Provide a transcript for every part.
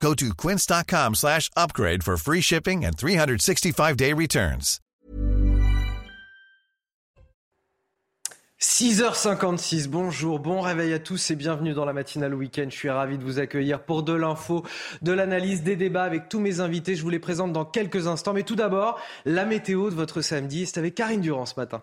Go to quince.com slash upgrade for free shipping and 365-day returns. 6h56, bonjour, bon réveil à tous et bienvenue dans la matinale week-end. Je suis ravi de vous accueillir pour de l'info, de l'analyse, des débats avec tous mes invités. Je vous les présente dans quelques instants. Mais tout d'abord, la météo de votre samedi. C'est avec Karine Durand ce matin.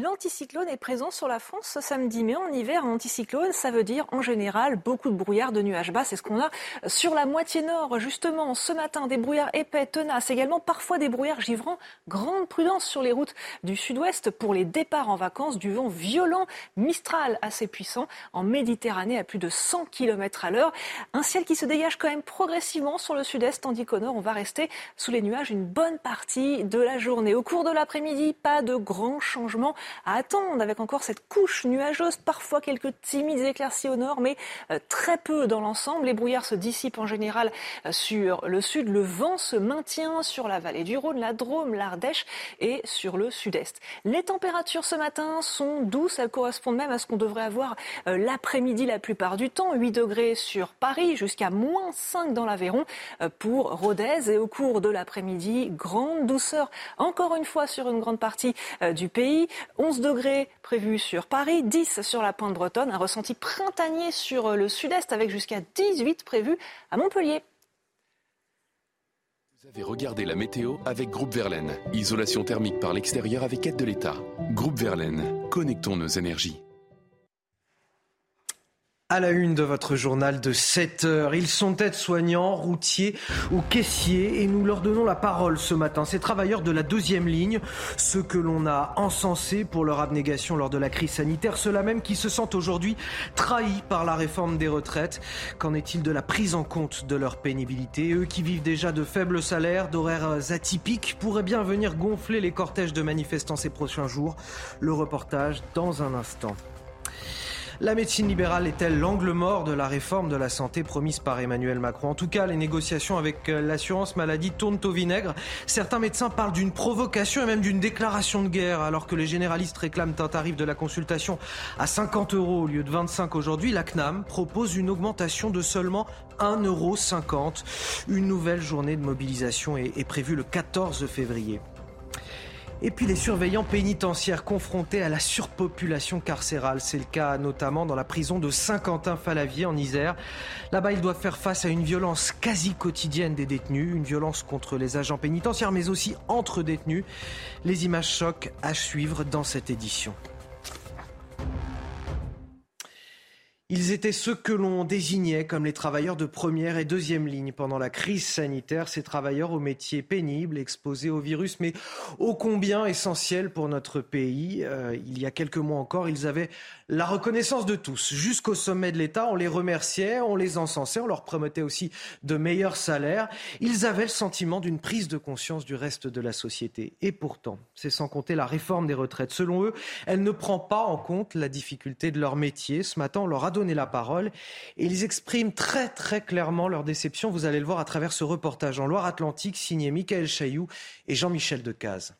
L'anticyclone est présent sur la France ce samedi, mais en hiver, un anticyclone, ça veut dire en général beaucoup de brouillard, de nuages bas. C'est ce qu'on a sur la moitié nord, justement, ce matin. Des brouillards épais, tenaces, également parfois des brouillards givrants. Grande prudence sur les routes du sud-ouest pour les départs en vacances. Du vent violent, Mistral assez puissant en Méditerranée à plus de 100 km à l'heure. Un ciel qui se dégage quand même progressivement sur le sud-est, tandis qu'au nord, on va rester sous les nuages une bonne partie de la journée. Au cours de l'après-midi, pas de grands changements à attendre avec encore cette couche nuageuse, parfois quelques timides éclaircies au nord, mais euh, très peu dans l'ensemble. Les brouillards se dissipent en général euh, sur le sud. Le vent se maintient sur la vallée du Rhône, la Drôme, l'Ardèche et sur le sud-est. Les températures ce matin sont douces. Elles correspondent même à ce qu'on devrait avoir euh, l'après-midi la plupart du temps. 8 degrés sur Paris jusqu'à moins 5 dans l'Aveyron pour Rodez. Et au cours de l'après-midi, grande douceur encore une fois sur une grande partie du pays. 11 degrés prévus sur Paris, 10 sur la pointe bretonne, un ressenti printanier sur le sud-est avec jusqu'à 18 prévus à Montpellier. Vous avez regardé la météo avec Groupe Verlaine. Isolation thermique par l'extérieur avec aide de l'État. Groupe Verlaine, connectons nos énergies. À la une de votre journal de 7 heures, ils sont aides-soignants, routiers ou caissiers et nous leur donnons la parole ce matin. Ces travailleurs de la deuxième ligne, ceux que l'on a encensés pour leur abnégation lors de la crise sanitaire, ceux-là même qui se sentent aujourd'hui trahis par la réforme des retraites. Qu'en est-il de la prise en compte de leur pénibilité? Eux qui vivent déjà de faibles salaires, d'horaires atypiques, pourraient bien venir gonfler les cortèges de manifestants ces prochains jours. Le reportage dans un instant. La médecine libérale est-elle l'angle mort de la réforme de la santé promise par Emmanuel Macron? En tout cas, les négociations avec euh, l'assurance maladie tournent au vinaigre. Certains médecins parlent d'une provocation et même d'une déclaration de guerre. Alors que les généralistes réclament un tarif de la consultation à 50 euros au lieu de 25 aujourd'hui, la CNAM propose une augmentation de seulement 1,50 euro. Une nouvelle journée de mobilisation est prévue le 14 février. Et puis les surveillants pénitentiaires confrontés à la surpopulation carcérale. C'est le cas notamment dans la prison de Saint-Quentin-Falavier en Isère. Là-bas, ils doivent faire face à une violence quasi quotidienne des détenus, une violence contre les agents pénitentiaires, mais aussi entre détenus. Les images choquent à suivre dans cette édition. Ils étaient ceux que l'on désignait comme les travailleurs de première et deuxième ligne pendant la crise sanitaire, ces travailleurs aux métiers pénibles, exposés au virus, mais ô combien essentiels pour notre pays. Euh, il y a quelques mois encore, ils avaient la reconnaissance de tous. Jusqu'au sommet de l'État, on les remerciait, on les encensait, on leur promettait aussi de meilleurs salaires. Ils avaient le sentiment d'une prise de conscience du reste de la société. Et pourtant, c'est sans compter la réforme des retraites. Selon eux, elle ne prend pas en compte la difficulté de leur métier. Ce matin, on leur a donner la parole. Et ils expriment très très clairement leur déception. Vous allez le voir à travers ce reportage en Loire-Atlantique signé Michael Chailloux et Jean-Michel Decaze.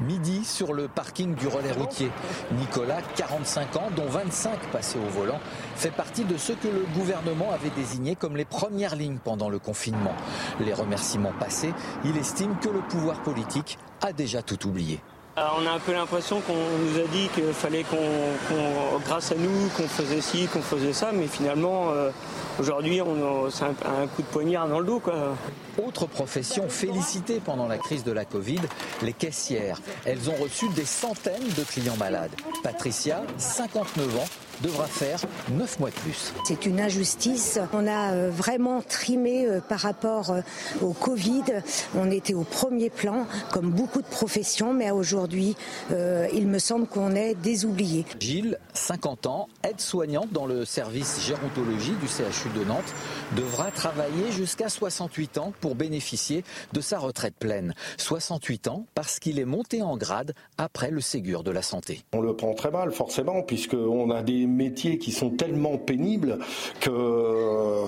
Midi sur le parking du relais routier. Nicolas, 45 ans, dont 25 passés au volant, fait partie de ceux que le gouvernement avait désignés comme les premières lignes pendant le confinement. Les remerciements passés, il estime que le pouvoir politique a déjà tout oublié. Euh, on a un peu l'impression qu'on nous a dit qu'il fallait qu'on, grâce à nous, qu'on faisait ci, qu'on faisait ça, mais finalement, euh, aujourd'hui, c'est un, coup de poignard dans le dos. Autre profession félicitée pendant la crise de la Covid, les caissières. Elles ont reçu des centaines de clients malades. Patricia, 59 ans, devra faire 9 mois de plus. C'est une injustice. On a euh, vraiment trimé euh, par rapport euh, au Covid. On était au premier plan, comme beaucoup de professions, mais aujourd'hui, il me semble qu'on est désoublié. Gilles, 50 ans, aide-soignante dans le service gérontologie du CHU de Nantes, devra travailler jusqu'à 68 ans pour bénéficier de sa retraite pleine. 68 ans parce qu'il est monté en grade après le Ségur de la santé. On le prend très mal forcément puisqu'on a des métiers qui sont tellement pénibles que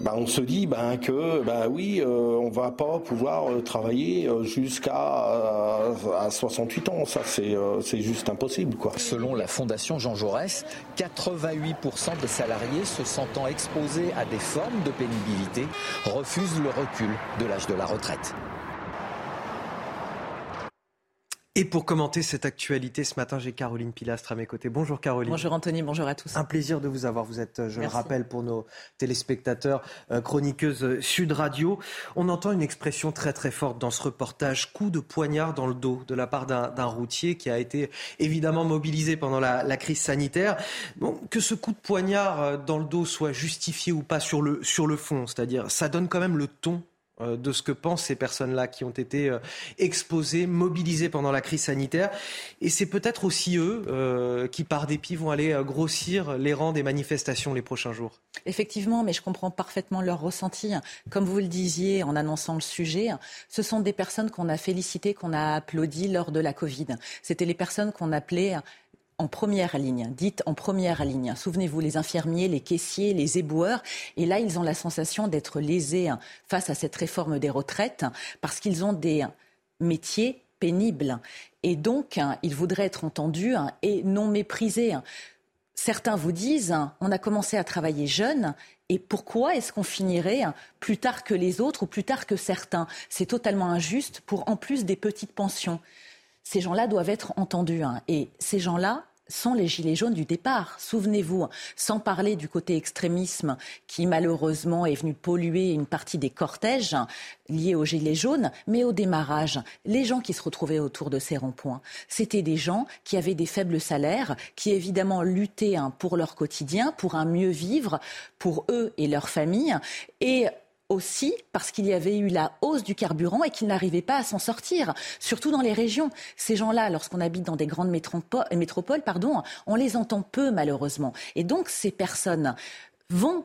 bah, on se dit bah, que bah, oui euh, on va pas pouvoir euh, travailler euh, jusqu'à à 68 ans. Ça c'est juste impossible. Selon la Fondation Jean Jaurès, 88% des salariés se sentant exposés à des formes de pénibilité refusent le recul de l'âge de la retraite. Et pour commenter cette actualité, ce matin, j'ai Caroline Pilastre à mes côtés. Bonjour Caroline. Bonjour Anthony, bonjour à tous. Un plaisir de vous avoir. Vous êtes, je le rappelle pour nos téléspectateurs, euh, chroniqueuse Sud Radio. On entend une expression très très forte dans ce reportage, coup de poignard dans le dos de la part d'un routier qui a été évidemment mobilisé pendant la, la crise sanitaire. Bon, que ce coup de poignard euh, dans le dos soit justifié ou pas sur le, sur le fond, c'est-à-dire ça donne quand même le ton euh, de ce que pensent ces personnes-là qui ont été euh, exposées, mobilisées pendant la crise sanitaire. Et c'est peut-être aussi eux euh, qui, par dépit, vont aller grossir les rangs des manifestations les prochains jours. Effectivement, mais je comprends parfaitement leur ressenti. Comme vous le disiez en annonçant le sujet, ce sont des personnes qu'on a félicitées, qu'on a applaudi lors de la Covid. C'était les personnes qu'on appelait en première ligne, dites en première ligne. Souvenez-vous, les infirmiers, les caissiers, les éboueurs. Et là, ils ont la sensation d'être lésés face à cette réforme des retraites parce qu'ils ont des métiers pénibles. Et donc, ils voudraient être entendus et non méprisés. Certains vous disent, on a commencé à travailler jeune, et pourquoi est-ce qu'on finirait plus tard que les autres ou plus tard que certains? C'est totalement injuste pour en plus des petites pensions ces gens-là doivent être entendus. Hein. Et ces gens-là, sont les gilets jaunes du départ. Souvenez-vous, sans parler du côté extrémisme qui malheureusement est venu polluer une partie des cortèges liés aux gilets jaunes, mais au démarrage, les gens qui se retrouvaient autour de ces ronds-points, c'était des gens qui avaient des faibles salaires, qui évidemment luttaient hein, pour leur quotidien, pour un mieux vivre, pour eux et leurs familles, et aussi parce qu'il y avait eu la hausse du carburant et qu'ils n'arrivaient pas à s'en sortir, surtout dans les régions. Ces gens-là, lorsqu'on habite dans des grandes métropoles, pardon, on les entend peu malheureusement. Et donc ces personnes vont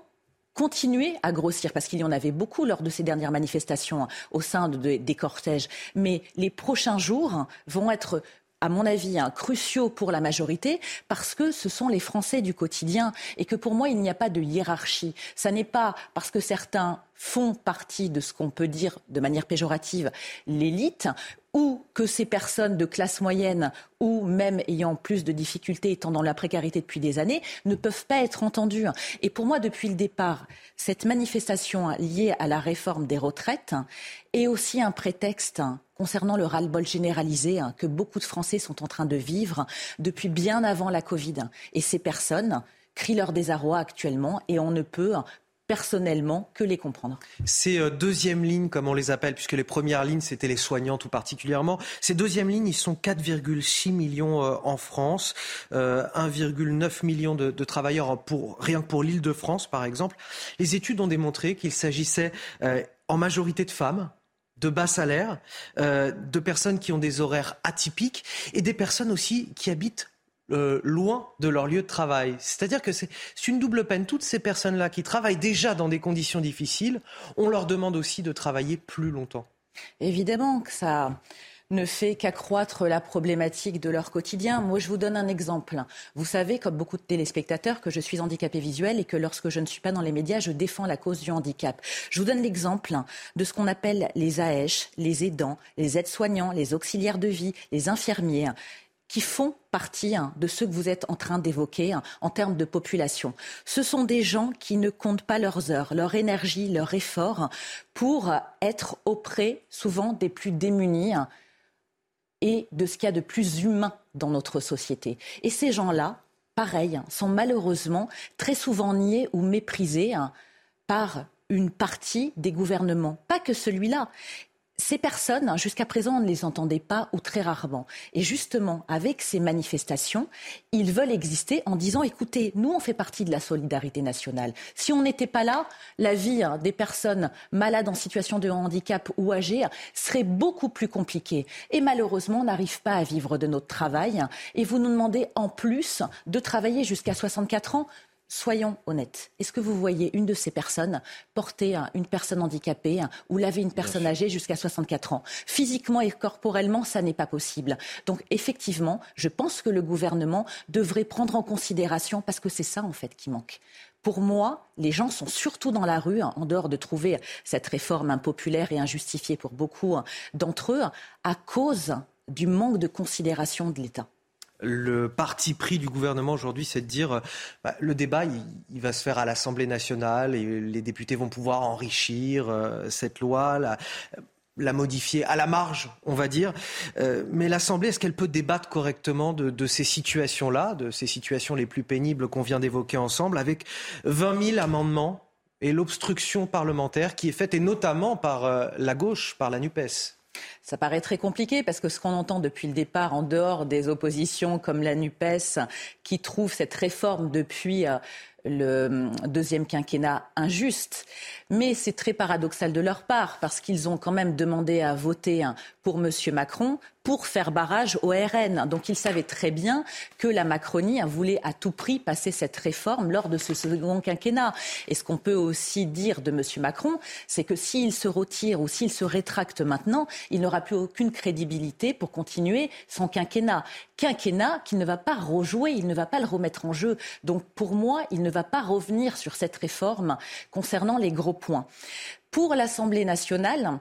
continuer à grossir, parce qu'il y en avait beaucoup lors de ces dernières manifestations au sein des cortèges. Mais les prochains jours vont être à mon avis, cruciaux pour la majorité parce que ce sont les Français du quotidien et que pour moi, il n'y a pas de hiérarchie. Ça n'est pas parce que certains font partie de ce qu'on peut dire de manière péjorative l'élite ou que ces personnes de classe moyenne ou même ayant plus de difficultés, étant dans la précarité depuis des années, ne peuvent pas être entendues. Et pour moi, depuis le départ, cette manifestation liée à la réforme des retraites est aussi un prétexte concernant le ras-le-bol généralisé que beaucoup de Français sont en train de vivre depuis bien avant la Covid. Et ces personnes crient leur désarroi actuellement et on ne peut personnellement que les comprendre. Ces euh, deuxièmes lignes, comme on les appelle, puisque les premières lignes, c'était les soignants tout particulièrement, ces deuxièmes lignes, ils sont 4,6 millions euh, en France, 1,9 euh, million de, travailleurs pour, rien que pour l'île de France, par exemple. Les études ont démontré qu'il s'agissait en majorité de femmes, de bas salaires, de personnes qui ont des horaires atypiques et des personnes aussi qui habitent euh, loin de leur lieu de travail. C'est-à-dire que c'est une double peine. Toutes ces personnes-là qui travaillent déjà dans des conditions difficiles, on leur demande aussi de travailler plus longtemps. Évidemment que ça ne fait qu'accroître la problématique de leur quotidien. Moi, je vous donne un exemple. Vous savez, comme beaucoup de téléspectateurs, que je suis handicapée visuelle et que lorsque je ne suis pas dans les médias, je défends la cause du handicap. Je vous donne l'exemple de ce qu'on appelle les AESH, les aidants, les aides-soignants, les auxiliaires de vie, les infirmiers qui font partie hein, de ceux que vous êtes en train d'évoquer hein, en termes de population. Ce sont des gens qui ne comptent pas leurs heures, leur énergie, leur effort pour être auprès souvent des plus démunis hein, et de ce qu'il y a de plus humain dans notre société. Et ces gens-là, pareil, sont malheureusement très souvent niés ou méprisés par une partie des gouvernements, pas que celui-là ces personnes, jusqu'à présent, on ne les entendait pas ou très rarement. Et justement, avec ces manifestations, ils veulent exister en disant, écoutez, nous, on fait partie de la solidarité nationale. Si on n'était pas là, la vie hein, des personnes malades en situation de handicap ou âgées serait beaucoup plus compliquée. Et malheureusement, on n'arrive pas à vivre de notre travail. Et vous nous demandez en plus de travailler jusqu'à 64 ans. Soyons honnêtes. Est-ce que vous voyez une de ces personnes porter une personne handicapée ou laver une personne âgée jusqu'à 64 ans? Physiquement et corporellement, ça n'est pas possible. Donc effectivement, je pense que le gouvernement devrait prendre en considération, parce que c'est ça en fait qui manque. Pour moi, les gens sont surtout dans la rue, en dehors de trouver cette réforme impopulaire et injustifiée pour beaucoup d'entre eux, à cause du manque de considération de l'État le parti pris du gouvernement aujourd'hui, c'est de dire bah, le débat, il, va se faire à l'Assemblée nationale et les députés vont pouvoir enrichir euh, cette loi, la, modifier à la marge, on va dire. Euh, mais l'Assemblée, est-ce qu'elle peut débattre correctement de, ces situations-là, de ces situations les plus pénibles qu'on vient d'évoquer ensemble, avec 20 000 amendements et l'obstruction parlementaire qui est faite, et notamment par euh, la gauche, par la NUPES? Ça paraît très compliqué parce que ce qu'on entend depuis le départ, en dehors des oppositions comme la NUPES, qui trouve cette réforme depuis euh, le hum, deuxième quinquennat injuste. Mais c'est très paradoxal de leur part parce qu'ils ont quand même demandé à voter pour M. Macron pour faire barrage au RN. Donc ils savaient très bien que la Macronie voulait à tout prix passer cette réforme lors de ce second quinquennat. Et ce qu'on peut aussi dire de M. Macron, c'est que s'il se retire ou s'il se rétracte maintenant, il n'aura plus aucune crédibilité pour continuer son quinquennat. Quinquennat qui ne va pas rejouer, il ne va pas le remettre en jeu. Donc pour moi, il ne va pas revenir sur cette réforme concernant les gros points. Pour l'Assemblée nationale,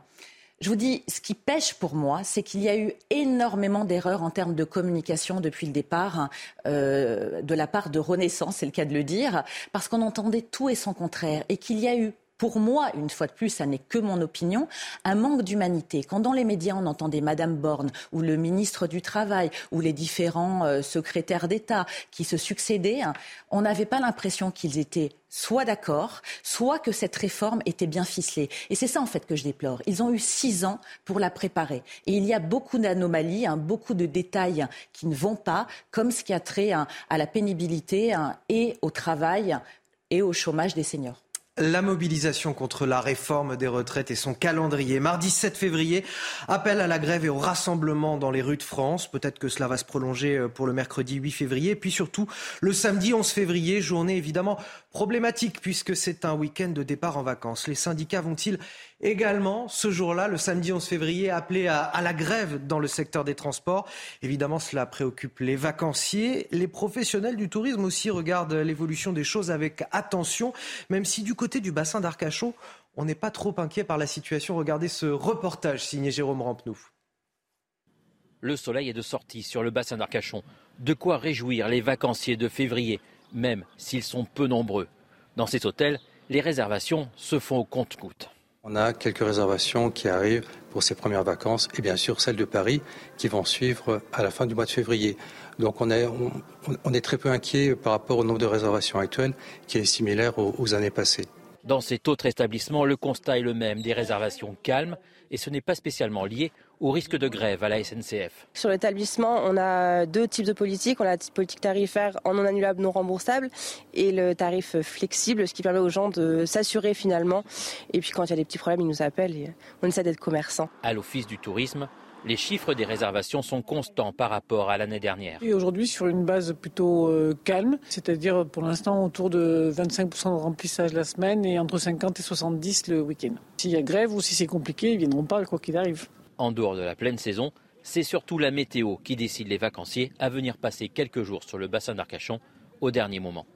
je vous dis, ce qui pêche pour moi, c'est qu'il y a eu énormément d'erreurs en termes de communication depuis le départ euh, de la part de Renaissance, c'est le cas de le dire, parce qu'on entendait tout et son contraire, et qu'il y a eu pour moi, une fois de plus, ça n'est que mon opinion, un manque d'humanité. Quand dans les médias on entendait Madame Borne ou le ministre du Travail ou les différents euh, secrétaires d'État qui se succédaient, hein, on n'avait pas l'impression qu'ils étaient soit d'accord, soit que cette réforme était bien ficelée. Et c'est ça en fait que je déplore. Ils ont eu six ans pour la préparer. Et il y a beaucoup d'anomalies, hein, beaucoup de détails qui ne vont pas, comme ce qui a trait hein, à la pénibilité et au travail et au chômage des seniors la mobilisation contre la réforme des retraites et son calendrier. Mardi 7 février, appel à la grève et au rassemblement dans les rues de France. Peut-être que cela va se prolonger euh, pour le mercredi 8 février. Puis surtout, le samedi 11 février, journée évidemment problématique puisque c'est un week-end de départ en vacances. Les syndicats vont-ils également ce jour-là, le samedi 11 février, appelé à, la grève dans le secteur des transports. Évidemment, cela préoccupe les vacanciers. Les professionnels du tourisme aussi regardent l'évolution des choses avec attention, même si du côté du bassin d'Arcachon, on n'est pas trop inquiet par la situation. Regardez ce reportage signé Jérôme Rampenouf. Le soleil est de sortie sur le bassin d'Arcachon. De quoi réjouir les vacanciers de février, même s'ils sont peu nombreux. Dans ces hôtels, les réservations se font au compte-gouttes. On a quelques réservations qui arrivent pour ces premières vacances et bien sûr celles de Paris qui vont suivre à la fin du mois de février. Donc on est, très peu inquiet par rapport au nombre de réservations actuelles qui est similaire aux années passées. Dans cet autre établissement, le constat est le même, des réservations calmes et ce n'est pas spécialement lié au risque de grève à la SNCF. Sur l'établissement, on a deux types de politiques. On a la politique tarifaire en non annulable, non remboursable et le tarif flexible, ce qui permet aux gens de s'assurer finalement. Et puis quand il y a des petits problèmes, ils nous appellent et on essaie d'être commerçant. À l'Office du tourisme, les chiffres des réservations sont constants par rapport à l'année dernière. Et aujourd'hui, sur une base plutôt euh, calme, c'est-à-dire pour l'instant autour de 25% de remplissage la semaine et entre 50 et 70 le week-end. S'il y a grève ou si c'est compliqué, ils viendront pas quoi qu'il arrive. En dehors de la pleine saison, c'est surtout la météo qui décide les vacanciers à venir passer quelques jours sur le bassin d'Arcachon au dernier moment.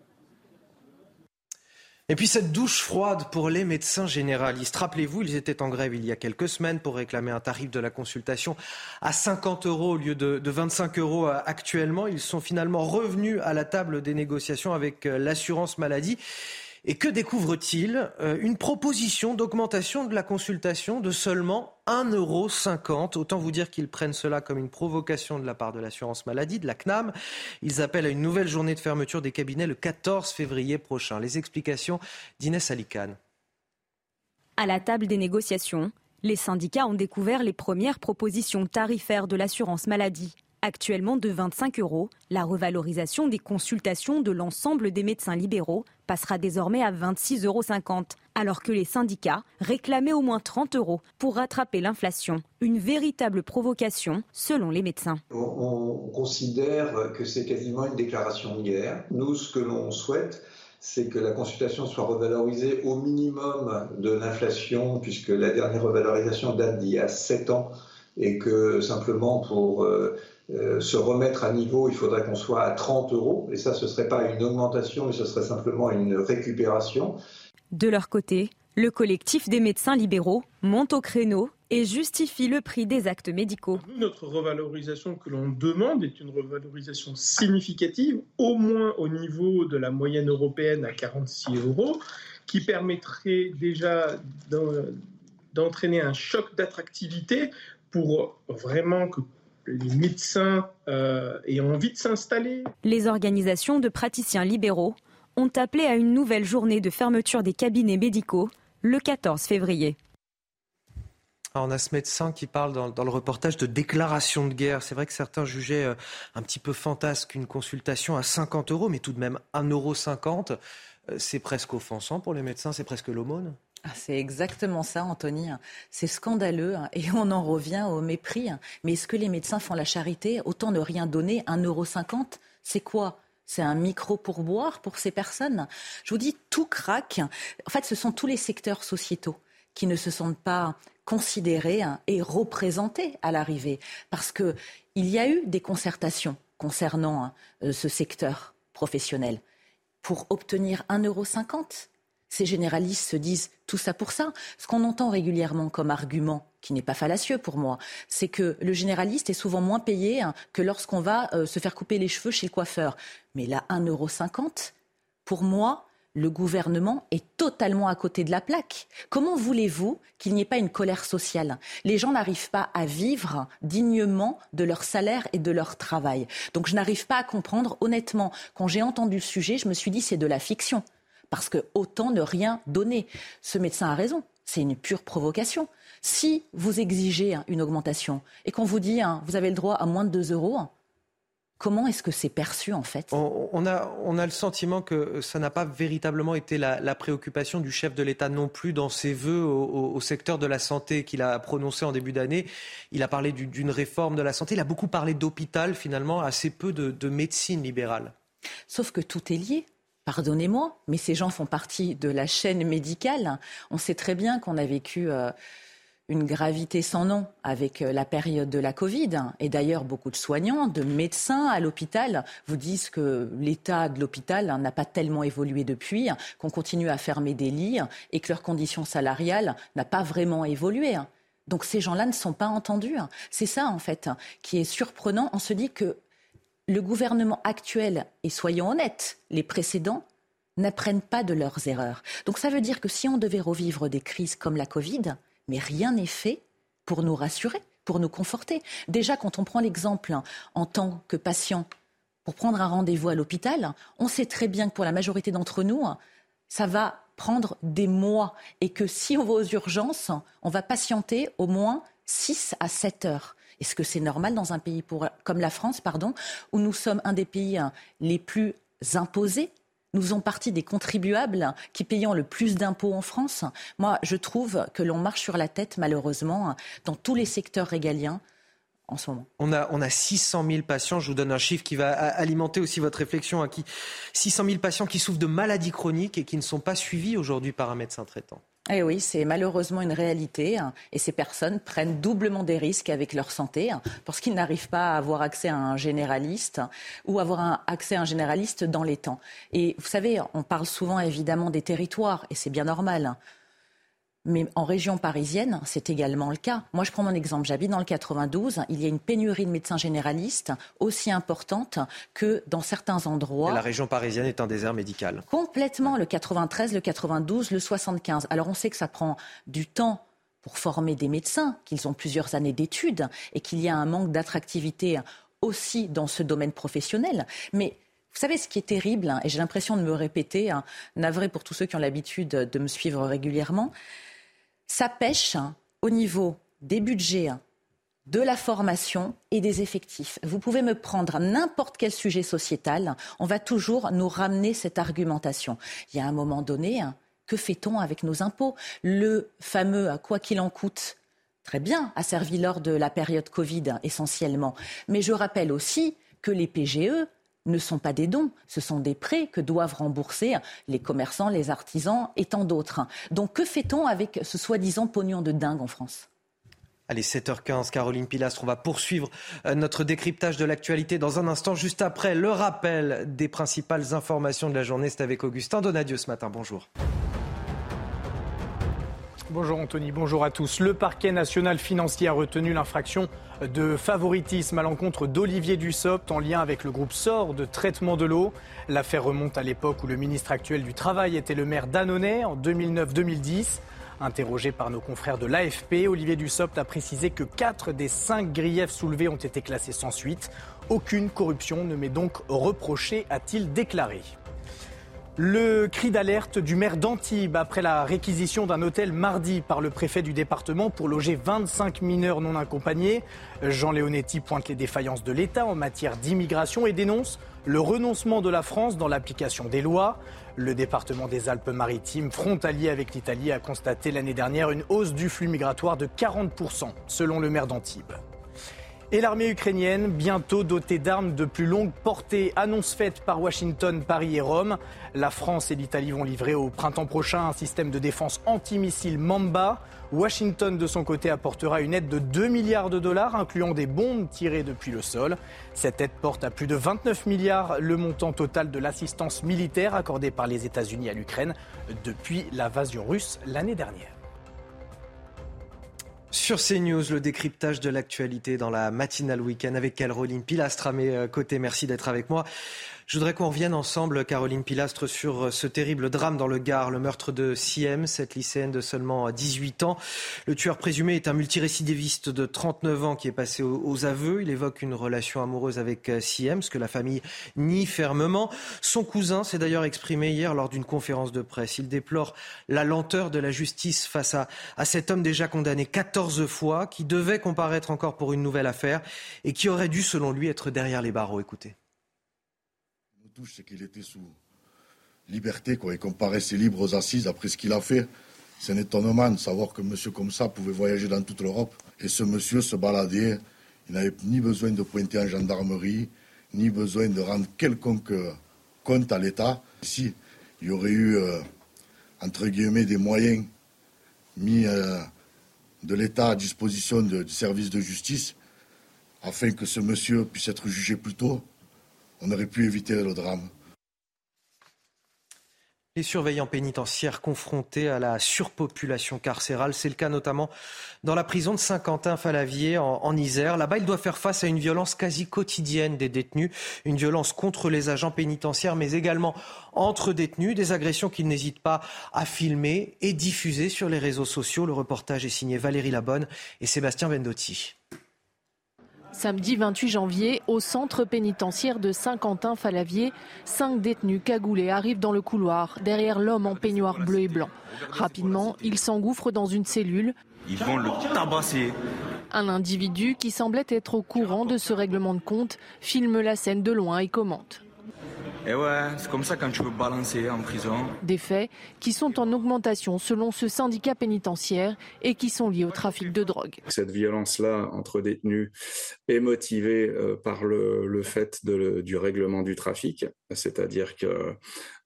Et puis cette douche froide pour les médecins généralistes. Rappelez-vous, ils étaient en grève il y a quelques semaines pour réclamer un tarif de la consultation à 50 euros au lieu de, 25 euros euh, actuellement. Ils sont finalement revenus à la table des négociations avec euh, l'assurance maladie. Et que découvre-t-il euh, Une proposition d'augmentation de la consultation de seulement 1,50 euro. Autant vous dire qu'ils prennent cela comme une provocation de la part de l'assurance maladie, de la CNAM. Ils appellent à une nouvelle journée de fermeture des cabinets le 14 février prochain. Les explications d'Inès Alicane. À la table des négociations, Les syndicats ont découvert les premières propositions tarifaires de l'assurance maladie. Actuellement de 25 euros, la revalorisation des consultations de l'ensemble des médecins libéraux passera désormais à 26,50 euros, alors que les syndicats réclamaient au moins 30 euros pour rattraper l'inflation. Une véritable provocation, selon les médecins. On, considère que c'est quasiment une déclaration de guerre. Nous, ce que l'on souhaite, c'est que la consultation soit revalorisée au minimum de l'inflation, puisque la dernière revalorisation date d'il y a 7 ans, et que simplement pour euh, se remettre à niveau, il faudrait qu'on soit à 30 euros. Et ça, ce ne serait pas une augmentation, mais ce serait simplement une récupération. De leur côté, le collectif des médecins libéraux monte au créneau et justifie le prix des actes médicaux. notre revalorisation que l'on demande est une revalorisation significative, au moins au niveau de la moyenne européenne à 46 euros, qui permettrait déjà d'entraîner un choc d'attractivité pour vraiment que les médecins euh, aient envie de s'installer. Les organisations de praticiens libéraux ont appelé à une nouvelle journée de fermeture des cabinets médicaux le 14 février. on a ce médecin qui parle dans, le reportage de déclaration de guerre. C'est vrai que certains jugeaient euh, un petit peu fantasque une consultation à 50 euros, mais tout de même 1,50 euro. Euh, c'est presque offensant pour les médecins, c'est presque l'aumône. Ah, c'est exactement ça, Anthony. C'est scandaleux hein, et on en revient au mépris. Mais est-ce que les médecins font la charité? Autant ne rien donner, 1,50€, c'est quoi? C'est un micro pourboire pour ces personnes? Je vous dis, tout craque. En fait, ce sont tous les secteurs sociétaux qui ne se sentent pas considérés hein, et représentés à l'arrivée. Parce qu'il y a eu des concertations concernant hein, euh, ce secteur professionnel pour obtenir 1,50 euro ces généralistes se disent tout ça pour ça. Ce qu'on entend régulièrement comme argument, qui n'est pas fallacieux pour moi, c'est que le généraliste est souvent moins payé hein, que lorsqu'on va euh, se faire couper les cheveux chez le coiffeur. Mais là, 1,50€, pour moi, le gouvernement est totalement à côté de la plaque. Comment voulez-vous qu'il n'y ait pas une colère sociale? Les gens n'arrivent pas à vivre dignement de leur salaire et de leur travail. Donc je n'arrive pas à comprendre, honnêtement, quand j'ai entendu le sujet, je me suis dit c'est de la fiction parce que autant ne rien donner. Ce médecin a raison, c'est une pure provocation. Si vous exigez une augmentation et qu'on vous dit hein, vous avez le droit à moins de 2 euros, Comment est-ce que c'est perçu en fait? On, a, on, a, le sentiment que ça n'a pas véritablement été la, préoccupation du chef de l'État non plus dans ses voeux au, secteur de la santé qu'il a prononcé en début d'année. Il a parlé d'une réforme de la santé, il a beaucoup parlé d'hôpital finalement, assez peu de médecine libérale. Sauf que tout est lié. Pardonnez-moi, mais ces gens font partie de la chaîne médicale. On sait très bien qu'on a vécu euh, une gravité sans nom avec euh, la période de la Covid. Et d'ailleurs, beaucoup de soignants, de médecins à l'hôpital vous disent que l'état de l'hôpital n'a pas tellement évolué depuis, qu'on continue à fermer des lits et que leurs conditions salariales n'ont pas vraiment évolué. Donc ces gens-là ne sont pas entendus. C'est ça, en fait, qui est surprenant. On se dit que le gouvernement actuel, et soyons honnêtes, les précédents, n'apprennent pas de leurs erreurs. Donc ça veut dire que si on devait revivre des crises comme la Covid, mais rien n'est fait pour nous rassurer, pour nous conforter. Déjà, quand on prend l'exemple en tant que patient, pour prendre un rendez-vous à l'hôpital, on sait très bien que pour la majorité d'entre nous, ça va prendre des mois et que si on va aux urgences, on va patienter au moins 6 à 7 heures. Est-ce que c'est normal dans un pays comme la France, pardon, où nous sommes un des pays hein, les plus imposés? Nous faisons partie des contribuables qui payons le plus d'impôts en France. Moi, je trouve que l'on marche sur la tête, malheureusement, dans tous les secteurs régaliens. En ce moment. On a, on a 600 000 patients, je vous donne un chiffre qui va alimenter aussi votre réflexion, hein, qui, 600 000 patients qui souffrent de maladies chroniques et qui ne sont pas suivis aujourd'hui par un médecin traitant. Eh oui, c'est malheureusement une réalité. Hein, et ces personnes prennent doublement des risques avec leur santé hein, parce qu'ils n'arrivent pas à avoir accès à un généraliste ou avoir un, accès à un généraliste dans les temps. Et vous savez, on parle souvent évidemment des territoires et c'est bien normal. Hein. Mais en région parisienne, c'est également le cas. Moi, je prends mon exemple. J'habite dans le 92. Il y a une pénurie de médecins généralistes aussi importante que dans certains endroits. la région parisienne est un désert médical. Complètement. Le 93, le 92, le 75. Alors, on sait que ça prend du temps pour former des médecins, qu'ils ont plusieurs années d'études et qu'il y a un manque d'attractivité aussi dans ce domaine professionnel. Mais vous savez ce qui est terrible, et j'ai l'impression de me répéter, navré pour tous ceux qui ont l'habitude de me suivre régulièrement, ça pêche au niveau des budgets, de la formation et des effectifs. Vous pouvez me prendre n'importe quel sujet sociétal, on va toujours nous ramener cette argumentation. Il y a un moment donné, hein, que fait-on avec nos impôts? Le fameux quoi qu'il en coûte, très bien, a servi lors de la période Covid essentiellement. Mais je rappelle aussi que les PGE ne sont pas des dons, ce sont des prêts que doivent rembourser les commerçants, les artisans et tant d'autres. Donc que fait-on avec ce soi-disant pognon de dingue en France? Allez, 7h15, Caroline Pilastre, on va poursuivre euh, notre décryptage de l'actualité dans un instant, juste après le rappel des principales informations de la journée. C'est avec Augustin Donadieu ce matin. Bonjour. Bonjour Anthony, bonjour à tous. Le parquet national financier a retenu l'infraction de favoritisme à l'encontre d'Olivier Dussopt en lien avec le groupe SOR de traitement de l'eau. L'affaire remonte à l'époque où le ministre actuel du Travail était le maire d'Annonay en 2009-2010. Interrogé par nos confrères de l'AFP, Olivier Dussopt a précisé que quatre des cinq griefs soulevés ont été classés sans suite. Aucune corruption ne m'est donc reprochée, a-t-il déclaré. Le cri d'alerte du maire d'Antibes après la réquisition d'un hôtel mardi par le préfet du département pour loger 25 mineurs non accompagnés. Jean Leonetti pointe les défaillances de l'État en matière d'immigration et dénonce le renoncement de la France dans l'application des lois. Le département des Alpes-Maritimes, frontalier avec l'Italie, a constaté l'année dernière une hausse du flux migratoire de 40%, selon le maire d'Antibes. Et l'armée ukrainienne, bientôt dotée d'armes de plus longue portée, annonce faite par Washington, Paris et Rome. La France et l'Italie vont livrer au printemps prochain un système de défense antimissile Mamba. Washington, de son côté, apportera une aide de 2 milliards de dollars, incluant des bombes tirées depuis le sol. Cette aide porte à plus de 29 milliards le montant total de l'assistance militaire accordée par les États-Unis à l'Ukraine depuis l'invasion russe l'année dernière. Sur CNews, le décryptage de l'actualité dans la matinale week-end avec Caroline Pilastre à mes euh, côtés. Merci d'être avec moi. Je voudrais qu'on revienne ensemble, Caroline Pilastre, sur euh, ce terrible drame dans le Gard, le meurtre de Siem, cette lycéenne de seulement 18 ans. Le tueur présumé est un multirécidiviste de 39 ans qui est passé aux aveux. Il évoque une relation amoureuse avec euh, Siem, ce que la famille nie fermement. Son cousin s'est d'ailleurs exprimé hier lors d'une conférence de presse. Il déplore la lenteur de la justice face à, à cet homme déjà condamné 14 fois, qui devait comparaître encore pour une nouvelle affaire et qui aurait dû, selon lui, être derrière les barreaux. Écoutez c'est qu'il était sous liberté, quoi, et qu'on paraissait libre aux assises après ce qu'il a fait. C'est un étonnement de savoir qu'un monsieur comme ça pouvait voyager dans toute l'Europe. Et ce monsieur se baladait. Il n'avait ni besoin de pointer en gendarmerie, ni besoin de rendre quelconque compte à l'État. Si il y aurait eu, euh, entre guillemets, des moyens mis euh, de l'État à disposition du service de justice, afin que ce monsieur puisse être jugé plus tôt, on aurait pu éviter le drame. Les surveillants pénitentiaires confrontés à la surpopulation carcérale, c'est le cas notamment dans la prison de Saint-Quentin-Falavier en, Isère. Là-bas, ils doivent faire face à une violence quasi quotidienne des détenus, une violence contre les agents pénitentiaires, mais également entre détenus, des agressions qu'ils n'hésitent pas à filmer et diffuser sur les réseaux sociaux. Le reportage est signé Valérie Labonne et Sébastien Vendotti. Samedi 28 janvier, au centre pénitentiaire de Saint-Quentin-Falavier, cinq détenus cagoulés arrivent dans le couloir, derrière l'homme en peignoir bleu et blanc. Rapidement, ils s'engouffrent dans une cellule. Ils vont le tabasser. Un individu qui semblait être au courant de ce règlement de compte filme la scène de loin et commente. Et ouais, c'est comme ça quand tu veux balancer en prison. Des faits qui sont en augmentation selon ce syndicat pénitentiaire et qui sont liés au trafic de drogue. Cette violence-là entre détenus est motivée euh, par le, le fait de, du règlement du trafic, c'est-à-dire que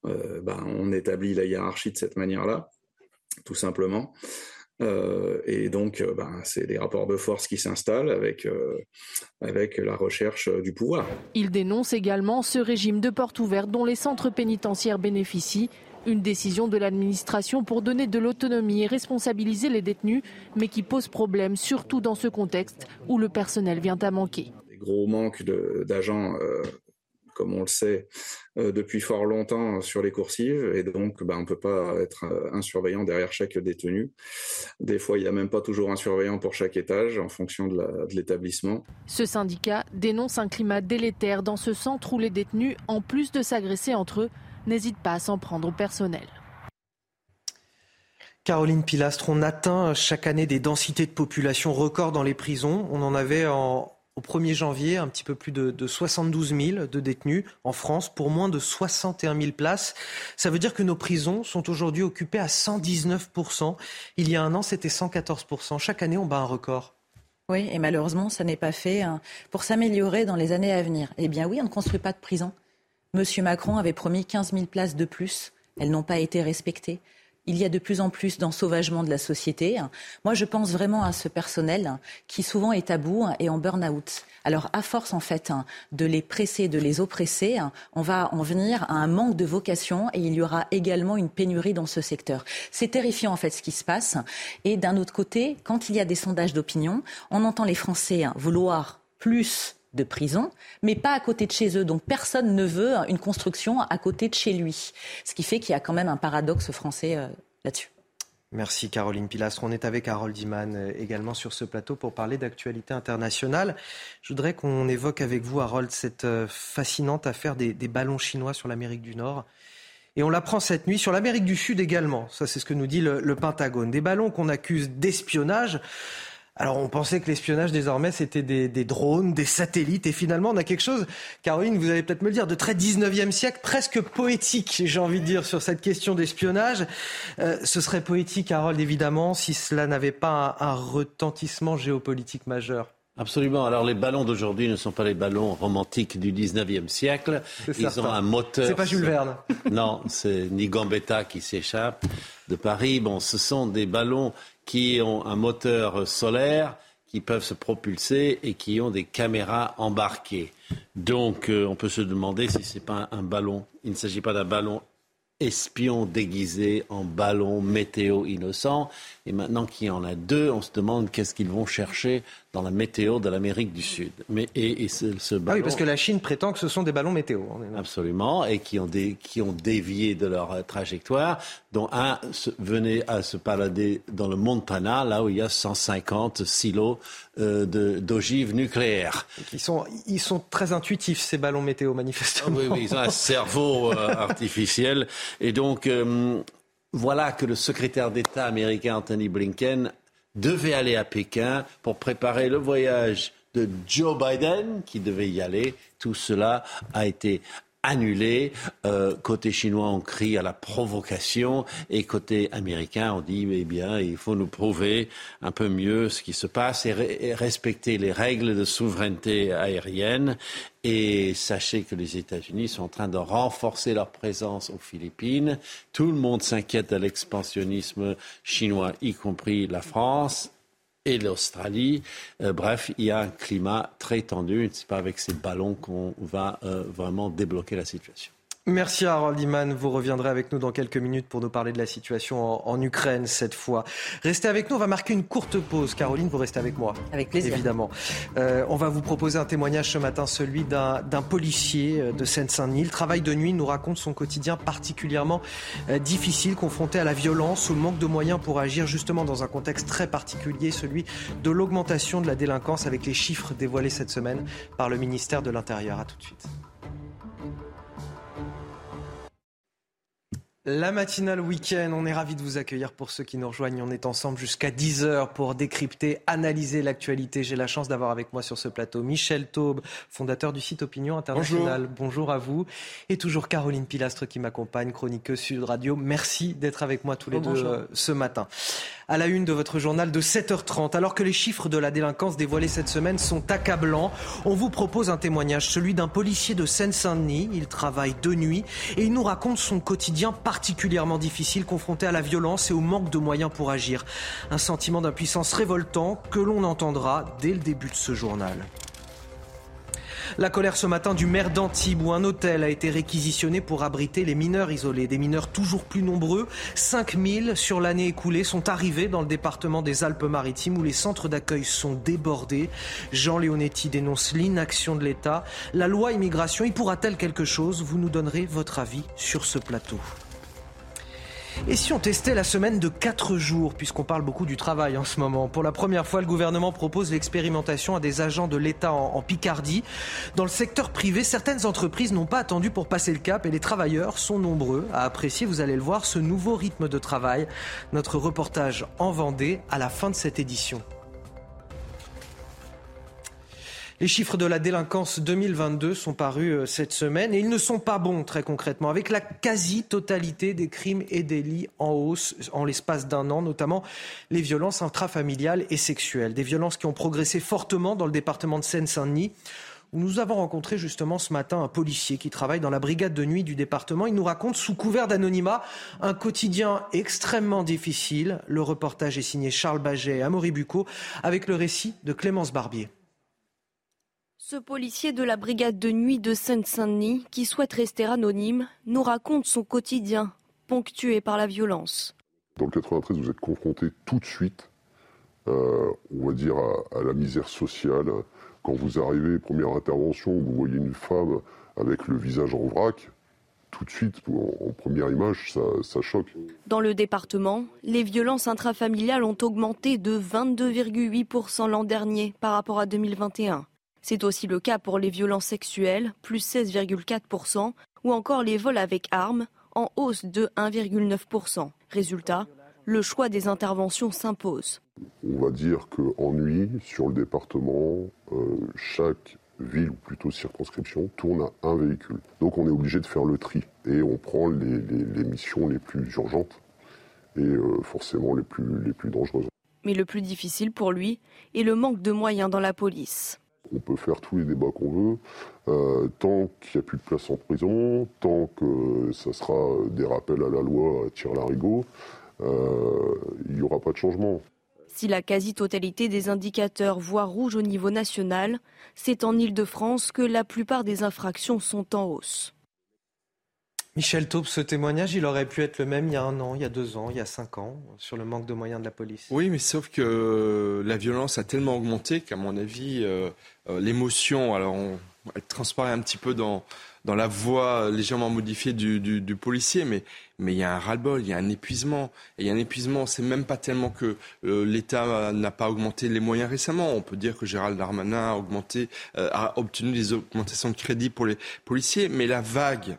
euh, ben, on établit la hiérarchie de cette manière-là, tout simplement. Euh, et donc, euh, ben, c'est des rapports de force qui s'installent avec, euh, avec la recherche du pouvoir. Il dénonce également ce régime de porte ouverte dont les centres pénitentiaires bénéficient. Une décision de l'administration pour donner de l'autonomie et responsabiliser les détenus, mais qui pose problème, surtout dans ce contexte où le personnel vient à manquer. Des gros manques d'agents comme on le sait euh, depuis fort longtemps sur les coursives, et donc bah, on ne peut pas être euh, un surveillant derrière chaque détenu. Des fois, il n'y a même pas toujours un surveillant pour chaque étage en fonction de l'établissement. Ce syndicat dénonce un climat délétère dans ce centre où les détenus, en plus de s'agresser entre eux, n'hésitent pas à s'en prendre au personnel. Caroline Pilastre, on atteint chaque année des densités de population records dans les prisons. On en avait au 1er janvier un petit peu plus de, de 72 000 de détenus en France pour moins de 61 000 places. Ça veut dire que nos prisons sont aujourd'hui occupées à 119% Il y a un an, c'était 114% Chaque année, on bat un record. Oui, et malheureusement, ça n'est pas fait hein, pour s'améliorer dans les années à venir. Eh bien oui, on ne construit pas de prison. Monsieur Macron avait promis 15 000 places de plus. Elles n'ont pas été respectées il y a de plus en plus d'ensauvagement de la société. Moi, je pense vraiment à ce personnel qui souvent est à bout et en burn-out. Alors, à force, en fait, de les presser, de les oppresser, on va en venir à un manque de vocation et il y aura également une pénurie dans ce secteur. C'est terrifiant, en fait, ce qui se passe. Et d'un autre côté, quand il y a des sondages d'opinion, on entend les Français vouloir plus de prison, mais pas à côté de chez eux. Donc personne ne veut une construction à côté de chez lui. Ce qui fait qu'il y a quand même un paradoxe français euh, là-dessus. Merci Caroline Pilastre. On est avec Harold Iman euh, également sur ce plateau pour parler d'actualité internationale. Je voudrais qu'on évoque avec vous, Harold, cette euh, fascinante affaire des, ballons chinois sur l'Amérique du Nord. Et on l'apprend cette nuit sur l'Amérique du Sud également. Ça, c'est ce que nous dit le Pentagone. Des ballons qu'on accuse d'espionnage. Alors on pensait que l'espionnage désormais c'était des, drones, des satellites et finalement on a quelque chose, Caroline vous allez peut-être me le dire, de très 19e siècle, presque poétique j'ai envie de dire sur cette question d'espionnage. Euh, ce serait poétique Harold évidemment si cela n'avait pas un, retentissement géopolitique majeur. Absolument. Alors les ballons d'aujourd'hui ne sont pas les ballons romantiques du 19e siècle. Ils ont un moteur. C'est pas Jules Verne. Non, c'est ni Gambetta qui s'échappe de Paris. Bon, ce sont des ballons qui ont un moteur solaire, qui peuvent se propulser et qui ont des caméras embarquées. Donc euh, on peut se demander si ce n'est pas un ballon. Il ne s'agit pas d'un ballon espion déguisé en ballon météo innocent. Et maintenant qu'il y en a deux, on se demande qu'est-ce qu'ils vont chercher dans la météo de l'Amérique du Sud. Mais, et, ce, ballon... Ah oui, parce que la Chine prétend que ce sont des ballons météo. Absolument, et qui ont, qui ont dévié de leur euh, trajectoire, dont un venait à se balader dans le Montana, là où il y a 150 silos euh, d'ogives nucléaires. Ils sont, ils sont très intuitifs, ces ballons météo, manifestement. oui, oui, ils ont un cerveau euh, artificiel. Et donc, voilà que le secrétaire d'État américain Anthony Blinken devait aller à Pékin pour préparer le voyage de Joe Biden, qui devait y aller. Tout cela a été annulé. Euh, côté chinois, on crie à la provocation et côté américain, on dit eh bien, il faut nous prouver un peu mieux ce qui se passe et, respecter les règles de souveraineté aérienne. Et sachez que les États-Unis sont en train de renforcer leur présence aux Philippines. Tout le monde s'inquiète de l'expansionnisme chinois, y compris la France et l'Australie. Euh, bref, il y a un climat très tendu. Ce n'est pas avec ces ballons qu'on va euh, vraiment débloquer la situation. Merci Harold Iman. Vous reviendrez avec nous dans quelques minutes pour nous parler de la situation en, Ukraine cette fois. Restez avec nous, on va marquer une courte pause. Caroline, vous restez avec moi. Avec plaisir. Évidemment. Euh, on va vous proposer un témoignage ce matin, celui d'un policier euh, de Seine-Saint-Denis. Le travail de nuit nous raconte son quotidien particulièrement euh, difficile, confronté à la violence, au manque de moyens pour agir justement dans un contexte très particulier, celui de l'augmentation de la délinquance avec les chiffres dévoilés cette semaine par le ministère de l'Intérieur. À tout de suite. La matinale week-end, on est ravis de vous accueillir pour ceux qui nous rejoignent. On est ensemble jusqu'à 10h pour décrypter, analyser l'actualité. J'ai la chance d'avoir avec moi sur ce plateau Michel Taube, fondateur du site Opinion International. Bonjour. à vous. Et toujours Caroline Pilastre qui m'accompagne, chroniqueuse Sud Radio. Merci d'être avec moi tous les deux euh, ce matin à la une de votre journal de 7h30. Alors que les chiffres de la délinquance dévoilés cette semaine sont accablants, on vous propose un témoignage, celui d'un policier de Seine-Saint-Denis. Il travaille de nuit et il nous raconte son quotidien particulièrement difficile, confronté à la violence et au manque de moyens pour agir. Un sentiment d'impuissance révoltant que l'on entendra dès le début de ce journal. La colère ce matin du maire d'Antibes où un hôtel a été réquisitionné pour abriter les mineurs isolés. Des mineurs toujours plus nombreux, 5000 sur l'année écoulée, sont arrivés dans le département des Alpes-Maritimes où les centres d'accueil sont débordés. Jean Leonetti dénonce l'inaction de l'État. La loi immigration y pourra-t-elle quelque chose? Vous nous donnerez votre avis sur ce plateau. Et si on testait la semaine de 4 jours, puisqu'on parle beaucoup du travail en ce moment? Pour la première fois, le gouvernement propose l'expérimentation à des agents de l'État en, Picardie. Dans le secteur privé, certaines entreprises n'ont pas attendu pour passer le cap et les travailleurs sont nombreux à apprécier, vous allez le voir, ce nouveau rythme de travail. Notre reportage en Vendée à la fin de cette édition. Les chiffres de la délinquance 2022 sont parus euh, cette semaine et ils ne sont pas bons très concrètement, avec la quasi-totalité des crimes et délits en hausse en l'espace d'un an, notamment les violences intrafamiliales et sexuelles. Des violences qui ont progressé fortement dans le département de Seine-Saint-Denis où nous avons rencontré justement ce matin un policier qui travaille dans la brigade de nuit du département. Il nous raconte sous couvert d'anonymat un quotidien extrêmement difficile. Le reportage est signé Charles Baget et Amaury Bucco avec le récit de Clémence Barbier. Ce policier de la brigade de nuit de Seine-Saint-Denis, qui souhaite rester anonyme, nous raconte son quotidien, ponctué par la violence. Dans le 93, vous êtes confronté tout de suite, euh, on va dire, à, la misère sociale. Quand vous arrivez, première intervention, vous voyez une femme avec le visage en vrac, tout de suite, en, première image, ça, ça, choque. Dans le département, les violences intrafamiliales ont augmenté de 22,8% l'an dernier par rapport à 2021. C'est aussi le cas pour les violences sexuelles, plus 16,4%, ou encore les vols avec armes, en hausse de 1,9%. Résultat, le choix des interventions s'impose. On va dire qu'en nuit, sur le département, euh, chaque ville ou plutôt circonscription tourne à un véhicule. Donc on est obligé de faire le tri et on prend les, missions les plus urgentes et euh, forcément les plus, les plus dangereuses. Mais le plus difficile pour lui est le manque de moyens dans la police. On peut faire tous les débats qu'on veut. Euh, tant qu'il n'y a plus de place en prison, tant que ça sera des rappels à la loi à tir-larigot, euh, il n'y aura pas de changement. Si la quasi-totalité des indicateurs voient rouge au niveau national, c'est en Ile-de-France que la plupart des infractions sont en hausse. Michel Taube, ce témoignage, il aurait pu être le même il y a un an, il y a deux ans, il y a cinq ans, sur le manque de moyens de la police. Oui, mais sauf que la violence a tellement augmenté qu'à mon avis, euh, euh, l'émotion, alors elle transparaît un petit peu dans, dans la voix légèrement modifiée du, policier, mais, mais il y a un ras-le-bol, il y a un épuisement. Et il y a un épuisement, c'est même pas tellement que euh, l'État n'a pas augmenté les moyens récemment. On peut dire que Gérald Darmanin a, augmenté, a obtenu des augmentations de crédit pour les policiers, mais la vague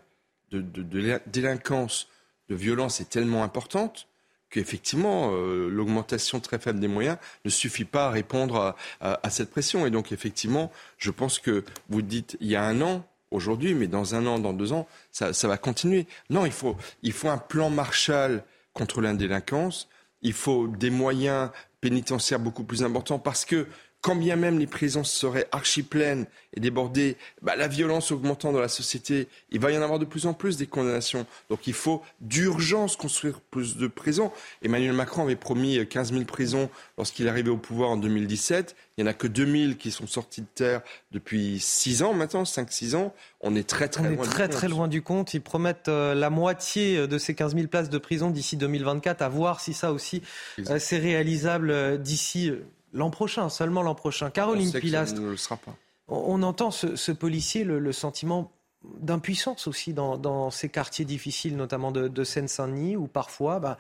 de, délinquance, de violence est tellement importante qu'effectivement, euh, l'augmentation très faible des moyens ne suffit pas à répondre à, cette pression. Et donc, effectivement, je pense que vous dites il y a un an, aujourd'hui, mais dans un an, dans deux ans, ça, va continuer. Non, il faut, il faut un plan Marshall contre la délinquance. Il faut des moyens pénitentiaires beaucoup plus importants parce que quand bien même les prisons seraient archi pleines et débordées, bah, la violence augmentant dans la société, il va y en avoir de plus en plus des condamnations. Donc il faut d'urgence construire plus de prisons. Emmanuel Macron avait promis 15 000 prisons lorsqu'il est arrivé au pouvoir en 2017. Il n'y en a que 2 000 qui sont sortis de terre depuis 6 ans maintenant, 5-6 ans. On est très très On loin est très très loin du compte. Ils promettent euh, la moitié de ces 15 000 places de prison d'ici 2024. À voir si ça aussi euh, c'est réalisable euh, d'ici L'an prochain, seulement l'an prochain. Caroline Pilastre. On, entend ce, policier le, sentiment d'impuissance aussi dans, ces quartiers difficiles, notamment de, Seine-Saint-Denis, où parfois bah,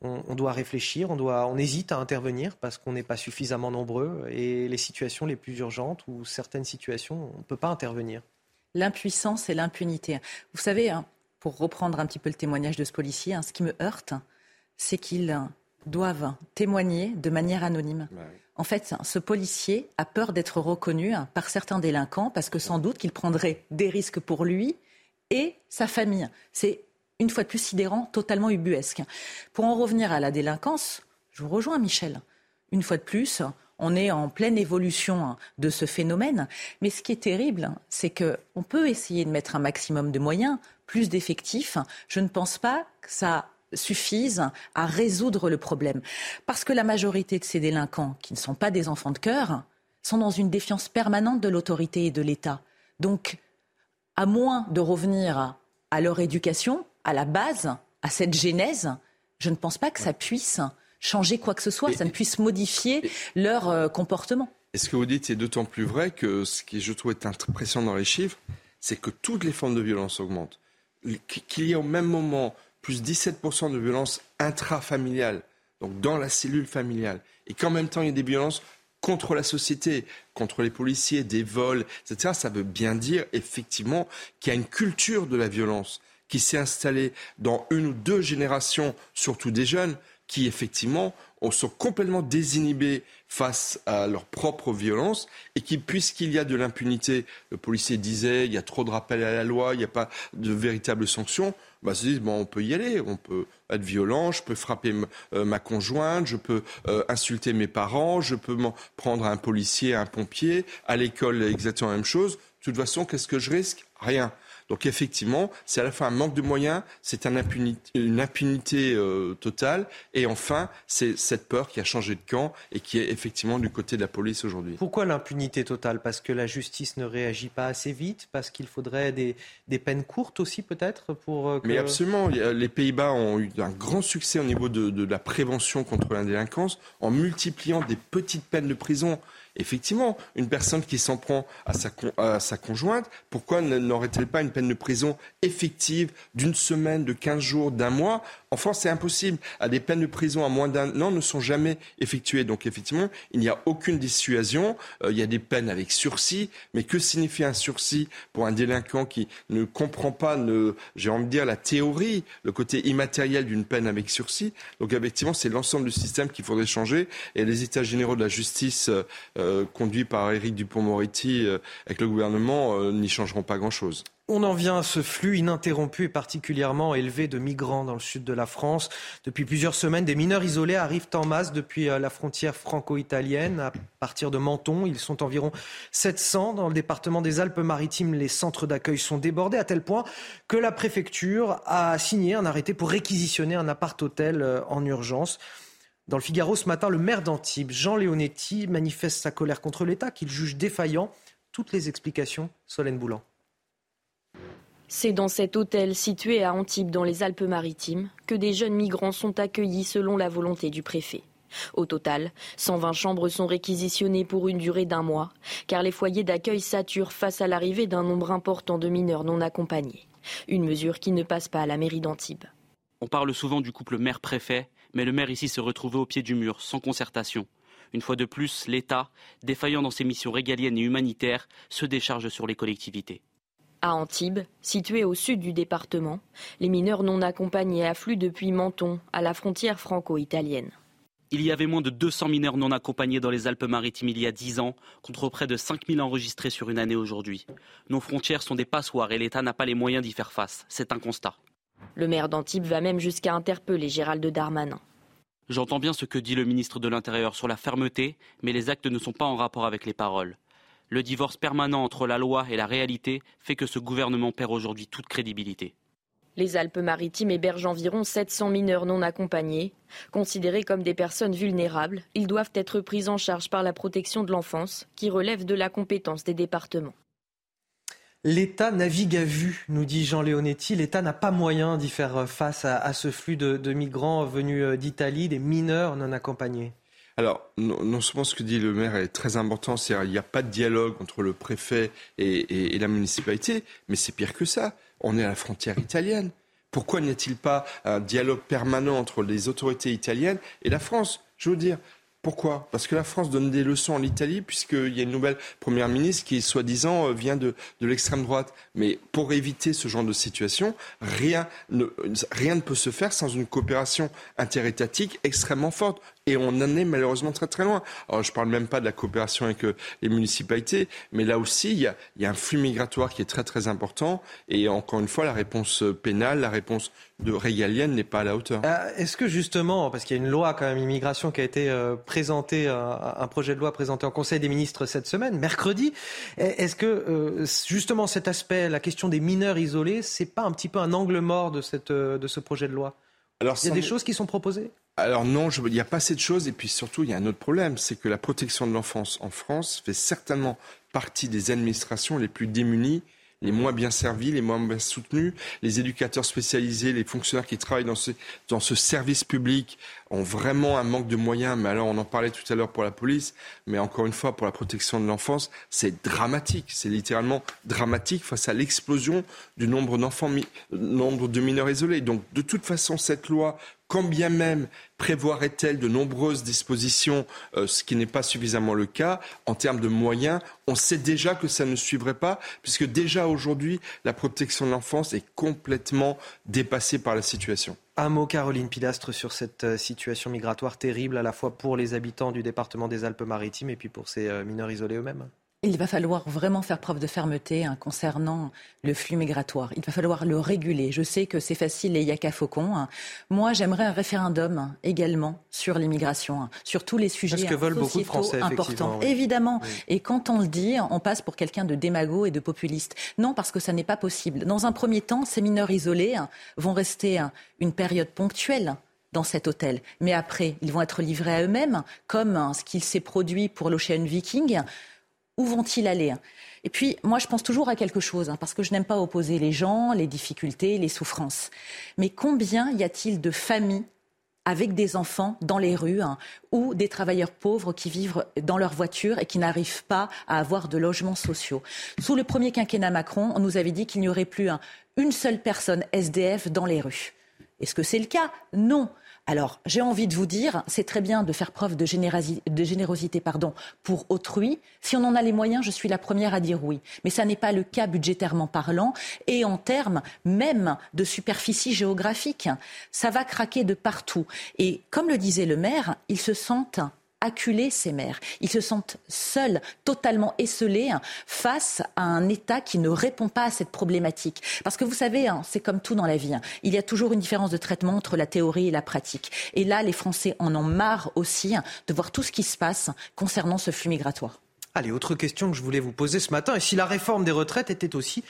on, doit réfléchir, on, doit, on hésite à intervenir parce qu'on n'est pas suffisamment nombreux. Et les situations les plus urgentes ou certaines situations, on ne peut pas intervenir. L'impuissance et l'impunité. Vous savez, hein, pour reprendre un petit peu le témoignage de ce policier, hein, ce qui me heurte, c'est qu'ils doivent témoigner de manière anonyme. En fait, ce policier a peur d'être reconnu par certains délinquants parce que sans doute qu'il prendrait des risques pour lui et sa famille. C'est une fois de plus sidérant, totalement ubuesque. Pour en revenir à la délinquance, je vous rejoins Michel. Une fois de plus, on est en pleine évolution de ce phénomène. Mais ce qui est terrible, c'est qu'on peut essayer de mettre un maximum de moyens, plus d'effectifs. Je ne pense pas que ça suffisent à résoudre le problème. Parce que la majorité de ces délinquants, qui ne sont pas des enfants de cœur, sont dans une défiance permanente de l'autorité et de l'État. Donc, à moins de revenir à leur éducation, à la base, à cette genèse, je ne pense pas que ça puisse changer quoi que ce soit, ça ne puisse modifier leur euh, comportement. Et ce que vous dites est d'autant plus vrai que ce qui, je trouve, est impressionnant dans les chiffres, c'est que toutes les formes de violence augmentent. Qu'il y ait au même moment plus 17% de violences intrafamiliales, donc dans la cellule familiale, et qu'en même temps il y a des violences contre la société, contre les policiers, des vols, etc., ça veut bien dire effectivement qu'il y a une culture de la violence qui s'est installée dans une ou deux générations, surtout des jeunes, qui effectivement sont complètement désinhibés face à leur propre violence et qui, puisqu'il y a de l'impunité, le policier disait, il y a trop de rappels à la loi, il n'y a pas de véritables sanctions, bah, se disent, bon, on peut y aller, on peut être violent, je peux frapper euh, ma conjointe, je peux euh, insulter mes parents, je peux prendre un policier, un pompier, à l'école exactement la même chose. De toute façon, qu'est-ce que je risque? Rien. Donc effectivement, c'est à la fois un manque de moyens, c'est une impunité euh, totale, et enfin, c'est cette peur qui a changé de camp et qui est effectivement du côté de la police aujourd'hui. Pourquoi l'impunité totale? Parce que la justice ne réagit pas assez vite? Parce qu'il faudrait des, peines courtes aussi peut-être pour euh, Mais absolument, les Pays-Bas ont eu un grand succès au niveau de la prévention contre la délinquance en multipliant des petites peines de prison effectivement, une personne qui s'en prend à sa, conjointe, pourquoi n'aurait-elle pas une peine de prison effective d'une semaine, de 15 jours, d'un mois? En France, c'est impossible. À des peines de prison à moins d'un an ne sont jamais effectuées. Donc, effectivement, il n'y a aucune dissuasion. Euh, il y a des peines avec sursis. Mais que signifie un sursis pour un délinquant qui ne comprend pas, j'ai envie de dire, la théorie, le côté immatériel d'une peine avec sursis? Donc, effectivement, c'est l'ensemble du système qu'il faudrait changer. Et les États généraux de la justice euh, euh, conduits par Éric Dupont-Moretti euh, avec le gouvernement euh, n'y changeront pas grand-chose. On en vient à ce flux ininterrompu et particulièrement élevé de migrants dans le sud de la France. Depuis plusieurs semaines, des mineurs isolés arrivent en masse depuis la frontière franco-italienne à partir de Menton. Ils sont environ 700 dans le département des Alpes-Maritimes. Les centres d'accueil sont débordés à tel point que la préfecture a signé un arrêté pour réquisitionner un appart-hôtel en urgence. Dans le Figaro ce matin, le maire d'Antibes, Jean Leonetti, manifeste sa colère contre l'État qu'il juge défaillant. Toutes les explications, Solène Boulan. C'est dans cet hôtel situé à Antibes dans les Alpes-Maritimes que des jeunes migrants sont accueillis selon la volonté du préfet. Au total, 120 chambres sont réquisitionnées pour une durée d'un mois, car les foyers d'accueil saturent face à l'arrivée d'un nombre important de mineurs non accompagnés. Une mesure qui ne passe pas à la mairie d'Antibes. On parle souvent du couple maire-préfet, mais le maire ici se retrouvait au pied du mur, sans concertation. Une fois de plus, l'État, défaillant dans ses missions régaliennes et humanitaires, se décharge sur les collectivités. À Antibes, situé au sud du département, les mineurs non accompagnés affluent depuis Menton, à la frontière franco-italienne. Il y avait moins de 200 mineurs non accompagnés dans les Alpes-Maritimes il y a 10 ans, contre près de 5000 enregistrés sur une année aujourd'hui. Nos frontières sont des passoires et l'État n'a pas les moyens d'y faire face. C'est un constat. Le maire d'Antibes va même jusqu'à interpeller Gérald Darmanin. J'entends bien ce que dit le ministre de l'Intérieur sur la fermeté, mais les actes ne sont pas en rapport avec les paroles. Le divorce permanent entre la loi et la réalité fait que ce gouvernement perd aujourd'hui toute crédibilité. Les Alpes-Maritimes hébergent environ 700 mineurs non accompagnés. Considérés comme des personnes vulnérables, ils doivent être pris en charge par la protection de l'enfance, qui relève de la compétence des départements. L'État navigue à vue, nous dit Jean Leonetti. L'État n'a pas moyen d'y faire face à, ce flux de, migrants venus euh, d'Italie, des mineurs non accompagnés. Alors, non, seulement ce que dit le maire est très important, c'est qu'il n'y a pas de dialogue entre le préfet et, la municipalité, mais c'est pire que ça. On est à la frontière italienne. Pourquoi n'y a-t-il pas un dialogue permanent entre les autorités italiennes et la France? Je veux dire, pourquoi? Parce que la France donne des leçons à l'Italie, puisqu'il y a une nouvelle première ministre qui, soi-disant, euh, vient de, l'extrême droite. Mais pour éviter ce genre de situation, rien ne, rien ne peut se faire sans une coopération interétatique extrêmement forte. Et on en est malheureusement très très loin. Alors je ne parle même pas de la coopération avec euh, les municipalités, mais là aussi il y, a, il y, a, un flux migratoire qui est très très important. Et encore une fois, la réponse euh, pénale, la réponse de régalienne n'est pas à la hauteur. Euh, est-ce que justement, parce qu'il y a une loi quand même immigration qui a été présentée, un, projet de loi présenté en Conseil des ministres cette semaine, mercredi, est-ce que justement cet aspect, la question des mineurs isolés, c'est pas un petit peu un angle mort de, cette, de ce projet de loi? Alors, Il y a des choses qui sont proposées? Alors non, il n'y a pas assez de choses. Et puis surtout, il y a un autre problème, c'est que la protection de l'enfance en France fait certainement partie des administrations les plus démunies les moins bien servis, les moins bien soutenus. Les éducateurs spécialisés, les fonctionnaires qui travaillent dans ce, dans ce service public ont vraiment un manque de moyens. Mais alors, on en parlait tout à l'heure pour la police, mais encore une fois, pour la protection de l'enfance, c'est dramatique. C'est littéralement dramatique face à l'explosion du nombre d'enfants, nombre de mineurs isolés. Donc, de toute façon, cette loi quand bien même prévoirait-elle de nombreuses dispositions, euh, ce qui n'est pas suffisamment le cas, en termes de moyens, on sait déjà que ça ne suivrait pas, puisque déjà aujourd'hui, la protection de l'enfance est complètement dépassée par la situation. Un mot, Caroline Pilastre, sur cette euh, situation migratoire terrible, à la fois pour les habitants du département des Alpes-Maritimes et puis pour ces euh, mineurs isolés eux-mêmes il va falloir vraiment faire preuve de fermeté hein, concernant le flux migratoire. Il va falloir le réguler. Je sais que c'est facile et il n'y a qu'à faucon. Hein. Moi, j'aimerais un référendum également sur l'immigration, hein, sur tous les sujets ce que veulent beaucoup de Français, importants. Évidemment. Et quand on le dit, on passe pour quelqu'un de démago et de populiste. Non, parce que ça n'est pas possible. Dans un premier temps, ces mineurs isolés vont rester une période ponctuelle dans cet hôtel. Mais après, ils vont être livrés à eux-mêmes, comme ce qu'il s'est produit pour l'Ocean Viking. Où vont-ils aller Et puis, moi, je pense toujours à quelque chose, hein, parce que je n'aime pas opposer les gens, les difficultés, les souffrances. Mais combien y a-t-il de familles avec des enfants dans les rues hein, ou des travailleurs pauvres qui vivent dans leur voiture et qui n'arrivent pas à avoir de logements sociaux? Sous le premier quinquennat Macron, on nous avait dit qu'il n'y aurait plus une seule personne SDF dans les rues. Est-ce que c'est le cas? Non. Alors, j'ai envie de vous dire, c'est très bien de faire preuve de, générosité, pardon, pour autrui. Si on en a les moyens, je suis la première à dire oui. Mais ça n'est pas le cas budgétairement parlant et en termes même de superficie géographique. Ça va craquer de partout. Et comme le disait le maire, ils se sentent acculer ces mères. Ils se sentent seuls, totalement esselés hein, face à un État qui ne répond pas à cette problématique. Parce que vous savez, hein, c'est comme tout dans la vie. Hein. Il y a toujours une différence de traitement entre la théorie et la pratique. Et là, les Français en ont marre aussi de voir tout ce qui se passe concernant ce flux migratoire. Allez, autre question que je voulais vous poser ce matin. Et si la réforme des retraites était aussi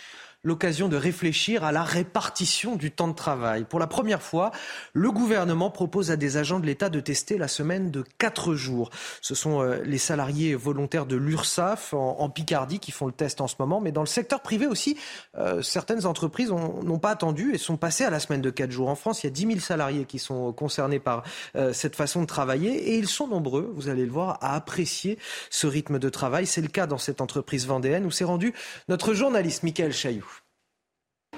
l'occasion de réfléchir à la répartition du temps de travail. Pour la première fois, le gouvernement propose à des agents de l'État de tester la semaine de 4 jours. Ce sont euh, les salariés volontaires de l'URSSAF en, Picardie qui font le test en ce moment, mais dans le secteur privé aussi, euh, certaines entreprises n'ont pas attendu et sont passées à la semaine de 4 jours. En France, il y a 10 000 salariés qui sont concernés par euh, cette façon de travailler et ils sont nombreux, vous allez le voir, à apprécier ce rythme de travail. C'est le cas dans cette entreprise vendéenne où s'est rendu notre journaliste Michael Chailloux.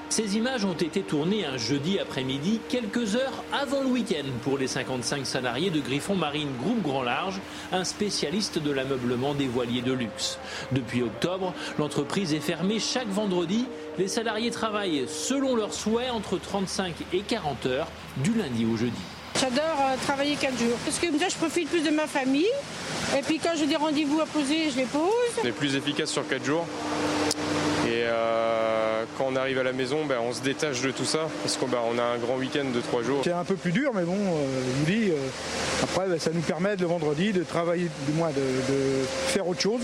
Ces images ont été tournées un jeudi après-midi, quelques heures avant le week-end, pour les 55 salariés de Griffon Marine Groupe Grand Large, un spécialiste de l'ameublement des voiliers de luxe. Depuis octobre, l'entreprise est fermée chaque vendredi. Les salariés travaillent selon leurs souhaits entre 35 et 40 heures, du lundi au jeudi. J'adore euh, travailler 4 jours. Parce que je profite plus de ma famille. Et puis quand j'ai des rendez-vous à poser, je les pose. On est plus efficace sur 4 jours. Et euh, quand on arrive à la maison, ben, on se détache de tout ça parce qu'on ben, a un grand week-end de trois jours. C'est un peu plus dur, mais bon, euh, je vous dis, euh, après, ben, ça nous permet le vendredi de travailler, du moins de, faire autre chose.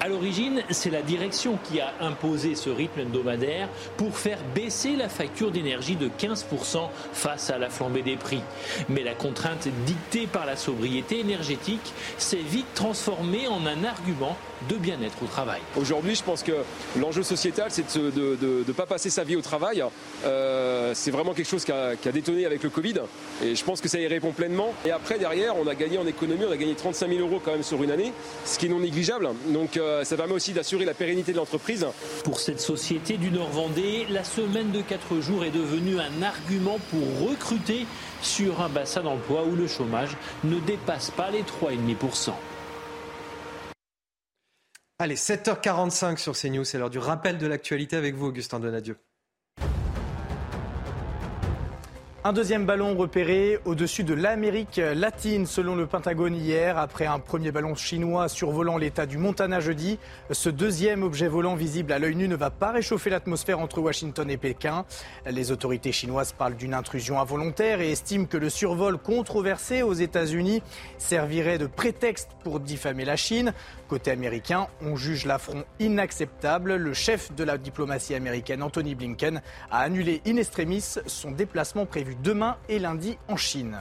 À l'origine, c'est la direction qui a imposé ce rythme hebdomadaire pour faire baisser la facture d'énergie de 15% face à la flambée des prix. Mais la contrainte dictée par la sobriété énergétique s'est vite transformée en un argument de bien-être au travail. Aujourd'hui, je pense que l'enjeu sociétal, c'est de ne pas passer sa vie au travail. Euh, c'est vraiment quelque chose qui a, détonné avec le Covid. Et je pense que ça y répond pleinement. Et après, derrière, on a gagné en économie, on a gagné 35 000 euros quand même sur une année, ce qui est non négligeable. Donc euh, ça permet aussi d'assurer la pérennité de l'entreprise. Pour cette société du Nord-Vendée, la semaine de 4 jours est devenue un argument pour recruter sur un bassin d'emploi où le chômage ne dépasse pas les 3,5%. Allez, 7h45 sur CNews, c'est l'heure du rappel de l'actualité avec vous, Augustin Donadieu. Un deuxième ballon repéré au-dessus de l'Amérique latine selon le Pentagone hier. Après un premier ballon chinois survolant l'état du Montana jeudi, ce deuxième objet volant visible à l'œil nu ne va pas réchauffer l'atmosphère entre Washington et Pékin. Les autorités chinoises parlent d'une intrusion involontaire et estiment que le survol controversé aux États-Unis servirait de prétexte pour diffamer la Chine. Côté américain, on juge l'affront inacceptable. Le chef de la diplomatie américaine, Anthony Blinken, a annulé in extremis son déplacement prévu demain et lundi en Chine.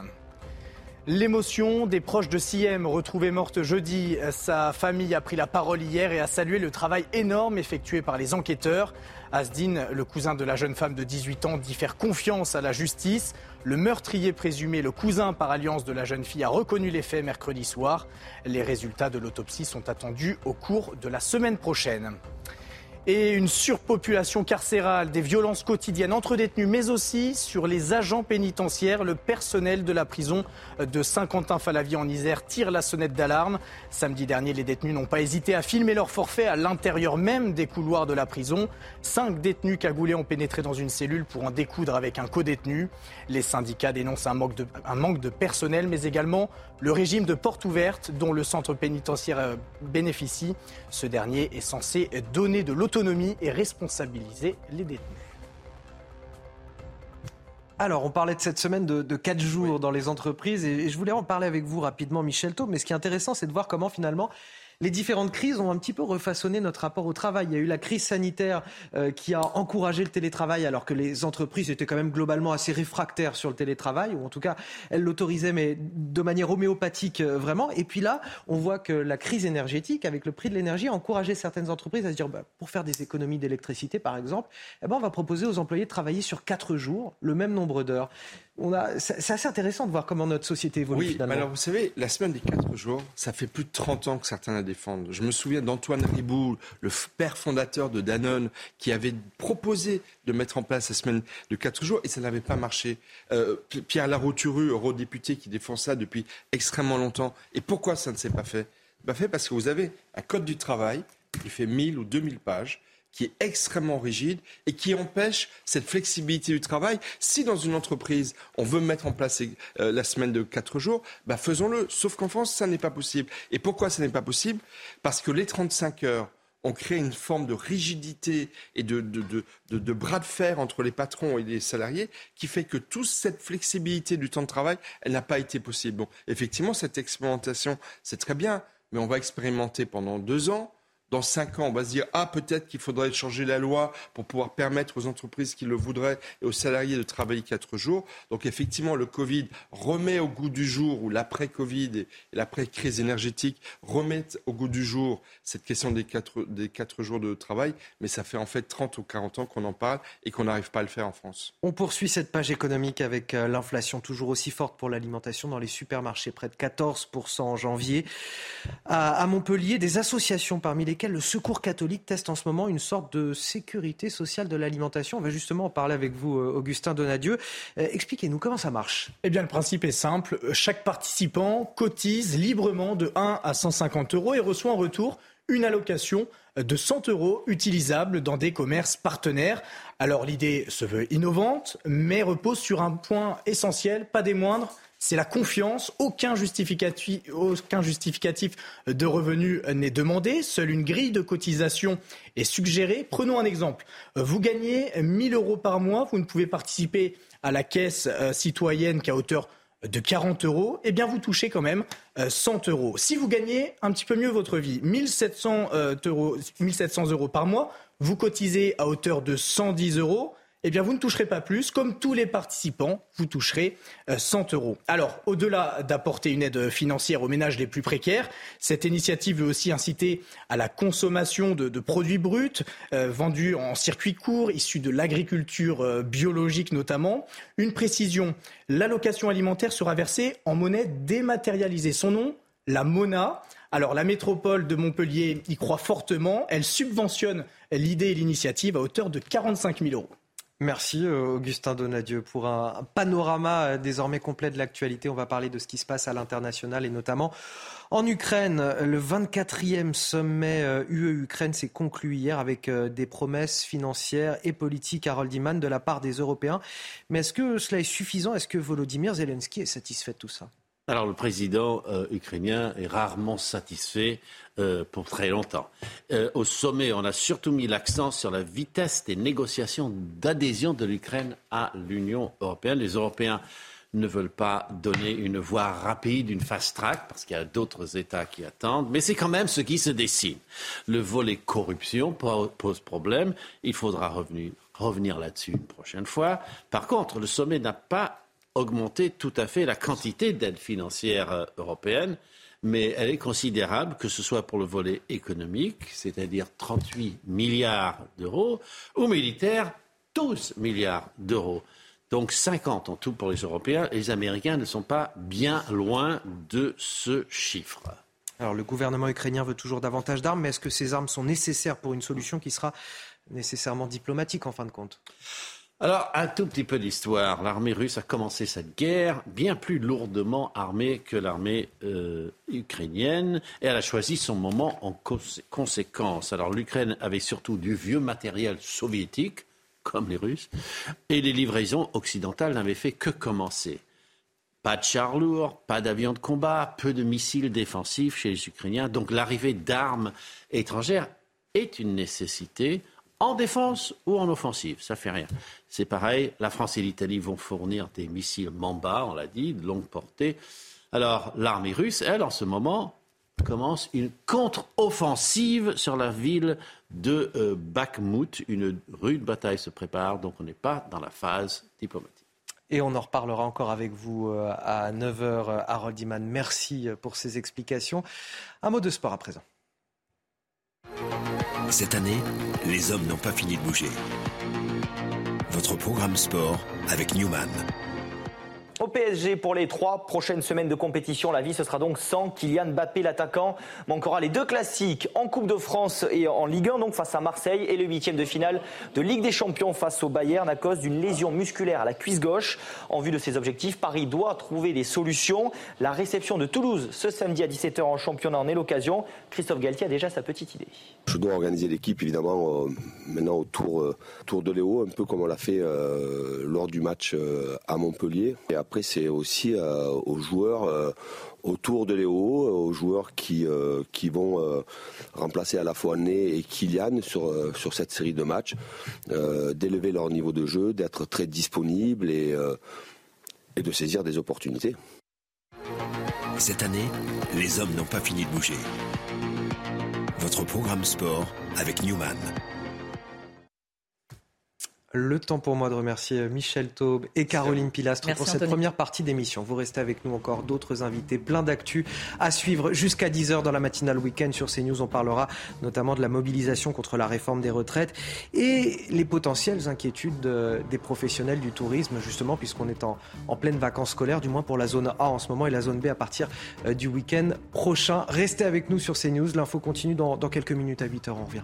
L'émotion des proches de Siem, retrouvée morte jeudi. Sa famille a pris la parole hier et a salué le travail énorme effectué par les enquêteurs. Asdin, le cousin de la jeune femme de 18 ans, dit faire confiance à la justice. Le meurtrier présumé, le cousin par alliance de la jeune fille, a reconnu les faits mercredi soir. Les résultats de l'autopsie sont attendus au cours de la semaine prochaine et une surpopulation carcérale, des violences quotidiennes entre détenus, mais aussi sur les agents pénitentiaires. Le personnel de la prison de Saint-Quentin-Falavie en Isère tire la sonnette d'alarme. Samedi dernier, les détenus n'ont pas hésité à filmer leur forfait à l'intérieur même des couloirs de la prison. Cinq détenus cagoulés ont pénétré dans une cellule pour en découdre avec un codétenu. Les syndicats dénoncent un manque de, un manque de personnel, mais également le régime de porte ouverte dont le centre pénitentiaire euh, bénéficie. Ce dernier est censé donner de l'autonomie et responsabiliser les détenus. Alors, on parlait de cette semaine de, de 4 jours dans les entreprises et, et je voulais en parler avec vous rapidement, Michel Thau. Mais ce qui est intéressant, c'est de voir comment finalement les différentes crises ont un petit peu refaçonné notre rapport au travail. Il y a eu la crise sanitaire euh, qui a encouragé le télétravail alors que les entreprises étaient quand même globalement assez réfractaires sur le télétravail, ou en tout cas elles l'autorisaient mais de manière homéopathique euh, vraiment. Et puis là, on voit que la crise énergétique, avec le prix de l'énergie, a encouragé certaines entreprises à se dire bah, pour faire des économies d'électricité par exemple, eh ben, on va proposer aux employés de travailler sur 4 jours, le même nombre d'heures c'est assez intéressant de voir comment notre société évolue oui, finalement. alors vous savez, la semaine des 4 jours, ça fait plus de 30 ans que certains la défendent. Je me souviens d'Antoine Riboud, le père fondateur de Danone, qui avait proposé de mettre en place la semaine de 4 jours et ça n'avait pas marché. Euh, Pierre Larouturue, eurodéputé, qui défend ça depuis extrêmement longtemps. Et pourquoi ça ne s'est pas fait? Pas fait parce que vous avez un code du travail qui fait 1000 ou 2000 pages qui est extrêmement rigide et qui empêche cette flexibilité du travail. Si dans une entreprise, on veut mettre en place euh, la semaine de quatre jours, bah faisons-le. Sauf qu'en France, ça n'est pas possible. Et pourquoi ça n'est pas possible? Parce que les 35 heures ont créé une forme de rigidité et de, de, de, de, bras de fer entre les patrons et les salariés qui fait que toute cette flexibilité du temps de travail, elle n'a pas été possible. Bon, effectivement, cette expérimentation, c'est très bien, mais on va expérimenter pendant deux ans dans cinq ans, on va se dire ah peut-être qu'il faudrait changer la loi pour pouvoir permettre aux entreprises qui le voudraient et aux salariés de travailler quatre jours. Donc effectivement, le Covid remet au goût du jour ou l'après-Covid et l'après-crise énergétique remettent au goût du jour cette question des quatre, des quatre jours de travail, mais ça fait en fait 30 ou 40 ans qu'on en parle et qu'on n'arrive pas à le faire en France. On poursuit cette page économique avec euh, l'inflation toujours aussi forte pour l'alimentation dans les supermarchés, près de 14% en janvier. À, Montpellier, des associations parmi lesquelles le Secours catholique teste en ce moment une sorte de sécurité sociale de l'alimentation. On va justement en parler avec vous, euh, Augustin Donadieu. Euh, expliquez-nous comment ça marche. Eh bien, le principe est simple. Chaque participant cotise librement de 1 à 150 euros et reçoit en retour une allocation de 100 euros utilisables dans des commerces partenaires. Alors l'idée se veut innovante, mais repose sur un point essentiel, pas des moindres, c'est la confiance. Aucun justificatif, de revenus n'est demandé. Seule une grille de cotisation est suggérée. Prenons un exemple. Vous gagnez 1000 euros par mois. Vous ne pouvez participer à la caisse euh, citoyenne qu'à hauteur de 40 euros, eh bien vous touchez quand même 100 euh, euros. Si vous gagnez un petit peu mieux votre vie, 1700 euh, euros, 1700 euros par mois, vous cotisez à hauteur de 110 euros, eh bien, vous ne toucherez pas plus. Comme tous les participants, vous toucherez 100 euh, euros. Alors, au-delà d'apporter une aide financière aux ménages les plus précaires, cette initiative veut aussi inciter à la consommation de, produits bruts euh, vendus en circuit court, issus de l'agriculture euh, biologique notamment. Une précision, l'allocation alimentaire sera versée en monnaie dématérialisée. Son nom, la MONA. Alors la métropole de Montpellier y croit fortement. Elle subventionne l'idée et l'initiative à hauteur de 45 000 euros. Merci euh, Augustin Donadieu pour un panorama euh, désormais complet de l'actualité. On va parler de ce qui se passe à l'international et notamment en Ukraine. Le 24e sommet UE-Ukraine euh, s'est conclu hier avec des promesses financières et politiques à Iman de la part des Européens. Mais est-ce que cela est suffisant? Est-ce que Volodymyr Zelensky est satisfait de tout ça? Alors le président ukrainien est rarement satisfait euh, pour très longtemps. Euh, au sommet, on a surtout mis l'accent sur la vitesse des négociations d'adhésion de l'Ukraine à l'Union européenne. Les Européens ne veulent pas donner une voie rapide, une fast track, parce qu'il y a d'autres États qui attendent, mais c'est quand même ce qui se dessine. Le volet corruption pose problème, il faudra revenir là-dessus une prochaine fois. Par contre, le sommet n'a pas augmenter tout à fait la quantité d'aide financière euh, européenne, mais elle est considérable, que ce soit pour le volet économique, c'est-à-dire 38 milliards d'euros, ou militaire, 12 milliards d'euros. Donc 50 en tout pour les Européens. Les Américains ne sont pas bien loin de ce chiffre. Alors le gouvernement ukrainien veut toujours davantage d'armes, mais est-ce que ces armes sont nécessaires pour une solution qui sera nécessairement diplomatique en fin de compte? Alors, un tout petit peu d'histoire. L'armée russe a commencé cette guerre bien plus lourdement armée que l'armée euh, ukrainienne et elle a choisi son moment en conséquence. Alors, l'Ukraine avait surtout du vieux matériel soviétique, comme les Russes, et les livraisons occidentales n'avaient fait que commencer. Pas de chars lourds, pas d'avions de combat, peu de missiles défensifs chez les Ukrainiens. Donc l'arrivée d'armes étrangères est une nécessité en défense ou en offensive. Ça fait rien. C'est pareil, la France et l'Italie vont fournir des missiles Mamba, on l'a dit, de longue portée. Alors l'armée russe, elle, en ce moment, commence une contre-offensive sur la ville de euh, Bakhmut. Une rude bataille se prépare, donc on n'est pas dans la phase diplomatique. Et on en reparlera encore avec vous euh, à 9h. Harold Iman, merci euh, pour ces explications. Un mot de sport à présent. Cette année, les hommes n'ont pas fini de bouger. Votre programme sport avec Newman. Au PSG, pour les trois prochaines semaines de compétition, la vie ce sera donc sans Kylian Mbappé, l'attaquant. Manquera les deux classiques en Coupe de France et en Ligue 1, donc face à Marseille, et le huitième de finale de Ligue des Champions face au Bayern à cause d'une lésion musculaire à la cuisse gauche. En vue de ses objectifs, Paris doit trouver des solutions. La réception de Toulouse ce samedi à 17h en championnat en est l'occasion. Christophe Galtier a déjà sa petite idée. Je dois organiser l'équipe évidemment euh, maintenant autour, euh, de Léo, un peu comme on l'a fait euh, lors du match à Montpellier. C'est aussi aux joueurs autour de Léo, aux joueurs qui, qui vont remplacer à la fois Né et Kylian sur, sur cette série de matchs, d'élever leur niveau de jeu, d'être très disponible et, et de saisir des opportunités. Cette année, les hommes n'ont pas fini de bouger. Votre programme sport avec Newman. Le temps pour moi de remercier Michel Taube et Caroline Pilastre pour cette première partie d'émission. Vous restez avec nous encore d'autres invités, plein d'actu à suivre jusqu'à 10h dans la matinale week-end sur CNews. On parlera notamment de la mobilisation contre la réforme des retraites et les potentielles inquiétudes des professionnels du tourisme, justement, puisqu'on est en, pleine vacances scolaires, du moins pour la zone A en ce moment et la zone B à partir euh, du week-end prochain. Restez avec nous sur CNews. L'info continue dans, dans quelques minutes à 8h. On revient.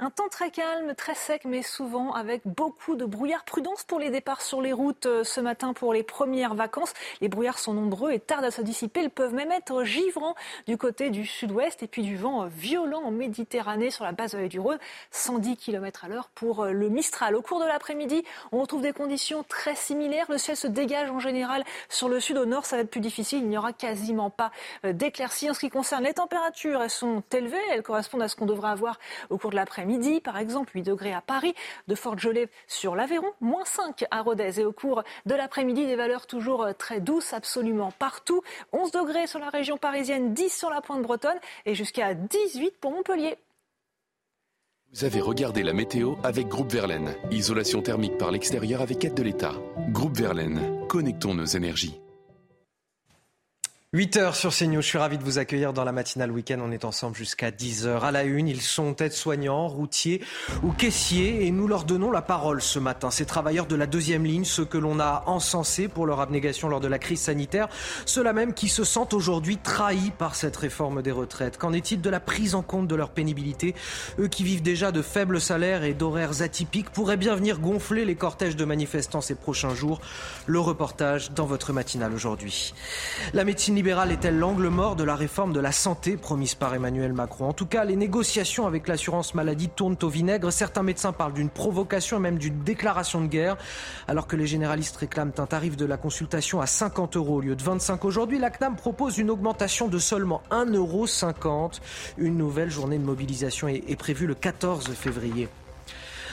Un temps très calme, très sec, mais souvent avec beaucoup de brouillard. Prudence pour les départs sur les routes euh, ce matin pour les premières vacances. Les brouillards sont nombreux et tardent à se dissiper. Ils peuvent même être givrants du côté du sud-ouest et puis du vent violent en Méditerranée sur la base du Rhône. 110 km à l'heure pour euh, le Mistral. Au cours de l'après-midi, on retrouve des conditions très similaires. Le ciel se dégage en général sur le sud. Au nord, ça va être plus difficile. Il n'y aura quasiment pas euh, d'éclaircies. En ce qui concerne les températures, elles sont élevées. Elles correspondent à ce qu'on devrait avoir au cours de l'après-midi midi, par exemple, 8 degrés à Paris, de fortes gelées sur l'Aveyron, moins 5 à Rodez. Et au cours de l'après-midi, des valeurs toujours euh, très douces absolument partout. 11 degrés sur la région parisienne, 10 sur la pointe bretonne et jusqu'à 18 pour Montpellier. Vous avez regardé la météo avec Groupe Verlaine. Isolation thermique par l'extérieur avec aide de l'État. Groupe Verlaine, connectons nos énergies. 8h sur CNews, je suis ravi de vous accueillir dans la matinale week-end. On est ensemble jusqu'à 10h. À la une, ils sont aides-soignants, routiers ou caissiers et nous leur donnons la parole ce matin. Ces travailleurs de la deuxième ligne, ceux que l'on a encensés pour leur abnégation lors de la crise sanitaire, ceux-là même qui se sentent aujourd'hui trahis par cette réforme des retraites. Qu'en est-il de la prise en compte de leur pénibilité? Eux qui vivent déjà de faibles salaires et d'horaires atypiques pourraient bien venir gonfler les cortèges de manifestants ces prochains jours. Le reportage dans votre matinale aujourd'hui. La médecine libérale est-elle l'angle mort de la réforme de la santé promise par Emmanuel Macron? En tout cas, les négociations avec l'assurance maladie tournent au vinaigre. Certains médecins parlent d'une provocation et même d'une déclaration de guerre. Alors que les généralistes réclament un tarif de la consultation à 50 euros au lieu de 25 aujourd'hui, la CNAM propose une augmentation de seulement 1,50 euros. Une nouvelle journée de mobilisation est prévue le 14 février.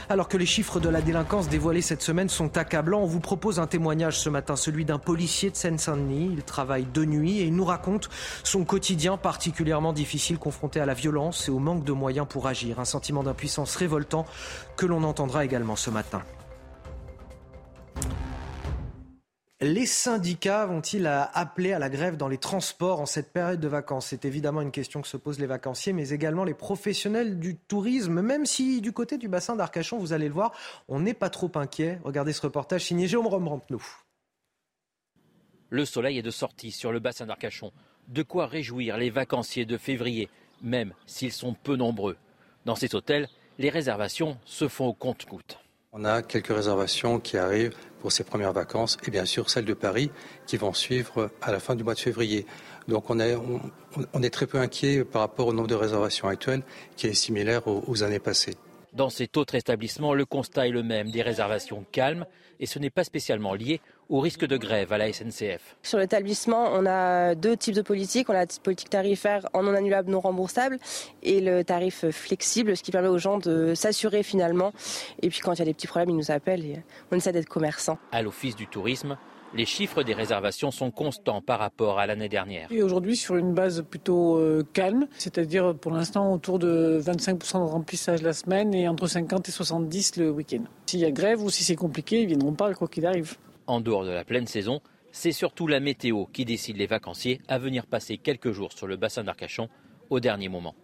Alors que les chiffres de la délinquance dévoilés cette semaine sont accablants, on vous propose un témoignage ce matin, celui d'un policier de Seine-Saint-Denis. Il travaille de nuit et il nous raconte son quotidien particulièrement difficile confronté à la violence et au manque de moyens pour agir. Un sentiment d'impuissance révoltant que l'on entendra également ce matin. Les syndicats vont-ils appeler à la grève dans les transports en cette période de vacances? C'est évidemment une question que se posent les vacanciers, mais également les professionnels du tourisme, même si du côté du bassin d'Arcachon, vous allez le voir, on n'est pas trop inquiet. Regardez ce reportage signé Jérôme Romrampnou. Le soleil est de sortie sur le bassin d'Arcachon. De quoi réjouir les vacanciers de février, même s'ils sont peu nombreux. Dans ces hôtels, les réservations se font au compte-gouttes. On a quelques réservations qui arrivent pour ces premières vacances et bien sûr celles de Paris qui vont suivre à la fin du mois de février. Donc on est, on, est très peu inquiet par rapport au nombre de réservations actuelles qui est similaire aux années passées. Dans cet autre établissement, le constat est le même, des réservations calmes, et ce n'est pas spécialement lié au risque de grève à la SNCF. Sur l'établissement, on a deux types de politiques. On a la politique tarifaire en non annulable, non remboursable, et le tarif flexible, ce qui permet aux gens de s'assurer finalement. Et puis quand il y a des petits problèmes, ils nous appellent et on essaie d'être commerçant. À l'Office du tourisme, les chiffres des réservations sont constants par rapport à l'année dernière. Et aujourd'hui, sur une base plutôt euh, calme, c'est-à-dire pour l'instant autour de 25% de remplissage la semaine et entre 50 et 70 le week-end. S'il y a grève ou si c'est compliqué, ils viendront pas quoi qu'il arrive. En dehors de la pleine saison, c'est surtout la météo qui décide les vacanciers à venir passer quelques jours sur le bassin d'Arcachon au dernier moment.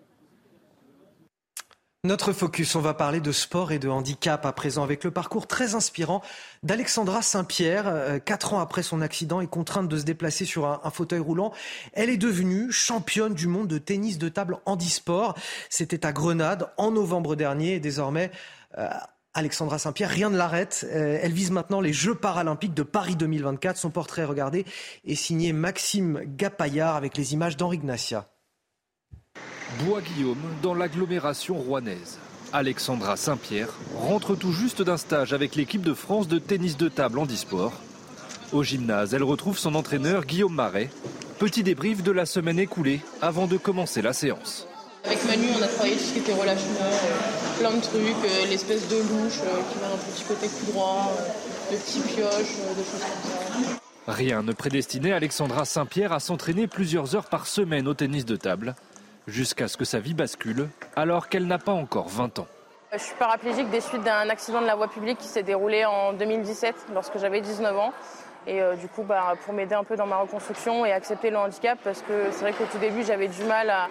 Notre focus, on va parler de sport et de handicap à présent avec le parcours très inspirant d'Alexandra Saint-Pierre. Euh, quatre ans après son accident et contrainte de se déplacer sur un, fauteuil roulant, elle est devenue championne du monde de tennis de table handisport. C'était à Grenade en novembre dernier désormais... Euh, Alexandra Saint-Pierre, rien ne l'arrête. Euh, elle vise maintenant les Jeux paralympiques de Paris 2024. Son portrait, regardé, est signé Maxime Gapaillard avec les images d'Henri Gnacia. Bois-Guillaume, dans l'agglomération rouennaise. Alexandra Saint-Pierre rentre tout juste d'un stage avec l'équipe de France de tennis de table en disport. Au gymnase, elle retrouve son entraîneur Guillaume Marais. Petit débrief de la semaine écoulée avant de commencer la séance. Avec Manu, on a travaillé tout ce qui était relâchement, euh, plein de trucs, euh, l'espèce de louche euh, qui met un petit côté coup droit, de petits pioches, des choses comme ça. Rien ne prédestinait Alexandra Saint-Pierre à s'entraîner plusieurs heures par semaine au tennis de table jusqu'à ce que sa vie bascule, alors qu'elle n'a pas encore 20 ans. Je suis paraplégique des suites d'un accident de la voie publique qui s'est déroulé en 2017, lorsque j'avais 19 ans. Et euh, du coup, bah, pour m'aider un peu dans ma reconstruction et accepter le handicap, parce que c'est vrai qu'au tout début, j'avais du mal à,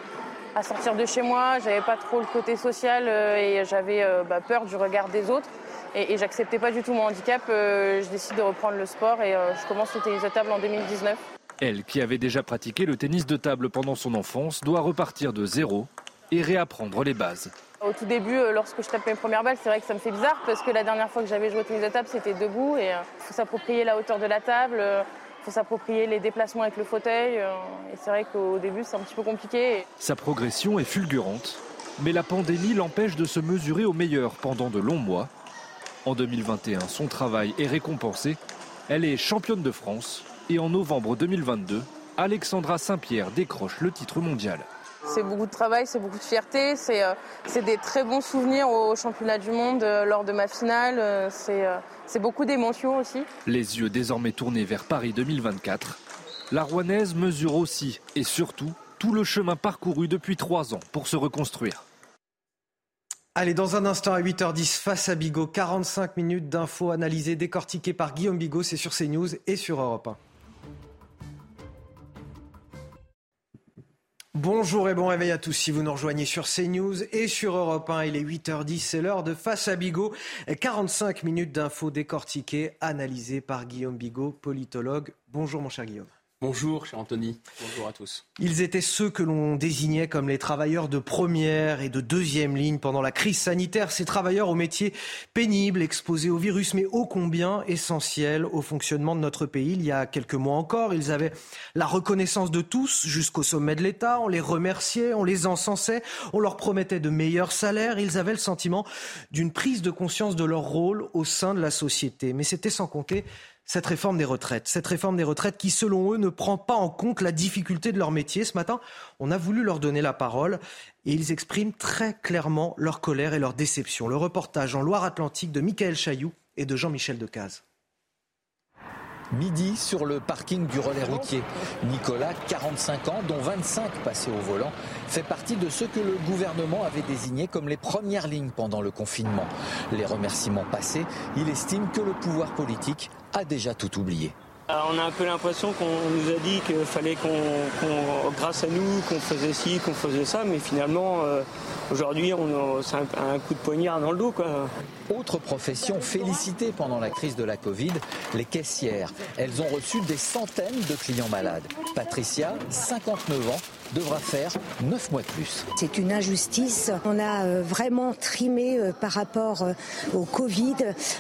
sortir de chez moi, j'avais pas trop le côté social euh, et j'avais euh, bah, peur du regard des autres. Et, et j'acceptais pas du tout mon handicap. je décide de reprendre le sport et je commence le tennis de table en 2019. Elle, qui avait déjà pratiqué le tennis de table pendant son enfance, doit repartir de zéro et réapprendre les bases. Au tout début, euh, lorsque je tape mes premières balles, c'est vrai que ça me fait bizarre parce que la dernière fois que j'avais joué au tennis de table, c'était debout et il euh, faut s'approprier la hauteur de la table, euh, faut s'approprier les déplacements avec le fauteuil et c'est vrai qu'au début, c'est un petit peu compliqué. Sa progression est fulgurante, mais la pandémie l'empêche de se mesurer au meilleur pendant de longs mois. En 2021, son travail est récompensé. Elle est championne de France et en novembre 2022, Alexandra Saint-Pierre décroche le titre mondial. C'est beaucoup de travail, c'est beaucoup de fierté, c'est euh, des très bons souvenirs au championnat du monde euh, lors de ma finale, euh, c'est beaucoup d'émotions aussi. Les yeux désormais tournés vers Paris 2024, la Rouennaise mesure aussi et surtout tout le chemin parcouru depuis trois ans pour se reconstruire. Allez, dans un instant à 8h10, face à Bigot, 45 minutes d'infos analysées, décortiquées par Guillaume Bigot, c'est sur CNews et sur Europe Bonjour et bon réveil à tous si vous nous rejoignez sur CNews et sur Europe 1. Il est 8h10, c'est l'heure de Face à Bigot. 45 minutes d'infos décortiquées, analysées par Guillaume Bigot, politologue. Bonjour mon cher Guillaume. Bonjour, cher Anthony. Bonjour à tous. Ils étaient ceux que l'on désignait comme les travailleurs de première et de deuxième ligne pendant la crise sanitaire. Ces travailleurs aux métiers pénibles, exposés au virus, mais ô combien essentiels au fonctionnement de notre pays. Il y a quelques mois encore, ils avaient la reconnaissance de tous jusqu'au sommet de l'État. On les remerciait, on les encensait, on leur promettait de meilleurs salaires. Ils avaient le sentiment d'une prise de conscience de leur rôle au sein de la société. Mais c'était sans compter cette réforme des retraites. Cette réforme des retraites qui, selon eux, ne prend pas en compte la difficulté de leur métier. Ce matin, on a voulu leur donner la parole et ils expriment très clairement leur colère et leur déception. Le reportage en Loire-Atlantique de Michael Chailloux et de Jean-Michel Decaze. Midi sur le parking du relais routier. Nicolas, 45 ans, dont 25 passés au volant, fait partie de ceux que le gouvernement avait désignés comme les premières lignes pendant le confinement. Les remerciements passés, il estime que le pouvoir politique a déjà tout oublié. On a un peu l'impression qu'on nous a dit qu'il fallait qu'on, grâce à nous, qu'on faisait ci, qu'on faisait ça, mais finalement, euh, aujourd'hui, c'est un, un, coup de poignard dans le dos. Quoi. Autre profession félicitée pendant la crise de la Covid, les caissières. Elles ont reçu des centaines de clients malades. Patricia, 59 ans, devra faire 9 mois de plus. C'est une injustice. On a euh, vraiment trimé euh, par rapport euh, au Covid.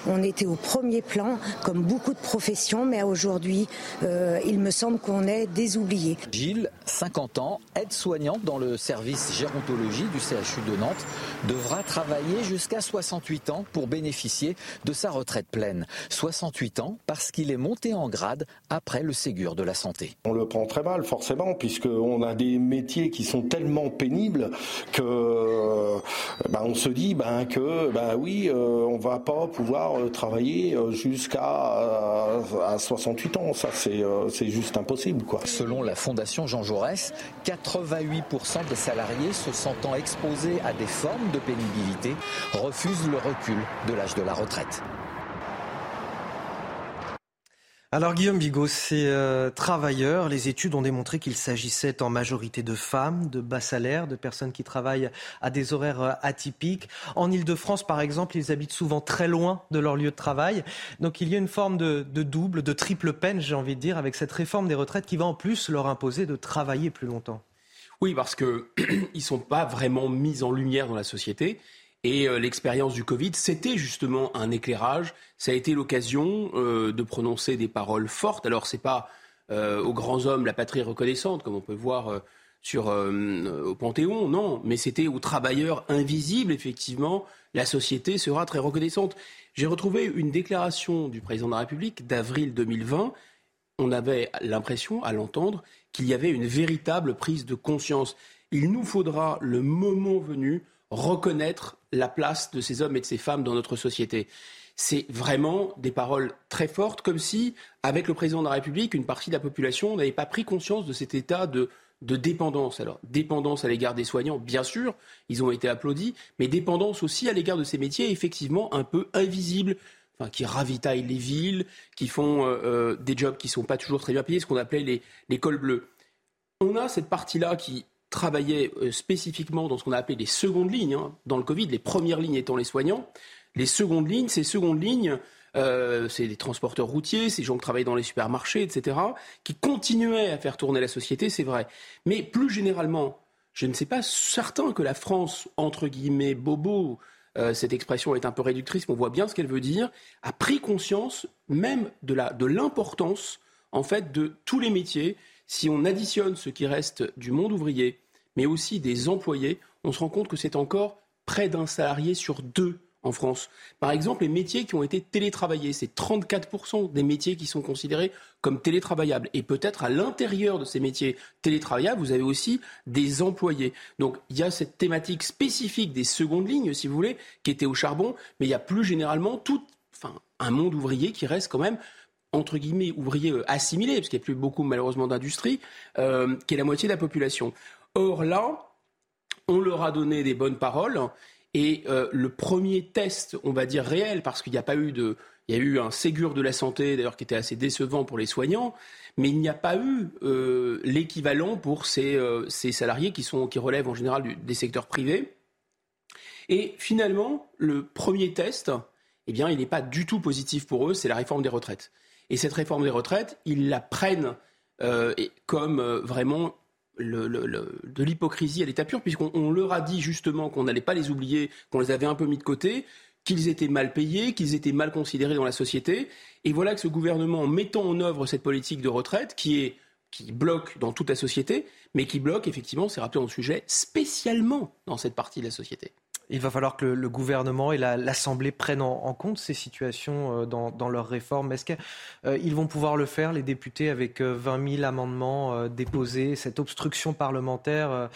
On était au premier plan, comme beaucoup de professions, mais aujourd'hui, il me semble qu'on est désoublié. Gilles, 50 ans, aide-soignante dans le service gérontologie du CHU de Nantes, devra travailler jusqu'à 68 ans pour bénéficier de sa retraite pleine. 68 ans parce qu'il est monté en grade après le Ségur de la santé. On le prend très mal forcément puisqu'on a des métiers qui sont tellement pénibles que bah, on se dit bah, que bah, oui, euh, on va pas pouvoir euh, travailler euh, jusqu'à à 68 ans. Ça, c'est juste impossible. Selon la Fondation Jean Jaurès, 88% des salariés se sentant exposés à des formes de pénibilité refusent le recul de l'âge de la retraite. Alors Guillaume Bigot, ces euh, travailleurs, les études ont démontré qu'il s'agissait en majorité de femmes, de bas salaires, de personnes qui travaillent à des horaires euh, atypiques. En Ile-de-France, par exemple, ils habitent souvent très loin de leur lieu de travail. Donc il y a une forme de, de double, de triple peine, j'ai envie de dire, avec cette réforme des retraites qui va en plus leur imposer de travailler plus longtemps. Oui, parce qu'ils ne sont pas vraiment mis en lumière dans la société. Et euh, l'expérience du Covid, c'était justement un éclairage. Ça a été l'occasion euh, de prononcer des paroles fortes. Alors, c'est pas euh, aux grands hommes la patrie reconnaissante, comme on peut voir sur, au Panthéon, non. Mais c'était aux travailleurs invisibles, effectivement, la société sera très reconnaissante. J'ai retrouvé une déclaration du président de la République d'avril 2020. On avait l'impression, à l'entendre, qu'il y avait une véritable prise de conscience. Il nous faudra, le moment venu, reconnaître la place de ces hommes et de ces femmes dans notre société. C'est vraiment des paroles très fortes, comme si, avec le président de la République, une partie de la population n'avait pas pris conscience de cet état de, dépendance. Alors, dépendance à l'égard des soignants, bien sûr, ils ont été applaudis, mais dépendance aussi à l'égard de ces métiers, effectivement, un peu invisibles, qui ravitaillent les villes, qui font euh, euh, des jobs qui ne sont pas toujours très bien payés, ce qu'on appelait les, les cols bleus. On a cette partie-là qui travaillaient euh, spécifiquement dans ce qu'on a appelé les secondes lignes, hein, dans le Covid, les premières lignes étant les soignants. Les secondes lignes, ces secondes lignes, euh, c'est les transporteurs routiers, ces gens qui travaillent dans les supermarchés, etc., qui continuaient à faire tourner la société, c'est vrai. Mais plus généralement, je ne sais pas certain que la France, entre guillemets, bobo, euh, cette expression est un peu réductrice, mais on voit bien ce qu'elle veut dire, a pris conscience même de l'importance, de en fait, de tous les métiers si on additionne ce qui reste du monde ouvrier, mais aussi des employés, on se rend compte que c'est encore près d'un salarié sur deux en France. Par exemple, les métiers qui ont été télétravaillés, c'est 34% des métiers qui sont considérés comme télétravaillables. Et peut-être à l'intérieur de ces métiers télétravaillables, vous avez aussi des employés. Donc il y a cette thématique spécifique des secondes lignes, si vous voulez, qui était au charbon, mais il y a plus généralement tout, enfin, un monde ouvrier qui reste quand même entre guillemets, ouvriers euh, assimilés, parce qu'il n'y a plus beaucoup malheureusement d'industrie, euh, qui est la moitié de la population. Or là, on leur a donné des bonnes paroles, et euh, le premier test, on va dire réel, parce qu'il n'y a pas eu de... Il y a eu un Ségur de la santé, d'ailleurs, qui était assez décevant pour les soignants, mais il n'y a pas eu l'équivalent pour ces, ces, salariés qui, sont, qui relèvent en général des secteurs privés. Et finalement, le premier test, eh bien, il n'est pas du tout positif pour eux, c'est la réforme des retraites. Et cette réforme des retraites, ils la prennent euh, comme euh, vraiment de l'hypocrisie à l'état pur, puisqu'on leur a dit justement qu'on n'allait pas les oublier, qu'on les avait un peu mis de côté, qu'ils étaient mal payés, qu'ils étaient mal considérés dans la société. Et voilà que ce gouvernement, mettant en œuvre cette politique de retraite, qui qui bloque dans toute la société, mais qui bloque effectivement, c'est rappelé dans le sujet, spécialement dans cette partie de la société. Il va falloir que le, gouvernement et l'Assemblée prennent en, compte ces situations euh, dans, leurs réformes. Est-ce qu'ils euh, vont pouvoir le faire, les députés, avec 20 euh, 000 amendements déposés, cette obstruction parlementaire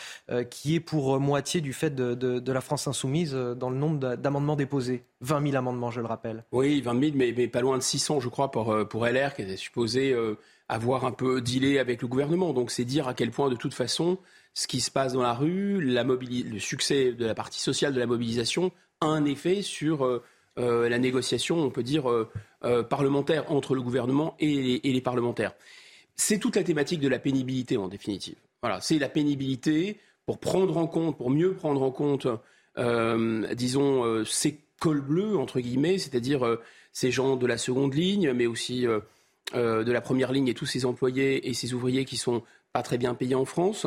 qui est pour moitié du fait de, la France insoumise dans le nombre d'amendements déposés? 20 000 amendements, je le rappelle. Oui, 20 000, mais, mais pas loin de 600, je crois, pour, pour LR, qui était supposé avoir un peu dealé avec le gouvernement. Donc c'est dire à quel point, de toute façon, ce qui se passe dans la rue, le succès de la partie sociale de la mobilisation a un effet sur euh, euh, la négociation, on peut dire, euh, parlementaire entre le gouvernement et les, parlementaires. C'est toute la thématique de la pénibilité, en définitive. Voilà, c'est la pénibilité pour prendre en compte, pour mieux prendre en compte, disons, ces cols bleus, entre guillemets, c'est-à-dire ces gens de la seconde ligne, mais aussi de la première ligne et tous ces employés et ces ouvriers qui sont pas très bien payés en France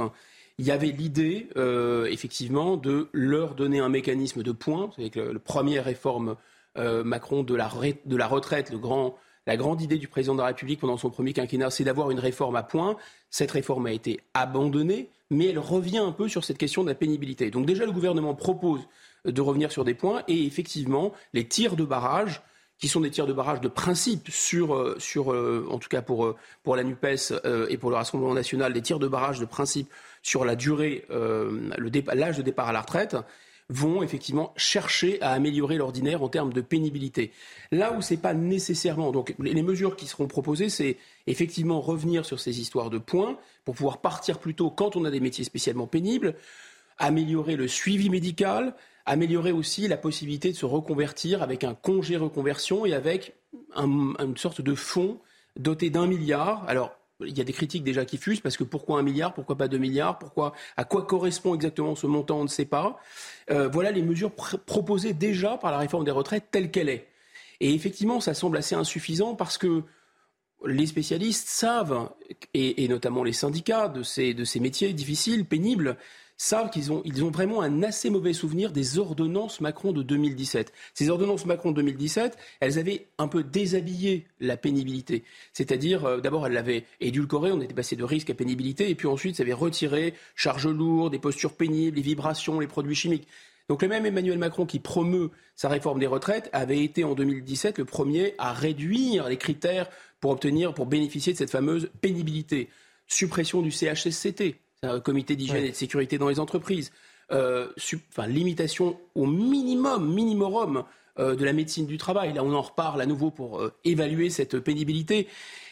il y avait l'idée, euh, effectivement, de leur donner un mécanisme de points. Avec le, le première réforme euh, Macron de la, la retraite, grand, la grande idée du président de la République pendant son premier quinquennat, c'est d'avoir une réforme à points. Cette réforme a été abandonnée, mais elle revient un peu sur cette question de la pénibilité. Donc déjà, le gouvernement propose de revenir sur des points, et effectivement, les tirs de barrage qui sont des tirs de barrage de principe sur, euh, en tout cas pour la NUPES et pour le Rassemblement national, des tirs de barrage de principe sur la durée, euh, l'âge de départ à la retraite, vont effectivement chercher à améliorer l'ordinaire en termes de pénibilité. Là où ce n'est pas nécessairement. Donc les mesures qui seront proposées, c'est effectivement revenir sur ces histoires de points pour pouvoir partir plus tôt quand on a des métiers spécialement pénibles, améliorer le suivi médical, améliorer aussi la possibilité de se reconvertir avec un congé reconversion et avec une sorte de fonds doté d'un milliard. Alors, il y a des critiques déjà qui fusent parce que pourquoi un milliard, pourquoi pas deux milliards, pourquoi, à quoi correspond exactement ce montant, on ne sait pas. Euh, voilà les mesures proposées déjà par la réforme des retraites telle qu'elle est. Et effectivement, ça semble assez insuffisant parce que les spécialistes savent, et, notamment les syndicats de ces, de ces métiers difficiles, pénibles, savent qu'ils ont, ils ont vraiment un assez mauvais souvenir des ordonnances Macron de 2017. Ces ordonnances Macron de 2017, elles avaient un peu déshabillé la pénibilité. C'est-à-dire, euh, d'abord, elles l'avaient édulcoré, on était passé de risque à pénibilité, et puis ensuite, ça avait retiré charges lourdes, des postures pénibles, les vibrations, les produits chimiques. Donc le même Emmanuel Macron qui promeut sa réforme des retraites avait été en 2017 le premier à réduire les critères pour obtenir, pour bénéficier de cette fameuse pénibilité. Suppression du CHSCT, un comité d'hygiène et de sécurité dans les entreprises, euh, enfin, limitation au minimum, minimum euh, de la médecine du travail. Là, on en reparle à nouveau pour euh, évaluer cette pénibilité.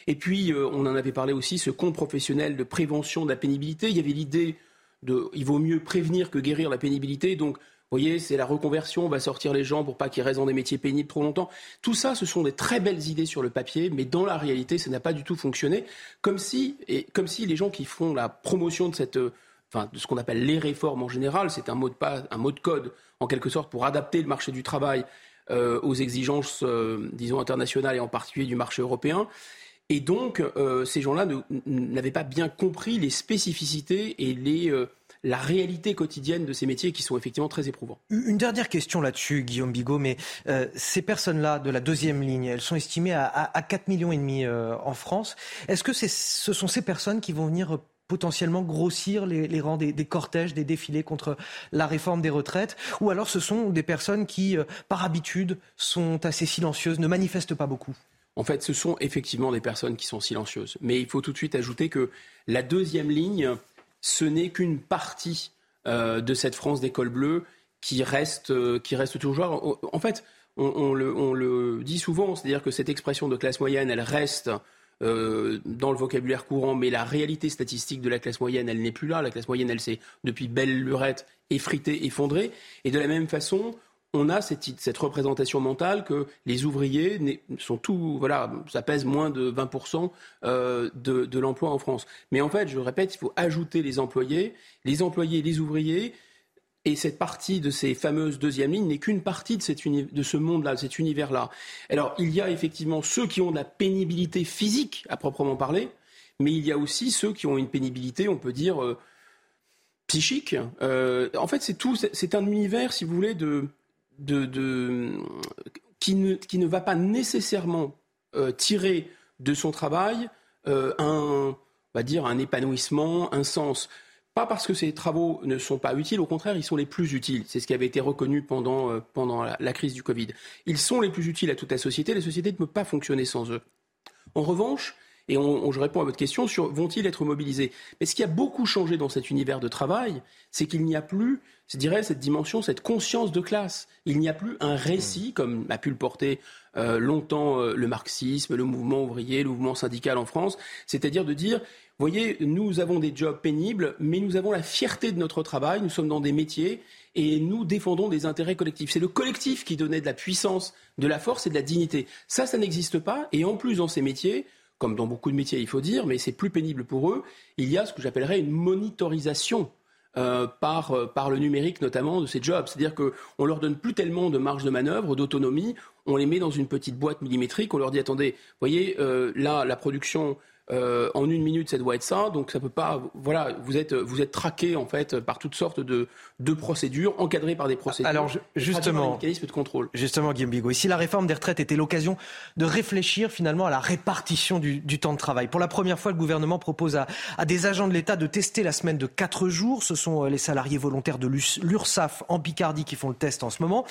Et puis, on en avait parlé aussi, ce compte professionnel de prévention de la pénibilité. Il y avait l'idée de, il vaut mieux prévenir que guérir la pénibilité. Donc, vous voyez, c'est la reconversion, on va sortir les gens pour pas qu'ils restent dans des métiers pénibles trop longtemps. Tout ça, ce sont des très belles idées sur le papier, mais dans la réalité, ça n'a pas du tout fonctionné. Comme si, et comme si les gens qui font la promotion de cette, enfin, de ce qu'on appelle les réformes en général, c'est un mot de pas, un mot de code en quelque sorte pour adapter le marché du travail euh, aux exigences, euh, disons internationales et en particulier du marché européen. Et donc, euh, ces gens-là n'avaient pas bien compris les spécificités et les la réalité quotidienne de ces métiers qui sont effectivement très éprouvants. Une dernière question là-dessus, Guillaume Bigot, mais euh, ces personnes-là de la deuxième ligne, elles sont estimées à, à, 4 millions et demi euh, en France. Est-ce que ce sont ces personnes qui vont venir potentiellement grossir les, rangs des, cortèges, des défilés contre la réforme des retraites? Ou alors ce sont des personnes qui, euh, par habitude, sont assez silencieuses, ne manifestent pas beaucoup? En fait, ce sont effectivement des personnes qui sont silencieuses. Mais il faut tout de suite ajouter que la deuxième ligne, ce n'est qu'une partie euh, de cette France d'école bleue qui reste, euh, qui reste toujours. En fait, on, le, dit souvent, c'est-à-dire que cette expression de classe moyenne, elle reste euh, dans le vocabulaire courant, mais la réalité statistique de la classe moyenne, elle n'est plus là. La classe moyenne, elle s'est depuis belle lurette effritée, effondrée. Et de la même façon, on a cette, représentation mentale que les ouvriers sont tout, voilà, ça pèse moins de 20% euh, de, l'emploi en France. Mais en fait, je répète, il faut ajouter les employés, les employés, les ouvriers, et cette partie de ces fameuses deuxièmes lignes n'est qu'une partie de, de ce monde-là, de cet univers-là. Alors, il y a effectivement ceux qui ont de la pénibilité physique, à proprement parler, mais il y a aussi ceux qui ont une pénibilité, on peut dire, euh, psychique. Euh, en fait, c'est tout, c'est un univers, si vous voulez, de, de, qui, ne, qui, ne, va pas nécessairement euh, tirer de son travail euh, un, va dire, un épanouissement, un sens. pas parce que ces travaux ne sont pas utiles, au contraire, ils sont les plus utiles. C'est ce qui avait été reconnu pendant, euh, pendant la, la, crise du Covid. Ils sont les plus utiles à toute la société. La société ne peut pas fonctionner sans eux. En revanche, et on, on, je réponds à votre question sur vont-ils être mobilisés Mais ce qui a beaucoup changé dans cet univers de travail, c'est qu'il n'y a plus, je dirais, cette dimension, cette conscience de classe. Il n'y a plus un récit, comme a pu le porter euh, longtemps euh, le marxisme, le mouvement ouvrier, le mouvement syndical en France, c'est-à-dire de dire voyez, nous avons des jobs pénibles, mais nous avons la fierté de notre travail, nous sommes dans des métiers et nous défendons des intérêts collectifs. C'est le collectif qui donnait de la puissance, de la force et de la dignité. Ça, ça n'existe pas. Et en plus, dans ces métiers, comme dans beaucoup de métiers, il faut dire, mais c'est plus pénible pour eux, il y a ce que j'appellerais une monitorisation. Euh, par, euh, par le numérique notamment de ces jobs. C'est-à-dire qu'on leur donne plus tellement de marge de manœuvre, d'autonomie, on les met dans une petite boîte millimétrique, on leur dit attendez, voyez, euh, là, la production euh, en une minute, ça doit être ça. Donc ça peut pas. Voilà, vous êtes vous êtes traqué en fait par toutes sortes de, de procédures encadrées par des procédures. Alors justement, mécanisme de contrôle. Justement, Guillaume Bigot, ici la réforme des retraites était l'occasion de réfléchir finalement à la répartition du, du, temps de travail? Pour la première fois, le gouvernement propose à, à des agents de l'État de tester la semaine de 4 jours. Ce sont euh, les salariés volontaires de l'URSSAF en Picardie qui font le test en ce moment.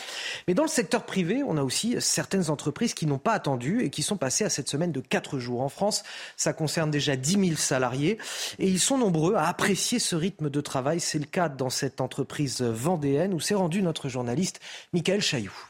Mais dans le secteur privé, on a aussi certaines entreprises qui n'ont pas attendu et qui sont passées à cette semaine de 4 jours. En France, ça concerne déjà 10 000 salariés et ils sont nombreux à apprécier ce rythme de travail. C'est le cas dans cette entreprise vendéenne où s'est rendu notre journaliste Michael Chailloux.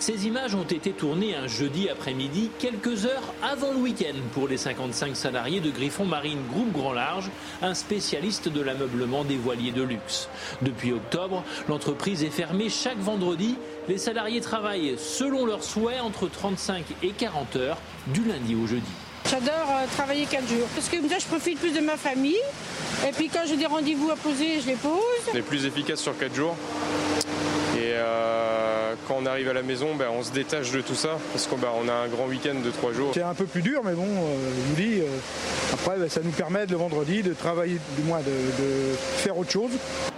Ces images ont été tournées un jeudi après-midi, quelques heures avant le week-end, pour les 55 salariés de Griffon Marine Groupe Grand Large, un spécialiste de l'ameublement des voiliers de luxe. Depuis octobre, l'entreprise est fermée chaque vendredi. Les salariés travaillent selon leurs souhaits entre 35 et 40 heures, du lundi au jeudi. J'adore euh, travailler 4 jours. Parce que moi, je profite plus de ma famille. Et puis quand j'ai des rendez-vous à poser, je les pose. On est plus efficace sur 4 jours. Et euh, quand on arrive à la maison, ben, on se détache de tout ça. Parce qu'on ben, on a un grand week-end de 3 jours. C'est un peu plus dur, mais bon, euh, je vous dis, euh, après, ben, ça nous permet le vendredi de travailler, du moins de, de faire autre chose.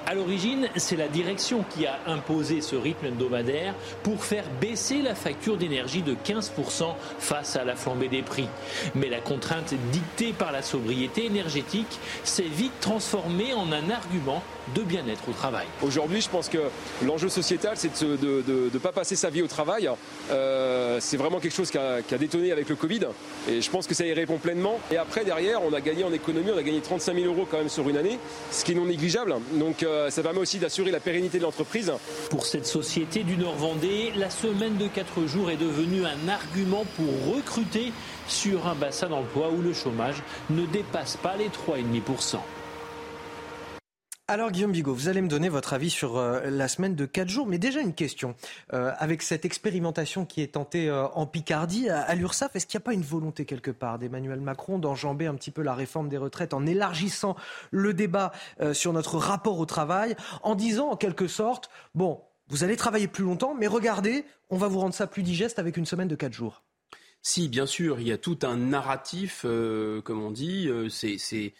À l'origine, c'est la direction qui a imposé ce rythme hebdomadaire pour faire baisser la facture d'énergie de 15% face à la flambée des prix. Mais la contrainte dictée par la sobriété énergétique s'est vite transformée en un argument de bien-être au travail. Aujourd'hui, je pense que l'enjeu sociétal, c'est de ne pas passer sa vie au travail. Euh, c'est vraiment quelque chose qui a, qui a, détonné avec le Covid. Et je pense que ça y répond pleinement. Et après, derrière, on a gagné en économie, on a gagné 35 000 euros quand même sur une année, ce qui est non négligeable. Donc euh, ça permet aussi d'assurer la pérennité de l'entreprise. Pour cette société du Nord-Vendée, la semaine de 4 jours est devenue un argument pour recruter sur un bassin d'emploi où le chômage ne dépasse pas les 3,5%. Alors Guillaume Bigot, vous allez me donner votre avis sur euh, la semaine de 4 jours, mais déjà une question. Euh, avec cette expérimentation qui est tentée euh, en Picardie, à, à est-ce qu'il n'y a pas une volonté quelque part d'Emmanuel Macron d'enjamber un petit peu la réforme des retraites en élargissant le débat sur notre rapport au travail, en disant en quelque sorte, bon, vous allez travailler plus longtemps, mais regardez, on va vous rendre ça plus digeste avec une semaine de 4 jours? Si, bien sûr, il y a tout un narratif, comme on dit, c'est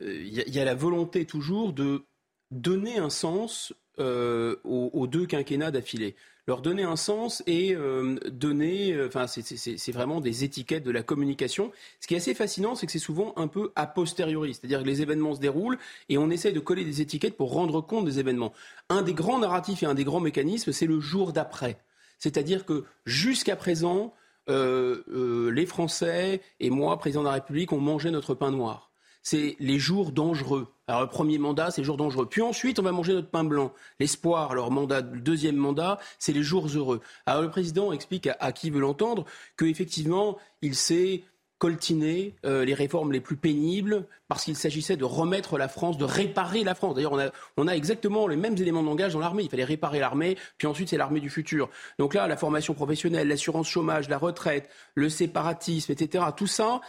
il euh, y, a la volonté toujours de donner un sens euh, aux, deux quinquennats d'affilée. Leur donner un sens et euh, donner, enfin, c'est vraiment des étiquettes de la communication. Ce qui est assez fascinant, c'est que c'est souvent un peu a posteriori, c'est-à-dire que les événements se déroulent et on essaye de coller des étiquettes pour rendre compte des événements. Un des grands narratifs et un des grands mécanismes, c'est le jour d'après. C'est-à-dire que jusqu'à présent, les Français et moi, président de la République, on mangeait notre pain noir c'est les jours dangereux. Alors le premier mandat, c'est les jours dangereux. Puis ensuite, on va manger notre pain blanc. L'espoir, alors mandat, le deuxième mandat, c'est les jours heureux. Alors le président explique à, qui veut l'entendre qu'effectivement, il s'est coltiné euh, les réformes les plus pénibles parce qu'il s'agissait de remettre la France, de réparer la France. D'ailleurs, on a, on a exactement les mêmes éléments de langage dans l'armée. Il fallait réparer l'armée, puis ensuite c'est l'armée du futur. Donc là, la formation professionnelle, l'assurance chômage, la retraite, le séparatisme, etc., tout ça,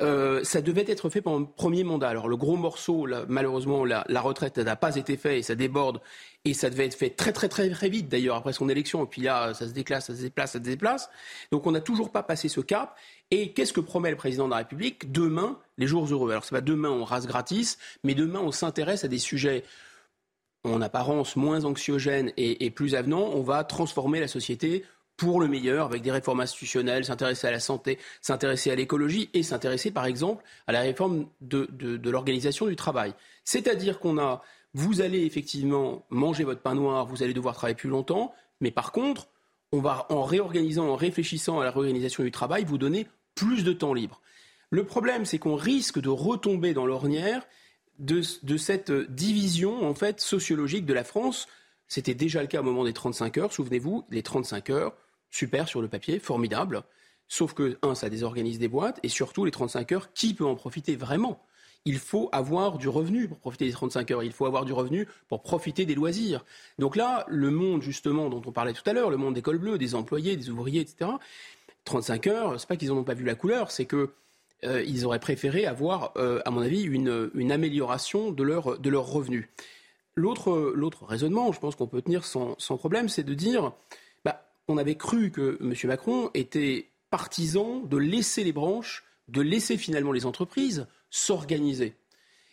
euh, ça devait être fait pendant le premier mandat. Alors le gros morceau, malheureusement, la, retraite n'a pas été fait et ça déborde. Et ça devait être fait très très très très vite d'ailleurs après son élection. Et puis là, ça se déclasse, ça se déplace, ça se déplace. Donc on n'a toujours pas passé ce cap. Et qu'est-ce que promet le président de la République? Demain, les jours heureux. Alors c'est pas demain on rase gratis, mais demain on s'intéresse à des sujets en apparence moins anxiogènes et plus avenants. On va transformer la société pour le meilleur, avec des réformes institutionnelles, s'intéresser à la santé, s'intéresser à l'écologie et s'intéresser par exemple à la réforme de, de l'organisation du travail. C'est-à-dire qu'on a, vous allez effectivement manger votre pain noir, vous allez devoir travailler plus longtemps, mais par contre, on va en réorganisant, en réfléchissant à la réorganisation du travail, vous donner plus de temps libre. Le problème, c'est qu'on risque de retomber dans l'ornière de, de, cette division en fait sociologique de la France. C'était déjà le cas au moment des 35 heures, souvenez-vous, les 35 heures, super sur le papier, formidable. Sauf que, un, ça désorganise des boîtes, et surtout, les 35 heures, qui peut en profiter vraiment? Il faut avoir du revenu pour profiter des 35 heures. Il faut avoir du revenu pour profiter des loisirs. Donc là, le monde, justement, dont on parlait tout à l'heure, le monde des cols bleus, des employés, des ouvriers, etc., 35 heures, c'est pas qu'ils n'en ont pas vu la couleur, c'est qu'ils euh, auraient préféré avoir, euh, à mon avis, une, amélioration de leur, de revenus. L'autre, raisonnement, je pense qu'on peut tenir sans, sans problème, c'est de dire on avait cru que M. Macron était partisan de laisser les branches, de laisser finalement les entreprises s'organiser.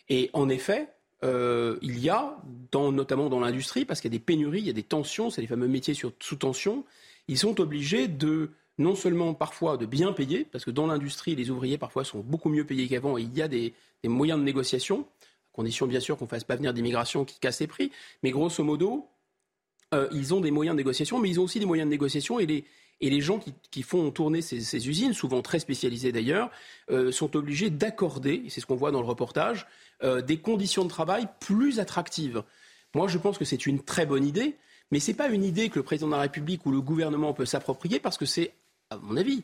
Et en effet, euh, il y a, notamment dans l'industrie, parce qu'il y a des pénuries, il y a des tensions, c'est les fameux métiers sous tension, ils sont obligés de non seulement parfois de bien payer, parce que dans l'industrie, les ouvriers parfois sont beaucoup mieux payés qu'avant, et il y a des, moyens de négociation, à condition bien sûr qu'on ne fasse pas venir d'immigration qui casse les prix, mais grosso modo, euh, ils ont des moyens de négociation, mais ils ont aussi des moyens de négociation et les, et les gens qui, font tourner ces, usines, souvent très spécialisées d'ailleurs, euh, sont obligés d'accorder, c'est ce qu'on voit dans le reportage, euh, des conditions de travail plus attractives. Moi, je pense que c'est une très bonne idée, mais ce n'est pas une idée que le président de la République ou le gouvernement peut s'approprier parce que c'est, à mon avis,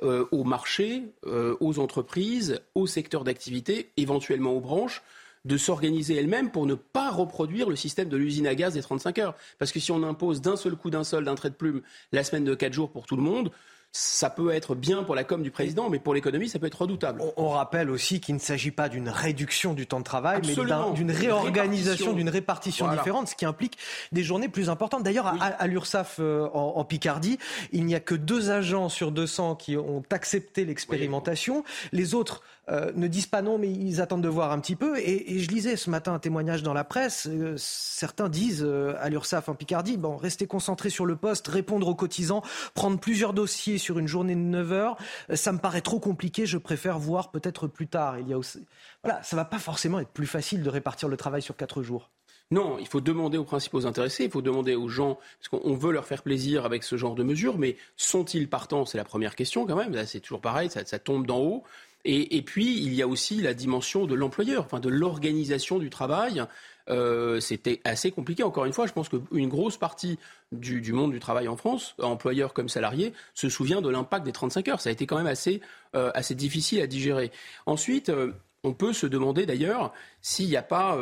au marché, aux entreprises, aux secteurs d'activité, éventuellement aux branches, de s'organiser elle-même pour ne pas reproduire le système de l'usine à gaz des 35 heures. Parce que si on impose d'un seul coup, d'un seul, d'un trait de plume, la semaine de 4 jours pour tout le monde, ça peut être bien pour la com du président, mais pour l'économie, ça peut être redoutable. On, rappelle aussi qu'il ne s'agit pas d'une réduction du temps de travail, mais d'une réorganisation, d'une répartition, différente, ce qui implique des journées plus importantes. D'ailleurs, à, l'URSSAF euh, en, Picardie, il n'y a que deux agents sur 200 qui ont accepté l'expérimentation. Les autres euh, ne disent pas non, mais ils attendent de voir un petit peu. Et, je lisais ce matin un témoignage dans la presse. Euh, certains disent euh, à l'URSSAF en Picardie, bon, rester concentré sur le poste, répondre aux cotisants, prendre plusieurs dossiers sur une journée de 9 heures, ça me paraît trop compliqué. Je préfère voir peut-être plus tard. Il y a aussi... Voilà, ça va pas forcément être plus facile de répartir le travail sur quatre jours. Non, il faut demander aux principaux intéressés, il faut demander aux gens, parce qu'on veut leur faire plaisir avec ce genre de mesures, mais sont-ils partants? C'est la première question quand même. c'est toujours pareil, ça tombe d'en haut. Et, puis, il y a aussi la dimension de l'employeur, enfin de l'organisation du travail. Euh, c'était assez compliqué. Encore une fois, je pense qu'une grosse partie du, monde du travail en France, employeurs comme salariés, se souvient de l'impact des 35 heures. Ça a été quand même assez, euh, assez difficile à digérer. Ensuite, euh, on peut se demander d'ailleurs s'il n'y a pas,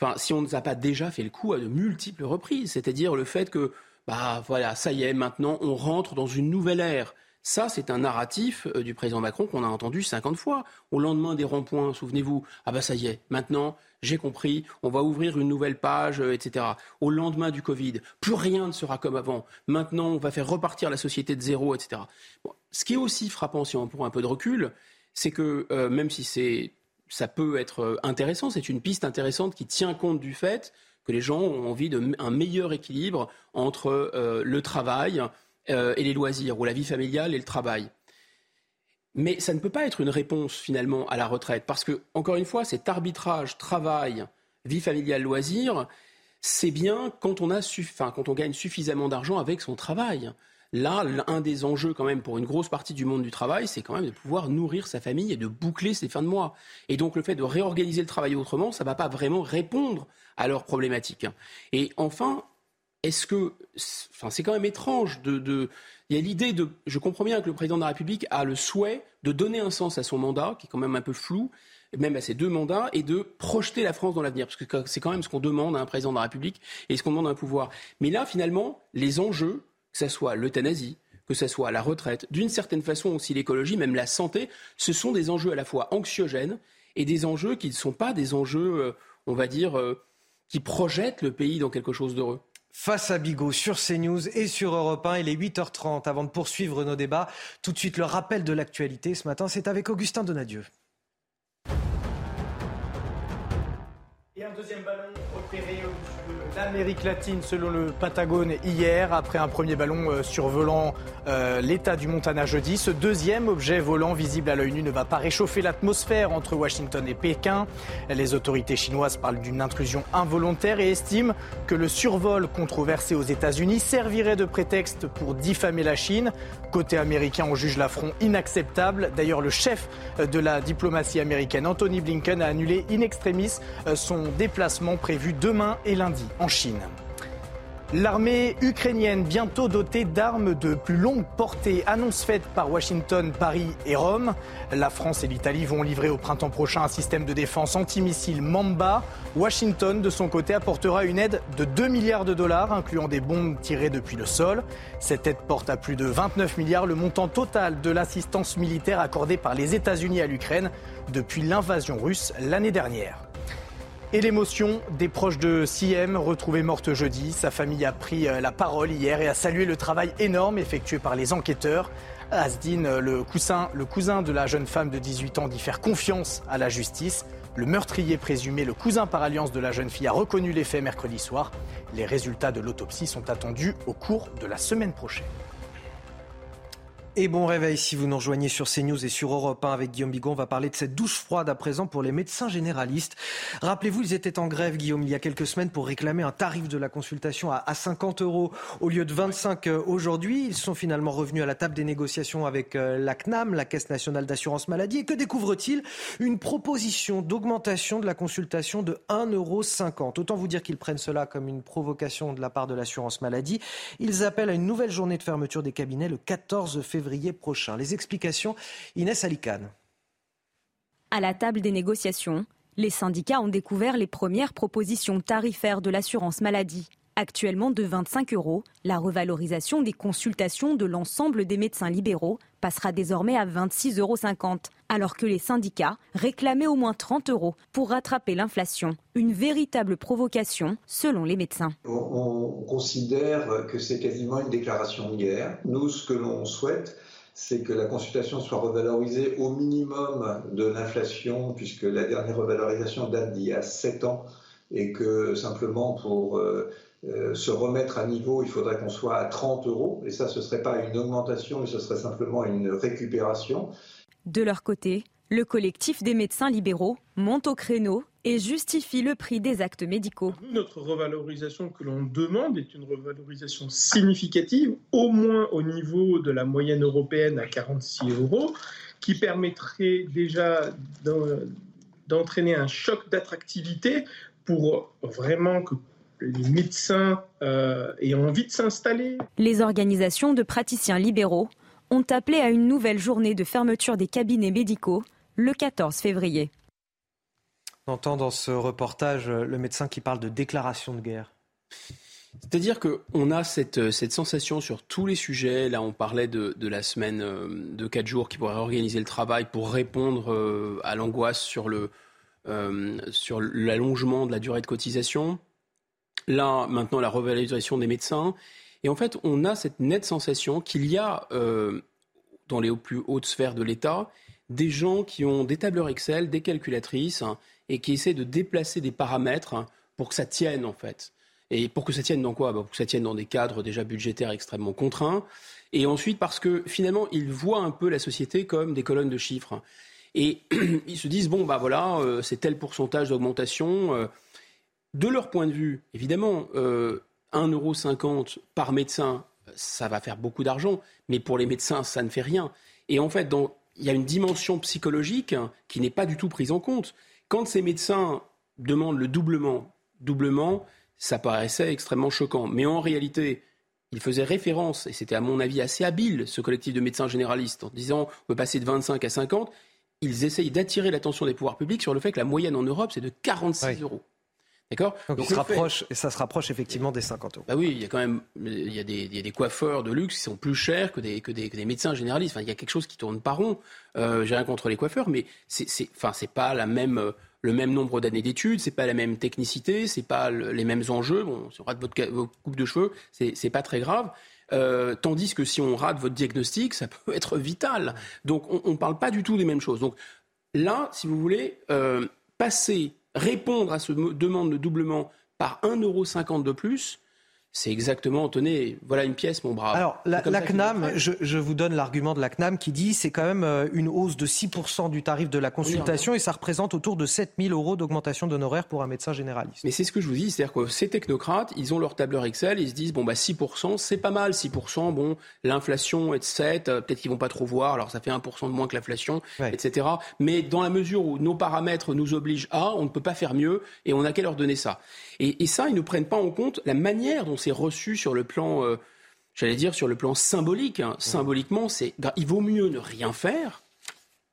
enfin, si on ne a pas déjà fait le coup à de multiples reprises. C'est-à-dire le fait que, bah voilà, ça y est, maintenant, on rentre dans une nouvelle ère. Ça, c'est un narratif euh, du président Macron qu'on a entendu 50 fois. Au lendemain des ronds-points, souvenez-vous, ah bah ça y est, maintenant, j'ai compris, on va ouvrir une nouvelle page, euh, etc. Au lendemain du Covid, plus rien ne sera comme avant. Maintenant, on va faire repartir la société de zéro, etc. ce qui est aussi frappant, si on prend un peu de recul, c'est que euh, même si ça peut être intéressant, c'est une piste intéressante qui tient compte du fait que les gens ont envie d'un meilleur équilibre entre le travail, euh, et les loisirs, ou la vie familiale et le travail. Mais ça ne peut pas être une réponse finalement à la retraite, parce que, encore une fois, cet arbitrage travail, vie familiale, loisirs, c'est bien quand on, a quand on gagne suffisamment d'argent avec son travail. Là, un des enjeux quand même pour une grosse partie du monde du travail, c'est quand même de pouvoir nourrir sa famille et de boucler ses fins de mois. Et donc le fait de réorganiser le travail autrement, ça ne va pas vraiment répondre à leurs problématiques. Et enfin, est-ce que, enfin, c'est quand même étrange de, il y a l'idée de, je comprends bien que le président de la République a le souhait de donner un sens à son mandat, qui est quand même un peu flou, même à ses deux mandats, et de projeter la France dans l'avenir, parce que c'est quand même ce qu'on demande à un président de la République et ce qu'on demande à un pouvoir. Mais là, finalement, les enjeux, que ce soit l'euthanasie, que ce soit la retraite, d'une certaine façon aussi l'écologie, même la santé, ce sont des enjeux à la fois anxiogènes et des enjeux qui ne sont pas des enjeux, euh, on va dire, euh, qui projettent le pays dans quelque chose d'heureux face à Bigot sur CNews et sur Europe 1. Il est 8h30 avant de poursuivre nos débats. Tout de suite, le rappel de l'actualité ce matin, c'est avec Augustin Donadieu. Et un deuxième ballon repéré au l'Amérique latine selon le Patagone hier, après un premier ballon euh, survolant euh, l'état du Montana jeudi. Ce deuxième objet volant visible à l'œil nu ne va pas réchauffer l'atmosphère entre Washington et Pékin. Les autorités chinoises parlent d'une intrusion involontaire et estiment que le survol controversé aux États-Unis servirait de prétexte pour diffamer la Chine. Côté américain, on juge l'affront inacceptable. D'ailleurs, le chef de la diplomatie américaine, Anthony Blinken, a annulé in extremis euh, son déplacement prévu demain et lundi en Chine. L'armée ukrainienne, bientôt dotée d'armes de plus longue portée, annonce faite par Washington, Paris et Rome. La France et l'Italie vont livrer au printemps prochain un système de défense antimissile Mamba. Washington, de son côté, apportera une aide de 2 milliards de dollars, incluant des bombes tirées depuis le sol. Cette aide porte à plus de 29 milliards le montant total de l'assistance militaire accordée par les États-Unis à l'Ukraine depuis l'invasion russe l'année dernière. Et l'émotion des proches de Siem, retrouvée morte jeudi. Sa famille a pris euh, la parole hier et a salué le travail énorme effectué par les enquêteurs. Asdin, le cousin, le cousin de la jeune femme de 18 ans, dit faire confiance à la justice. Le meurtrier présumé, le cousin par alliance de la jeune fille, a reconnu les faits mercredi soir. Les résultats de l'autopsie sont attendus au cours de la semaine prochaine. Et bon réveil si vous nous rejoignez sur CNews et sur Europe 1 avec Guillaume Bigon. On va parler de cette douche froide à présent pour les médecins généralistes. Rappelez-vous, ils étaient en grève, Guillaume, il y a quelques semaines pour réclamer un tarif de la consultation à 50 euros au lieu de 25 euh, aujourd'hui. Ils sont finalement revenus à la table des négociations avec euh, la CNAM, la Caisse nationale d'assurance maladie. Et que découvre-t-il? Une proposition d'augmentation de la consultation de 1,50 euro. Autant vous dire qu'ils prennent cela comme une provocation de la part de l'assurance maladie. Ils appellent à une nouvelle journée de fermeture des cabinets le 14 février Les explications, Inès Alicane. À la table des négociations, les syndicats ont découvert les premières propositions tarifaires de l'assurance maladie. Actuellement de 25 euros, la revalorisation des consultations de l'ensemble des médecins libéraux passera désormais à 26,50 euros, alors que les syndicats réclamaient au moins 30 euros pour rattraper l'inflation. Une véritable provocation selon les médecins. On, considère que c'est quasiment une déclaration de guerre. Nous, ce que l'on souhaite, c'est que la consultation soit revalorisée au minimum de l'inflation, puisque la dernière revalorisation date d'il y a 7 ans, et que simplement pour euh, euh, se remettre à niveau, il faudrait qu'on soit à 30 euros. Et ça, ce ne serait pas une augmentation, mais ce serait simplement une récupération. De leur côté, le collectif des médecins libéraux monte au créneau et justifie le prix des actes médicaux. Notre revalorisation que l'on demande est une revalorisation significative, au moins au niveau de la moyenne européenne à 46 euros, qui permettrait déjà d'entraîner un choc d'attractivité pour vraiment que les médecins euh, aient envie de s'installer. Les organisations de praticiens libéraux ont appelé à une nouvelle journée de fermeture des cabinets médicaux le 14 février. On entend dans ce reportage euh, le médecin qui parle de déclaration de guerre. C'est-à-dire qu'on a cette, cette, sensation sur tous les sujets. Là, on parlait de, de la semaine euh, de 4 jours qui pourrait organiser le travail pour répondre à l'angoisse sur le, sur l'allongement de la durée de cotisation. Là, maintenant, la revalorisation des médecins. Et en fait, on a cette nette sensation qu'il y a, euh, dans les plus hautes sphères de l'État, des gens qui ont des tableurs Excel, des calculatrices, et qui essaient de déplacer des paramètres pour que ça tienne, en fait. Et pour que ça tienne dans quoi? Bah, Pour que ça tienne dans des cadres déjà budgétaires extrêmement contraints. Et ensuite, parce que finalement, ils voient un peu la société comme des colonnes de chiffres. Et ils se disent, bon, bah voilà, euh, c'est tel pourcentage d'augmentation. De leur point de vue, évidemment, euh, 1,50€ par médecin, ça va faire beaucoup d'argent, mais pour les médecins, ça ne fait rien. Et en fait, il y a une dimension psychologique qui n'est pas du tout prise en compte. Quand ces médecins demandent le doublement, doublement, ça paraissait extrêmement choquant. Mais en réalité, il faisait référence, et c'était à mon avis assez habile, ce collectif de médecins généralistes, en disant on peut passer de 25 à 50. Ils essayent d'attirer l'attention des pouvoirs publics sur le fait que la moyenne en Europe, c'est de 46 euros. D'accord Donc, se rapproche, et ça se rapproche effectivement des 50 euros. Bah oui, il y a quand même il y a des, il y a des coiffeurs de luxe qui sont plus chers que des, que des, que des médecins généralistes. Enfin, il y a quelque chose qui tourne pas rond. Euh, J'ai rien contre les coiffeurs, mais c'est enfin, pas la même, le même nombre d'années d'études, c'est pas la même technicité, c'est pas les mêmes enjeux. Bon, si on rate votre, votre coupe de cheveux, c'est pas très grave. Euh, tandis que si on rate votre diagnostic, ça peut être vital. Donc on ne parle pas du tout des mêmes choses. Donc là, si vous voulez, euh, passer répondre à ce demande de doublement par 1,50€ de plus, c'est exactement, tenez, voilà une pièce, mon brave. Alors, la, CNAM, je, vous donne l'argument de la CNAM qui dit c'est quand même euh, une hausse de 6% du tarif de la consultation et ça représente autour de 7000 euros d'augmentation d'honoraires pour un médecin généraliste. Mais c'est ce que je vous dis, c'est-à-dire que ces technocrates, ils ont leur tableur Excel, ils se disent, bon, bah 6%, c'est pas mal, 6%, bon, l'inflation est de 7, euh, peut-être qu'ils vont pas trop voir, alors ça fait 1% de moins que l'inflation, etc. Mais dans la mesure où nos paramètres nous obligent à, on ne peut pas faire mieux et on n'a qu'à leur donner ça. Et, ça, ils ne prennent pas en compte la manière dont c'est reçu sur le plan, euh, j'allais dire, sur le plan symbolique. Hein. Symboliquement, c'est, il vaut mieux ne rien faire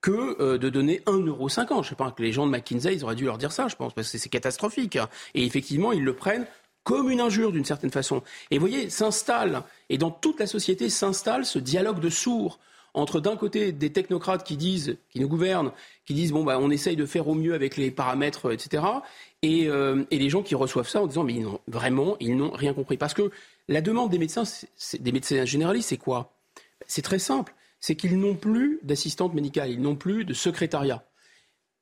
que euh, de donner 1,50€. Je sais pas, que les gens de McKinsey, ils auraient dû leur dire ça, je pense, parce que c'est catastrophique. Hein. Et effectivement, ils le prennent comme une injure d'une certaine façon. Et vous voyez, s'installe, et dans toute la société s'installe ce dialogue de sourds entre d'un côté des technocrates qui disent, qui nous gouvernent, qui disent bon bah on essaye de faire au mieux avec les paramètres, etc. Euh, et, les gens qui reçoivent ça en disant mais ils vraiment ils n'ont rien compris parce que la demande des médecins, des médecins généralistes, c'est quoi? C'est très simple, c'est qu'ils n'ont plus d'assistante médicale, ils n'ont plus de secrétariat.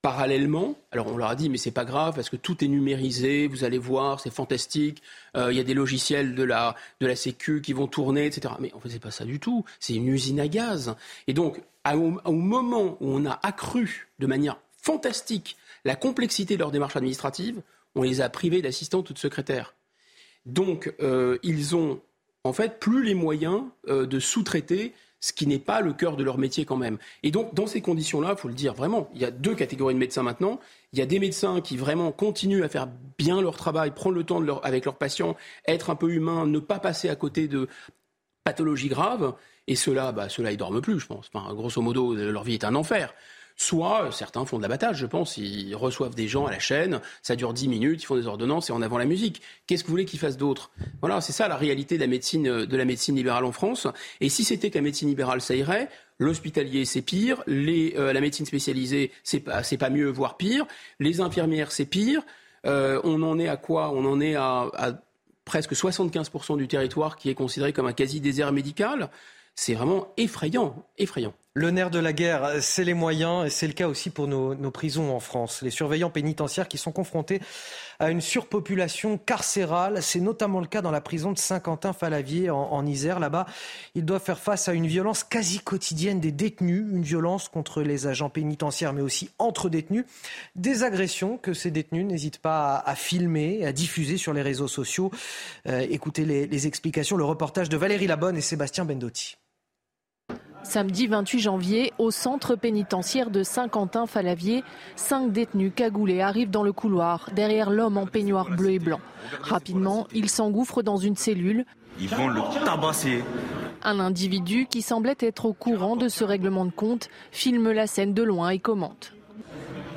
Parallèlement, alors on leur a dit mais c'est pas grave parce que tout est numérisé, vous allez voir, c'est fantastique. Euh, il y a des logiciels de la de la Sécu qui vont tourner, etc. Mais en fait c'est pas ça du tout. C'est une usine à gaz. Et donc au, moment où on a accru de manière fantastique la complexité de leur démarche administrative, on les a privés d'assistantes ou de secrétaires. Donc euh, ils ont en fait plus les moyens euh, de sous-traiter ce qui n'est pas le cœur de leur métier quand même. Et donc, dans ces conditions-là, il faut le dire vraiment, il y a deux catégories de médecins maintenant. Il y a des médecins qui vraiment continuent à faire bien leur travail, prendre le temps avec leurs patients, être un peu humains, ne pas passer à côté de pathologies graves. Et ceux-là, bah, ceux-là, ils dorment plus, je pense. Enfin, grosso modo, leur vie est un enfer. Soit euh, certains font de l'abattage, je pense. Ils reçoivent des gens à la chaîne, ça dure 10 minutes, ils font des ordonnances et en avant la musique. Qu'est-ce que vous voulez qu'ils fassent d'autre? Voilà, c'est ça la réalité de la médecine euh, de la médecine libérale en France. Et si c'était que la médecine libérale, ça irait. L'hospitalier, c'est pire. Euh, la médecine spécialisée, c'est pas, pas mieux, voire pire. Les infirmières, c'est pire. on en est à quoi? On en est à, à presque 75% du territoire qui est considéré comme un quasi-désert médical. C'est vraiment effrayant, effrayant. Le nerf de la guerre, c'est les moyens, et c'est le cas aussi pour nos, prisons en France. Les surveillants pénitentiaires qui sont confrontés à une surpopulation carcérale, c'est notamment le cas dans la prison de Saint-Quentin-Falavier en, Isère. Là-bas, ils doivent faire face à une violence quasi quotidienne des détenus, une violence contre les agents pénitentiaires, mais aussi entre détenus. Des agressions que ces détenus n'hésitent pas à, filmer, à diffuser sur les réseaux sociaux. Euh, écoutez les, les explications, le reportage de Valérie Labonne et Sébastien Bendotti. Samedi 28 janvier, au centre pénitentiaire de Saint-Quentin-Falavier, cinq détenus cagoulés arrivent dans le couloir, derrière l'homme en peignoir bleu et blanc. Rapidement, ils s'engouffrent dans une cellule. Ils vont le tabasser. Un individu qui semblait être au courant de ce règlement de compte filme la scène de loin et commente.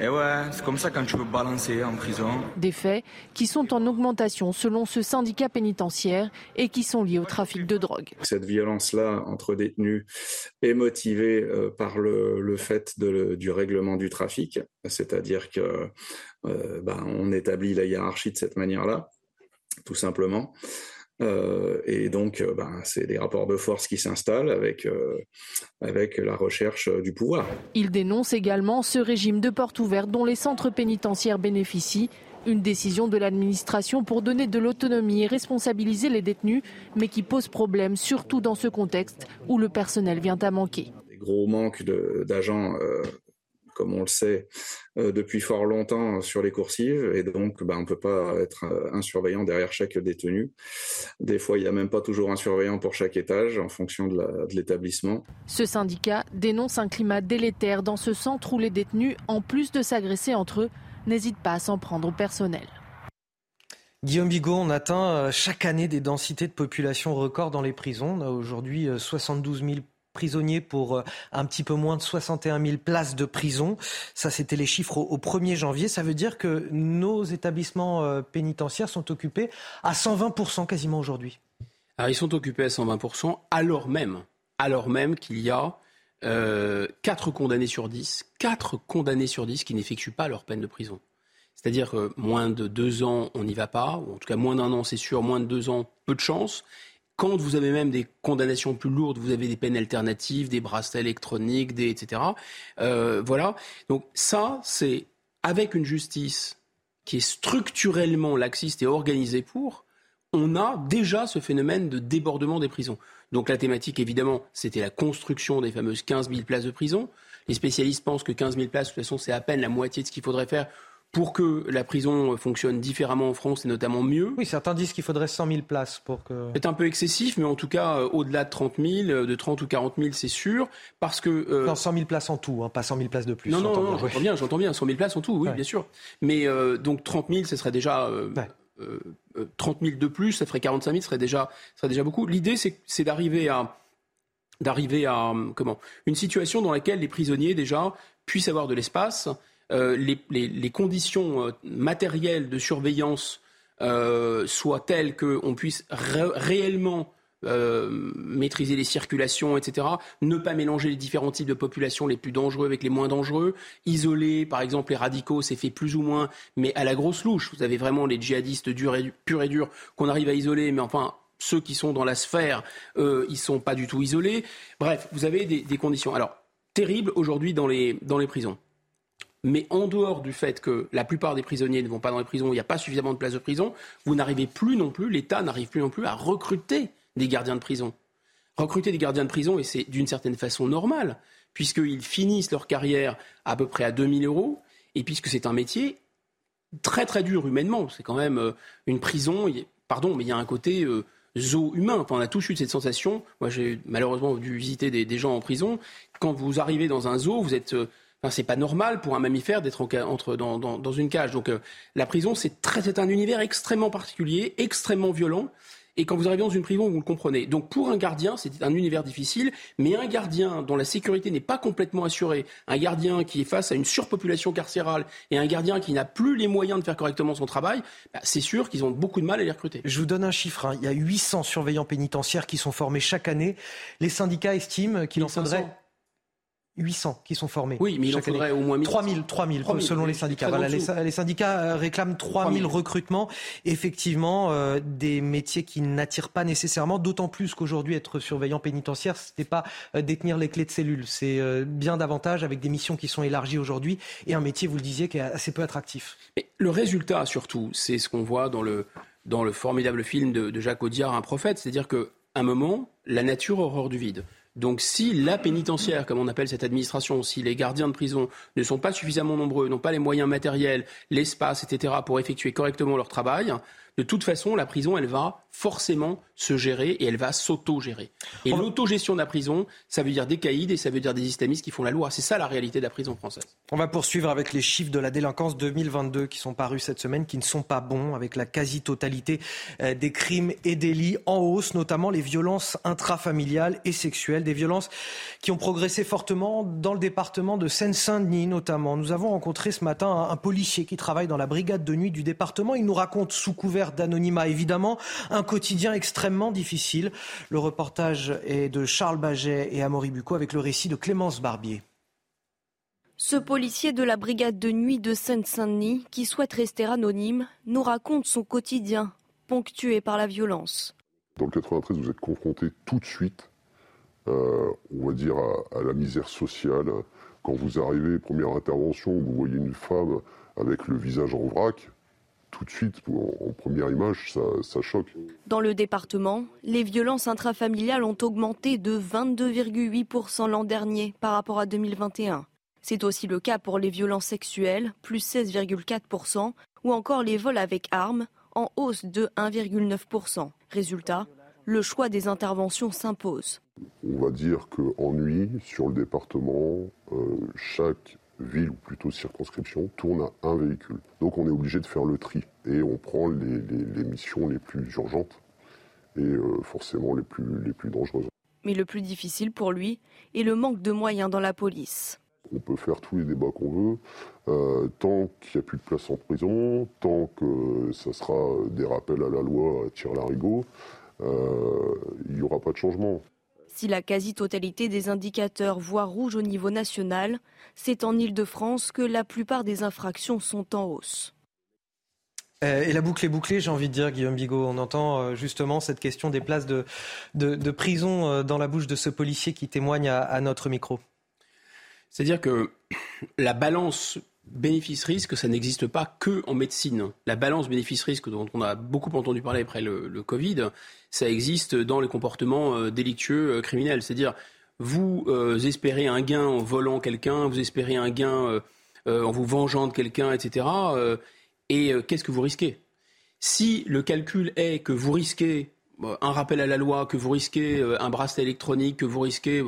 Et ouais, c'est comme ça quand tu veux balancer en prison. Des faits qui sont en augmentation selon ce syndicat pénitentiaire et qui sont liés au trafic de drogue. Cette violence-là entre détenus est motivée euh, par le, fait du règlement du trafic, c'est-à-dire que euh, ben, on établit la hiérarchie de cette manière-là, tout simplement. Euh, et donc, euh, ben, c'est des rapports de force qui s'installent avec, euh, avec la recherche du pouvoir. Il dénonce également ce régime de porte ouverte dont les centres pénitentiaires bénéficient. Une décision de l'administration pour donner de l'autonomie et responsabiliser les détenus, mais qui pose problème, surtout dans ce contexte où le personnel vient à manquer. Des gros manques d'agents comme on le sait euh, depuis fort longtemps sur les coursives, et donc bah, on ne peut pas être euh, un surveillant derrière chaque détenu. Des fois, il n'y a même pas toujours un surveillant pour chaque étage en fonction de l'établissement. Ce syndicat dénonce un climat délétère dans ce centre où les détenus, en plus de s'agresser entre eux, n'hésitent pas à s'en prendre au personnel. Guillaume Bigot, on atteint euh, chaque année des densités de population records dans les prisons. On a aujourd'hui 72 000 prisonniers pour euh, un petit peu moins de 61 000 places de prison. Ça, c'était les chiffres au, 1er janvier. Ça veut dire que nos établissements euh, pénitentiaires sont occupés à 120 quasiment aujourd'hui. Alors, ils sont occupés à 120 alors même, alors même qu'il y a euh, 4 condamnés sur 10, 4 condamnés sur 10 qui n'effectuent pas leur peine de prison. C'est-à-dire que moins de 2 ans, on n'y va pas, ou en tout cas moins d'un an, c'est sûr, moins de 2 ans, peu de chance. Quand vous avez même des condamnations plus lourdes, vous avez des peines alternatives, des bracelets électroniques, des, etc. Euh, voilà. Donc ça, c'est avec une justice qui est structurellement laxiste et organisé pour, on a déjà ce phénomène de débordement des prisons. Donc la thématique, évidemment, c'était la construction des fameuses 15 000 places de prison. Les spécialistes pensent que 15 000 places, de toute façon, c'est à peine la moitié de ce qu'il faudrait faire pour que la prison fonctionne différemment en France et notamment mieux. Oui, certains disent qu'il faudrait 100 000 places pour que. C'est un peu excessif, mais en tout cas, euh, au-delà de 30 000, euh, de 30 ou 40 000, c'est sûr, parce que. Euh... Non, 100 000 places en tout, hein, pas 100 000 places de plus. Non, non, non, j'entends bien, j'entends bien, 100 000 places en tout, oui, bien sûr. Mais euh, donc 30 000, ce serait déjà. Ouais. 30 000 de plus, ça ferait 45 000, ce serait déjà, serait déjà beaucoup. L'idée, c'est d'arriver à d'arriver à comment une situation dans laquelle les prisonniers déjà puissent avoir de l'espace, les, les, conditions euh, matérielles de surveillance euh, soient telles qu'on puisse ré réellement euh, maîtriser les circulations, etc. Ne pas mélanger les différents types de populations, les plus dangereux avec les moins dangereux. Isoler, par exemple, les radicaux, c'est fait plus ou moins, mais à la grosse louche. Vous avez vraiment les djihadistes durs et, purs et durs qu'on arrive à isoler, mais enfin, ceux qui sont dans la sphère, euh, ils sont pas du tout isolés. Bref, vous avez des, des conditions. Alors, terribles aujourd'hui dans les, dans les prisons. Mais en dehors du fait que la plupart des prisonniers ne vont pas dans les prisons, il n'y a pas suffisamment de places de prison, vous n'arrivez plus non plus, l'État n'arrive plus non plus à recruter des gardiens de prison. Recruter des gardiens de prison, et c'est d'une certaine façon normal, puisqu'ils finissent leur carrière à peu près à 2000 euros, et puisque c'est un métier très très dur humainement. C'est quand même euh, une prison, pardon, mais il y a un côté euh, zoo humain. On a tous eu cette sensation. Moi, j'ai malheureusement dû visiter des, des, gens en prison. Quand vous arrivez dans un zoo, vous êtes. Enfin, c'est pas normal pour un mammifère d'être entre dans, dans, dans, une cage. Donc euh, la prison, c'est très, c'est un univers extrêmement particulier, extrêmement violent. Et quand vous arrivez dans une prison, vous le comprenez. Donc pour un gardien, c'est un univers difficile, mais un gardien dont la sécurité n'est pas complètement assurée, un gardien qui est face à une surpopulation carcérale et un gardien qui n'a plus les moyens de faire correctement son travail, bah, c'est sûr qu'ils ont beaucoup de mal à les recruter. Je vous donne un chiffre. Hein. Il y a 800 surveillants pénitentiaires qui sont formés chaque année. Les syndicats estiment qu'il en faudrait 800 qui sont formés. Oui, mais il en faudrait année. au moins 3000, 3000, 3000 selon les syndicats. Voilà, les, les, syndicats euh, réclament 3000, 3000. recrutements. Effectivement, euh, des métiers qui n'attirent pas nécessairement, d'autant plus qu'aujourd'hui, être surveillant pénitentiaire, ce n'est pas euh, détenir les clés de cellules. C'est euh, bien davantage avec des missions qui sont élargies aujourd'hui et un métier, vous le disiez, qui est assez peu attractif. Mais le résultat, surtout, c'est ce qu'on voit dans le, dans le formidable film de, de Jacques Audiard, Un prophète. C'est-à-dire qu'à un moment, la nature horreur du vide. Donc si la pénitentiaire, comme on appelle cette administration, si les gardiens de prison ne sont pas suffisamment nombreux, n'ont pas les moyens matériels, l'espace, etc., pour effectuer correctement leur travail, de toute façon, la prison, elle va forcément se gérer et elle va s'auto-gérer. Et l'autogestion de la prison, ça veut dire des caïds et ça veut dire des islamistes qui font la loi. C'est ça la réalité de la prison française. On va poursuivre avec les chiffres de la délinquance 2022 qui sont parus cette semaine, qui ne sont pas bons, avec la quasi-totalité euh, des crimes et délits en hausse, notamment les violences intrafamiliales et sexuelles, des violences qui ont progressé fortement dans le département de Seine-Saint-Denis notamment. Nous avons rencontré ce matin un policier qui travaille dans la brigade de nuit du département. Il nous raconte sous couvert d'anonymat évidemment un quotidien extrêmement difficile. Le reportage est de Charles Baget et Amaury Bucco avec le récit de Clémence Barbier. Ce policier de la brigade de nuit de Seine-Saint-Denis, qui souhaite rester anonyme, nous raconte son quotidien, ponctué par la violence. Dans le 93, vous êtes confronté tout de suite, euh, on va dire, à, à, la misère sociale. Quand vous arrivez, première intervention, vous voyez une femme avec le visage en vrac, tout de suite, en, première image, ça, ça, choque. Dans le département, les violences intrafamiliales ont augmenté de 22,8% l'an dernier par rapport à 2021. C'est aussi le cas pour les violences sexuelles, plus 16,4%, ou encore les vols avec armes, en hausse de 1,9%. Résultat, le choix des interventions s'impose. On va dire qu'en nuit, sur le département, euh, chaque ville ou plutôt circonscription tourne à un véhicule. Donc on est obligé de faire le tri et on prend les, les, les missions les plus urgentes et euh, forcément les plus, les plus dangereuses. Mais le plus difficile pour lui est le manque de moyens dans la police. On peut faire tous les débats qu'on veut, euh, tant qu'il n'y a plus de place en prison, tant que ça sera des rappels à la loi à tir-larigot, euh, il n'y aura pas de changement. Si la quasi-totalité des indicateurs voient rouge au niveau national, c'est en Ile-de-France que la plupart des infractions sont en hausse. Euh, Et la boucle est bouclée, j'ai envie de dire, Guillaume Bigot. On entend euh, justement cette question des places de, de, de prison euh, dans la bouche de ce policier qui témoigne à, à notre micro. C'est-à-dire que la balance bénéfice-risque, ça n'existe pas que en médecine. La balance bénéfice-risque dont on a beaucoup entendu parler après le, Covid, ça existe dans les comportements euh, délictueux euh, criminels. C'est-à-dire, vous euh, espérez un gain en volant quelqu'un, vous espérez un gain en vous vengeant de quelqu'un, etc. et qu'est-ce que vous risquez? Si le calcul est que vous risquez un rappel à la loi, que vous risquez un bracelet électronique, que vous risquez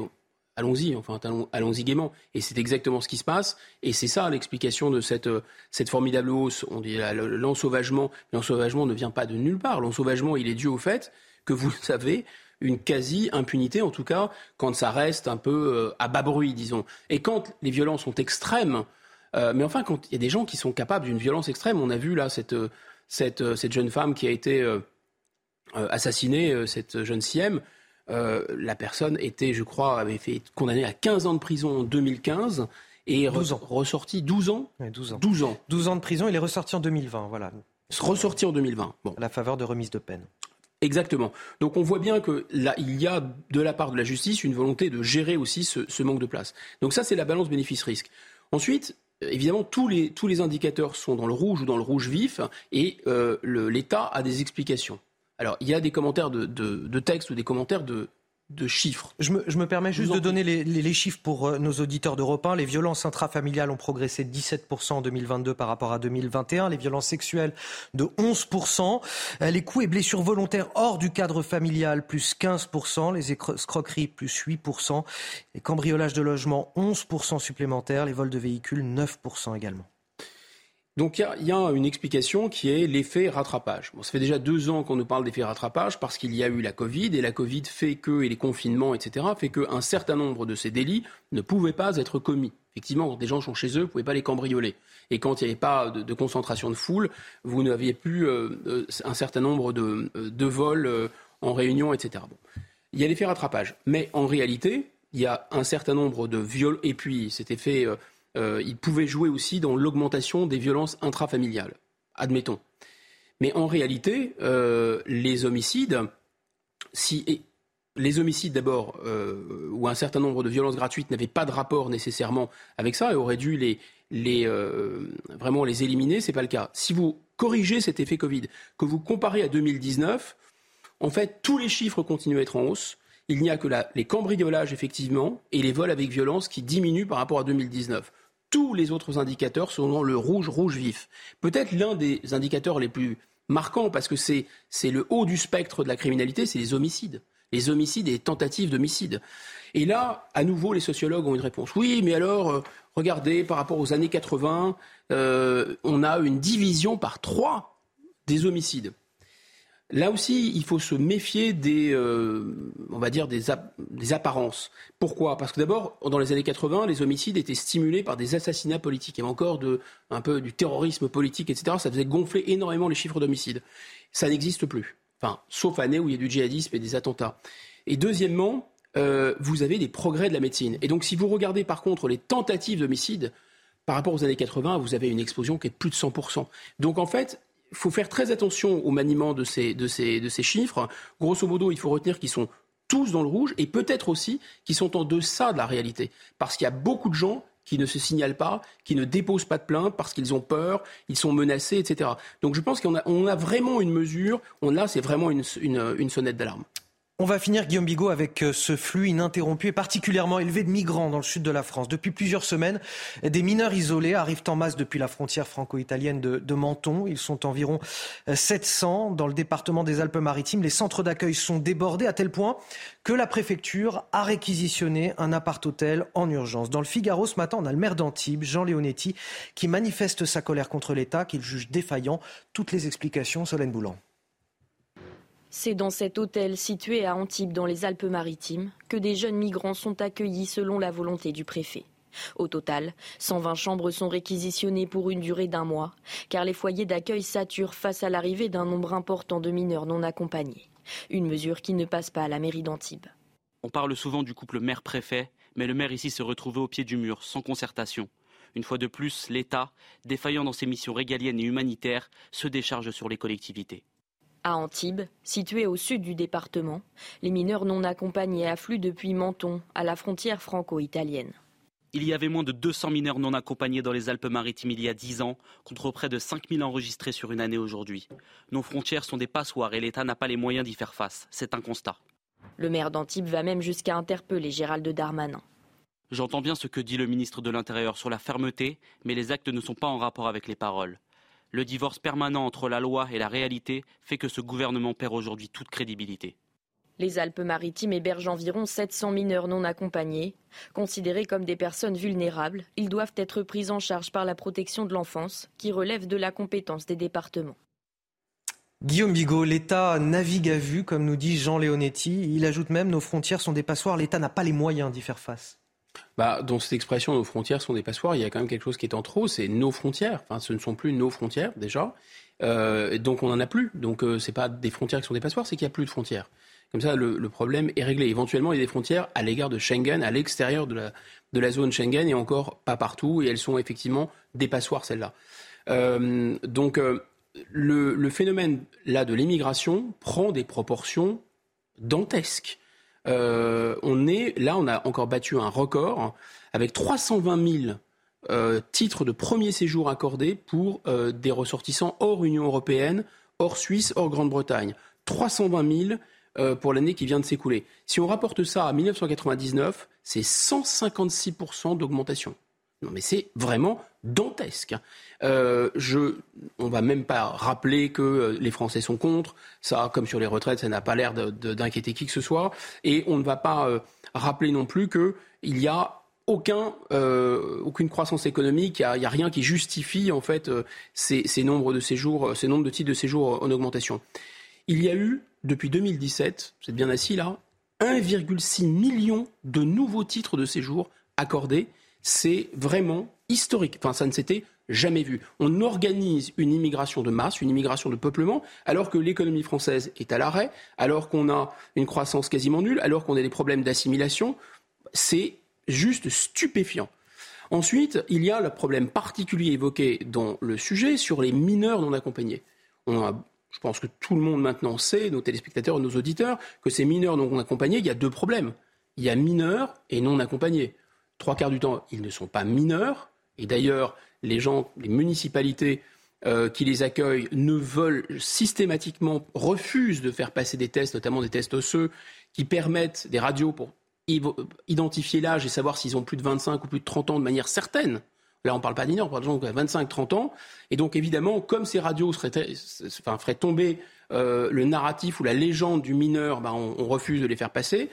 allons-y, enfin, allons-y gaiement. Et c'est exactement ce qui se passe. Et c'est ça l'explication de cette, cette formidable hausse. On dit l'ensauvagement. L'ensauvagement ne vient pas de nulle part. L'ensauvagement, il est dû au fait que vous avez une quasi-impunité, en tout cas, quand ça reste un peu euh, à bas bruit, disons. Et quand les violences sont extrêmes, euh, mais enfin, quand il y a des gens qui sont capables d'une violence extrême, on a vu là cette, jeune femme qui a été euh, assassinée, cette jeune Siem, euh, la personne était, je crois, avait fait condamnée à 15 ans de prison en 2015 et ressorti 12 ans 12 ans. 12 ans. 12 ans de prison, il est ressorti en 2020, voilà. Ressorti en 2020. Bon. À la faveur de remise de peine. Exactement. Donc on voit bien que là, il y a de la part de la justice une volonté de gérer aussi ce, manque de place. Donc ça, c'est la balance bénéfice-risque. Ensuite, évidemment, tous les, tous les indicateurs sont dans le rouge ou dans le rouge vif et euh, l'État a des explications. Alors, il y a des commentaires de, de, texte ou des commentaires de, de chiffres. Je me, permets juste de donner les, chiffres pour euh, nos auditeurs d'Europe 1. Les violences intrafamiliales ont progressé de 17% en 2022 par rapport à 2021. Les violences sexuelles de 11%. Euh, les coups et blessures volontaires hors du cadre familial plus 15%. Les escroqueries plus 8%. Les cambriolages de logements 11% supplémentaires. Les vols de véhicules 9% également. Donc il y, a une explication qui est l'effet rattrapage. Bon, ça fait déjà deux ans qu'on nous parle d'effet rattrapage parce qu'il y a eu la Covid et la Covid fait que, et les confinements, etc., fait qu'un certain nombre de ces délits ne pouvaient pas être commis. Effectivement, quand des gens sont chez eux, vous ne pouvez pas les cambrioler. Et quand il n'y avait pas de, concentration de foule, vous n'aviez plus euh, euh, un certain nombre de, euh, vols en réunion, etc. Bon. Il y a l'effet rattrapage. Mais en réalité, il y a un certain nombre de viols, et puis cet effet il pouvait jouer aussi dans l'augmentation des violences intrafamiliales, admettons. Mais en réalité, euh, les homicides, les homicides d'abord, euh, ou un certain nombre de violences gratuites n'avaient pas de rapport nécessairement avec ça et auraient dû les, les vraiment les éliminer, c'est pas le cas. Si vous corrigez cet effet Covid, que vous comparez à 2019, en fait, tous les chiffres continuent à être en hausse. Il n'y a que les cambriolages, effectivement, et les vols avec violence qui diminuent par rapport à 2019 tous les autres indicateurs sont dans le rouge, rouge vif. Peut-être l'un des indicateurs les plus marquants, parce que c'est, le haut du spectre de la criminalité, c'est les homicides. Les homicides et les tentatives d'homicide. Et là, à nouveau, les sociologues ont une réponse. Oui, mais alors, euh, regardez, par rapport aux années 80, euh, on a une division par trois des homicides. Là aussi, il faut se méfier des, euh, on va dire, des, des, apparences. Pourquoi? Parce que d'abord, dans les années 80, les homicides étaient stimulés par des assassinats politiques. Il y avait encore de, un peu du terrorisme politique, etc. Ça faisait gonfler énormément les chiffres d'homicides. Ça n'existe plus. Enfin, sauf années où il y a du djihadisme et des attentats. Et deuxièmement, euh, vous avez des progrès de la médecine. Et donc, si vous regardez par contre les tentatives d'homicide, par rapport aux années 80, vous avez une explosion qui est de plus de 100%. Donc en fait, il faut faire très attention au maniement de ces, de ces, de ces chiffres. Grosso modo, il faut retenir qu'ils sont tous dans le rouge et peut-être aussi qu'ils sont en deçà de la réalité. Parce qu'il y a beaucoup de gens qui ne se signalent pas, qui ne déposent pas de plainte parce qu'ils ont peur, ils sont menacés, etc. Donc je pense qu'on a, on a vraiment une mesure, on a, c'est vraiment une, une sonnette d'alarme. On va finir, Guillaume Bigot, avec euh, ce flux ininterrompu et particulièrement élevé de migrants dans le sud de la France. Depuis plusieurs semaines, des mineurs isolés arrivent en masse depuis la frontière franco-italienne de, Menton. Ils sont environ 700 euh, dans le département des Alpes-Maritimes. Les centres d'accueil sont débordés à tel point que la préfecture a réquisitionné un appart-hôtel en urgence. Dans le Figaro ce matin, on a le maire d'Antibes, Jean Leonetti, qui manifeste sa colère contre l'État, qu'il juge défaillant. Toutes les explications, Solène Boulan. C'est dans cet hôtel situé à Antibes dans les Alpes-Maritimes que des jeunes migrants sont accueillis selon la volonté du préfet. Au total, 120 chambres sont réquisitionnées pour une durée d'un mois, car les foyers d'accueil saturent face à l'arrivée d'un nombre important de mineurs non accompagnés. Une mesure qui ne passe pas à la mairie d'Antibes. On parle souvent du couple maire-préfet, mais le maire ici se retrouvait au pied du mur, sans concertation. Une fois de plus, l'État, défaillant dans ses missions régaliennes et humanitaires, se décharge sur les collectivités. À Antibes, situé au sud du département, les mineurs non accompagnés affluent depuis Menton, à la frontière franco-italienne. Il y avait moins de 200 mineurs non accompagnés dans les Alpes-Maritimes il y a 10 ans, contre près de 5000 enregistrés sur une année aujourd'hui. Nos frontières sont des passoires et l'État n'a pas les moyens d'y faire face. C'est un constat. Le maire d'Antibes va même jusqu'à interpeller Gérald Darmanin. J'entends bien ce que dit le ministre de l'Intérieur sur la fermeté, mais les actes ne sont pas en rapport avec les paroles. Le divorce permanent entre la loi et la réalité fait que ce gouvernement perd aujourd'hui toute crédibilité. Les Alpes-Maritimes hébergent environ 700 mineurs non accompagnés. Considérés comme des personnes vulnérables, ils doivent être pris en charge par la protection de l'enfance, qui relève de la compétence des départements. Guillaume Bigot, l'État navigue à vue, comme nous dit Jean Leonetti. Il ajoute même nos frontières sont des passoires, l'État n'a pas les moyens d'y faire face. Bah, dans cette expression, nos frontières sont des passoires, il y a quand même quelque chose qui est en trop, c'est nos frontières. Enfin, ce ne sont plus nos frontières, déjà. Euh, donc, on n'en a plus. Donc, euh, ce n'est pas des frontières qui sont des passoires, c'est qu'il n'y a plus de frontières. Comme ça, le, problème est réglé. Éventuellement, il y a des frontières à l'égard de Schengen, à l'extérieur de la, de la zone Schengen, et encore pas partout, et elles sont effectivement des passoires, celles-là. Euh, donc, euh, le, le, phénomène là de l'immigration prend des proportions dantesques. Euh, on est là, on a encore battu un record avec 320 000 euh, titres de premier séjour accordés pour euh, des ressortissants hors Union européenne, hors Suisse, hors Grande-Bretagne. 320 000 euh, pour l'année qui vient de s'écouler. Si on rapporte ça à 1999, c'est 156% d'augmentation. Non, mais c'est vraiment dantesque. Euh, on va même pas rappeler que euh, les Français sont contre. Ça, comme sur les retraites, ça n'a pas l'air d'inquiéter qui que ce soit. Et on ne va pas euh, rappeler non plus qu'il y a aucun, aucune croissance économique, il n'y a, rien qui justifie en fait ces, ces nombres de séjours, ces nombres de titres de séjour en augmentation. Il y a eu depuis 2017, vous êtes bien assis là, 1,6 million de nouveaux titres de séjour accordés. C'est vraiment historique. Enfin, ça ne s'était jamais vu. On organise une immigration de masse, une immigration de peuplement, alors que l'économie française est à l'arrêt, alors qu'on a une croissance quasiment nulle, alors qu'on a des problèmes d'assimilation. C'est juste stupéfiant. Ensuite, il y a le problème particulier évoqué dans le sujet sur les mineurs non accompagnés. On a je pense que tout le monde maintenant sait, nos téléspectateurs, nos auditeurs, que ces mineurs non accompagnés, il y a deux problèmes. Il y a mineurs et non accompagnés. Trois quarts du temps, ils ne sont pas mineurs. Et d'ailleurs, les gens, les municipalités euh, qui les accueillent ne veulent systématiquement, refusent de faire passer des tests, notamment des tests osseux, qui permettent des radios pour identifier l'âge et savoir s'ils ont plus de 25 ou plus de 30 ans de manière certaine. Là, on ne parle pas d'inner, on parle de gens qui ont 25-30 ans. Et donc, évidemment, comme ces radios feraient tomber euh, le narratif ou la légende du mineur, ben, on, refuse de les faire passer.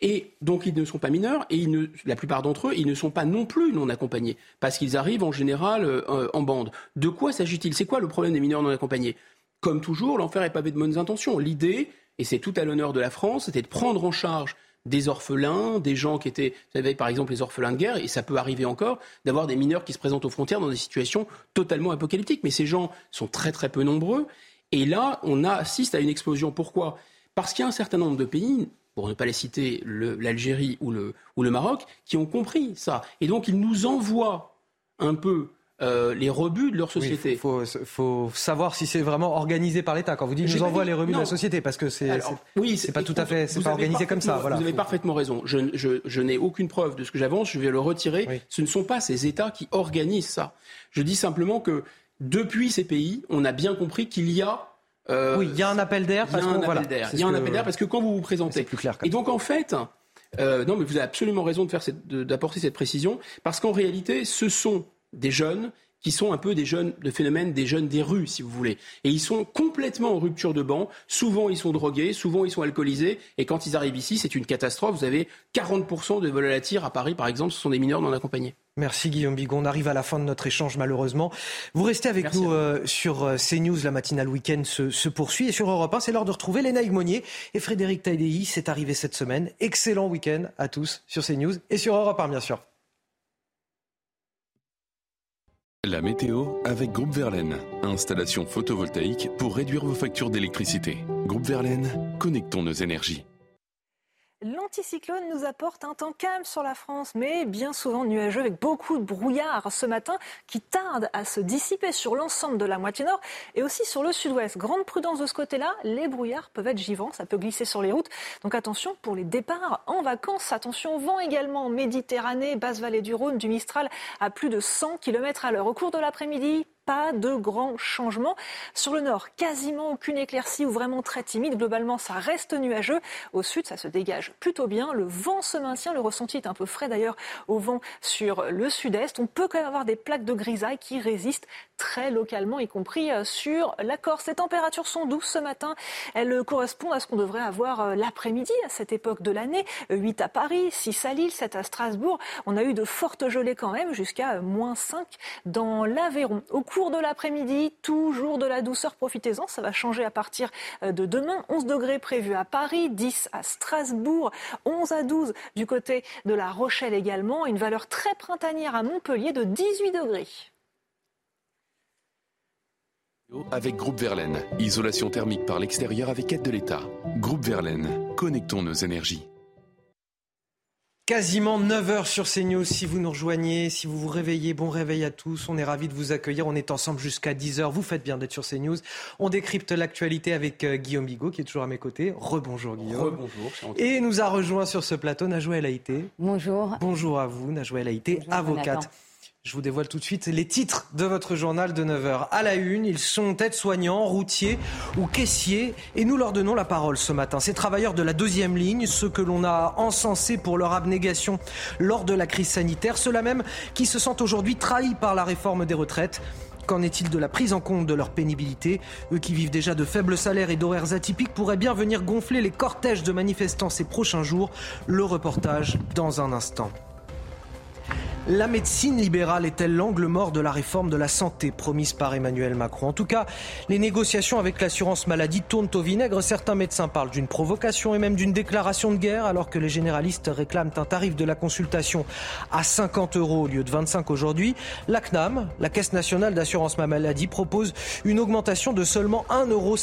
Et donc, ils ne sont pas mineurs, et la plupart d'entre eux, ils ne sont pas non plus non accompagnés, parce qu'ils arrivent en général euh, en bande. De quoi s'agit-il? C'est quoi le problème des mineurs non accompagnés? Comme toujours, l'enfer est pavé de bonnes intentions. L'idée, et c'est tout à l'honneur de la France, c'était de prendre en charge des orphelins, des gens qui étaient, vous savez, par exemple, les orphelins de guerre, et ça peut arriver encore, d'avoir des mineurs qui se présentent aux frontières dans des situations totalement apocalyptiques. Mais ces gens sont très très peu nombreux. Et là, on assiste à une explosion. Pourquoi? Parce qu'il y a un certain nombre de pays, pour ne pas les citer, l'Algérie ou le, ou le Maroc, qui ont compris ça. Et donc, ils nous envoient un peu euh, les rebuts de leur société. Il faut, savoir si c'est vraiment organisé par l'État. Quand vous dites nous envoie les rebuts de la société, parce que c'est oui, c'est pas tout à fait, c'est pas organisé comme ça. Voilà. Vous avez parfaitement raison. Je, je, je n'ai aucune preuve de ce que j'avance. Je vais le retirer. Ce ne sont pas ces États qui organisent ça. Je dis simplement que depuis ces pays, on a bien compris qu'il y a euh, oui, il y a un appel d'air. Il y a un appel d'air. Il y a un appel d'air parce que quand vous vous présentez, plus clair. Et donc en fait, euh, non, mais vous avez absolument raison de faire d'apporter cette précision parce qu'en réalité, ce sont des jeunes qui sont un peu des jeunes de phénomène des jeunes des rues, si vous voulez. Et ils sont complètement en rupture de banc. Souvent, ils sont drogués, souvent, ils sont alcoolisés. Et quand ils arrivent ici, c'est une catastrophe. Vous avez 40% de vols à la tire à Paris, par exemple, ce sont des mineurs non accompagnés. Merci Guillaume Bigon. On arrive à la fin de notre échange malheureusement. Vous restez avec nous euh, sur euh, CNews. La matinale week-end se, se, poursuit. Et sur Europe 1, c'est l'heure de retrouver Léna Monnier et Frédéric Taïdei. C'est arrivé cette semaine. Excellent week-end à tous sur CNews et sur Europe 1 bien sûr. La météo avec Groupe Verlaine. Installation photovoltaïque pour réduire vos factures d'électricité. Groupe Verlaine, connectons nos énergies. L'anticyclone nous apporte un temps calme sur la France, mais bien souvent nuageux avec beaucoup de brouillard ce matin qui tarde à se dissiper sur l'ensemble de la moitié nord et aussi sur le sud-ouest. Grande prudence de ce côté-là, les brouillards peuvent être givants, ça peut glisser sur les routes. Donc attention pour les départs en vacances. Attention, vent également Méditerranée, basse vallée du Rhône, du Mistral à plus de 100 km à l'heure. Au cours de l'après-midi, pas de grands changements. Sur le nord, quasiment aucune éclaircie ou vraiment très timide. Globalement, ça reste nuageux. Au sud, ça se dégage plutôt bien. Le vent se maintient. Le ressenti est un peu frais d'ailleurs au vent sur le sud-est. On peut quand même avoir des plaques de grisaille qui résistent très localement, y compris euh, sur la Corse. Les températures sont douces ce matin. Elles correspondent à ce qu'on devrait avoir euh, l'après-midi à cette époque de l'année. 8 à Paris, 6 à Lille, 7 à Strasbourg. On a eu de fortes gelées quand même, jusqu'à moins 5 dans l'Aveyron. De l'après-midi, toujours de la douceur, profitez-en. Ça va changer à partir euh, de demain. 11 degrés prévus à Paris, 10 à Strasbourg, 11 à 12 du côté de la Rochelle également. Une valeur très printanière à Montpellier de 18 degrés. Avec Groupe Verlaine, isolation thermique par l'extérieur avec aide de l'État. Groupe Verlaine, connectons nos énergies. Quasiment 9 heures sur CNews. Si vous nous rejoignez, si vous vous réveillez, bon réveil à tous. On est ravis de vous accueillir. On est ensemble jusqu'à 10 heures. Vous faites bien d'être sur CNews. On décrypte l'actualité avec euh, Guillaume Bigot qui est toujours à mes côtés. Rebonjour Guillaume. Rebonjour. Et nous a rejoint sur ce plateau Najoué Haïté. Bonjour. Bonjour à vous, Najoué Haïté, avocate. Je vous dévoile tout de suite les titres de votre journal de 9h. À la une, ils sont aides-soignants, routiers ou caissiers et nous leur donnons la parole ce matin. Ces travailleurs de la deuxième ligne, ceux que l'on a encensés pour leur abnégation lors de la crise sanitaire, ceux-là même qui se sentent aujourd'hui trahis par la réforme des retraites. Qu'en est-il de la prise en compte de leur pénibilité? Eux qui vivent déjà de faibles salaires et d'horaires atypiques pourraient bien venir gonfler les cortèges de manifestants ces prochains jours. Le reportage dans un instant. La médecine libérale est-elle l'angle mort de la réforme de la santé promise par Emmanuel Macron? En tout cas, les négociations avec l'assurance maladie tournent au vinaigre. Certains médecins parlent d'une provocation et même d'une déclaration de guerre, alors que les généralistes réclament un tarif de la consultation à 50 euros au lieu de 25 aujourd'hui. La CNAM, la Caisse nationale d'assurance maladie, propose une augmentation de seulement 1,50 euros.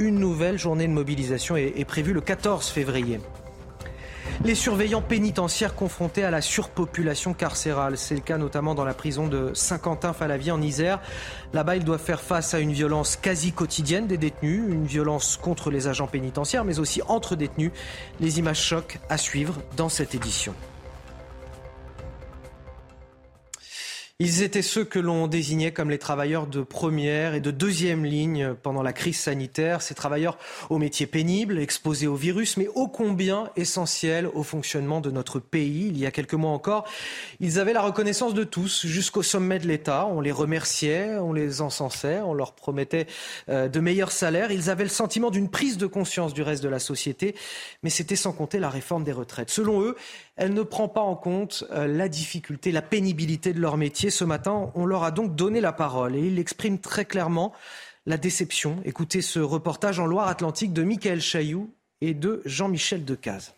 Une nouvelle journée de mobilisation est prévue le 14 février. Les surveillants pénitentiaires confrontés à la surpopulation carcérale. C'est le cas notamment dans la prison de Saint-Quentin-Falavier en Isère. Là-bas, ils doivent faire face à une violence quasi quotidienne des détenus, une violence contre les agents pénitentiaires, mais aussi entre détenus. Les images chocs à suivre dans cette édition. Ils étaient ceux que l'on désignait comme les travailleurs de première et de deuxième ligne pendant la crise sanitaire, ces travailleurs aux métiers pénibles, exposés au virus, mais ô combien essentiels au fonctionnement de notre pays. Il y a quelques mois encore, ils avaient la reconnaissance de tous jusqu'au sommet de l'État. On les remerciait, on les encensait, on leur promettait euh, de meilleurs salaires. Ils avaient le sentiment d'une prise de conscience du reste de la société, mais c'était sans compter la réforme des retraites. Selon eux, elle ne prend pas en compte euh, la difficulté, la pénibilité de leur métier. Ce matin, on leur a donc donné la parole et ils expriment très clairement la déception. Écoutez ce reportage en Loire-Atlantique de Michael Chailloux et de Jean-Michel Decaze.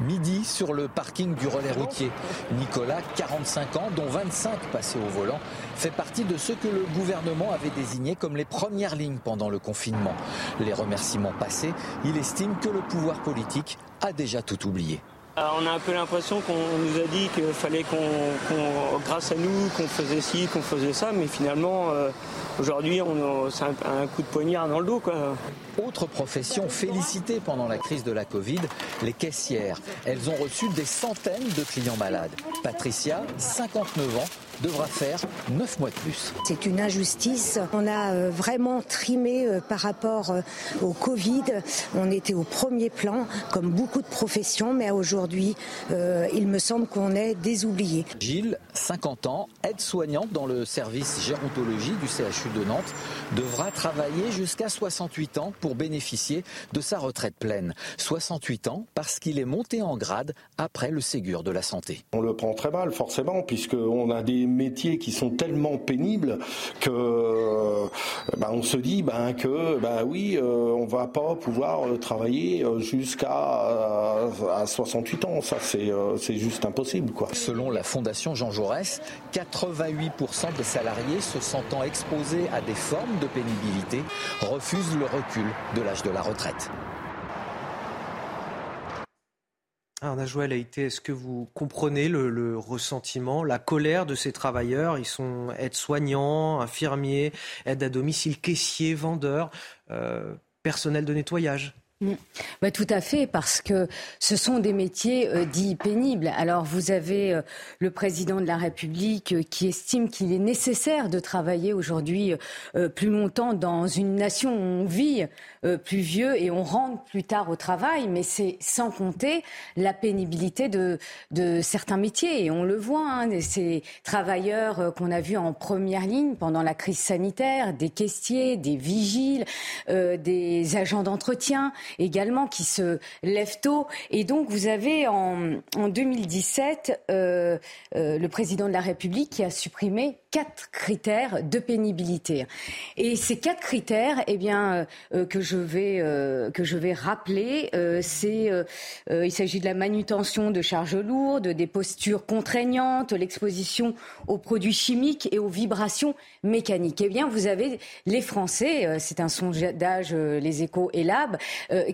Midi sur le parking du relais routier. Nicolas, 45 ans, dont 25 passés au volant, fait partie de ceux que le gouvernement avait désignés comme les premières lignes pendant le confinement. Les remerciements passés, il estime que le pouvoir politique a déjà tout oublié. Euh, on a un peu l'impression qu'on nous a dit qu'il fallait qu'on, grâce à nous, qu'on faisait ci, qu'on faisait ça, mais finalement, euh, aujourd'hui, c'est un, coup de poignard dans le dos. Autre profession félicitée pendant la crise de la Covid, les caissières. Elles ont reçu des centaines de clients malades. Patricia, 59 ans, devra faire 9 mois de plus. C'est une injustice. On a euh, vraiment trimé euh, par rapport euh, au Covid. On était au premier plan, comme beaucoup de professions, mais aujourd'hui, il me semble qu'on est désoublié. Gilles, 50 ans, aide-soignante dans le service gérontologie du CHU de Nantes, devra travailler jusqu'à 68 ans pour bénéficier de sa retraite pleine. 68 ans parce qu'il est monté en grade après le Ségur de la santé. On le prend très mal, forcément, puisqu'on a des métiers qui sont tellement pénibles que bah, on se dit bah, que bah oui, euh, on va pas pouvoir euh, travailler euh, jusqu'à à 68 ans. Ça, c'est c'est juste impossible, quoi. Selon la Fondation Jean Jaurès, 88% des salariés se sentant exposés à des formes de pénibilité refusent le recul de l'âge de la retraite. Alors, Najouel Haïté, est-ce que vous comprenez le, ressentiment, la colère de ces travailleurs? Ils sont aides-soignants, infirmiers, aides à domicile, caissiers, vendeurs, euh, personnel de nettoyage. Mm. Bah, tout à fait, parce que ce sont des métiers euh, dits pénibles. Alors vous avez euh, le président de la République euh, qui estime qu'il est nécessaire de travailler aujourd'hui plus longtemps dans une nation où on vit plus vieux et on rentre plus tard au travail, mais c'est sans compter la pénibilité de, de certains métiers. Et on le voit, hein, ces travailleurs qu'on a vus en première ligne pendant la crise sanitaire, des caissiers, des vigiles, des agents d'entretien également qui se lèvent tôt. Et donc, vous avez en, en 2017 euh, euh, le président de la République qui a supprimé quatre critères de pénibilité. Et ces quatre critères, eh bien, euh, que je vais que je vais rappeler, c'est il s'agit de la manutention de charges lourdes, des postures contraignantes, l'exposition aux produits chimiques et aux vibrations mécaniques. Eh bien, vous avez les Français, c'est un sondage Les Échos et Lab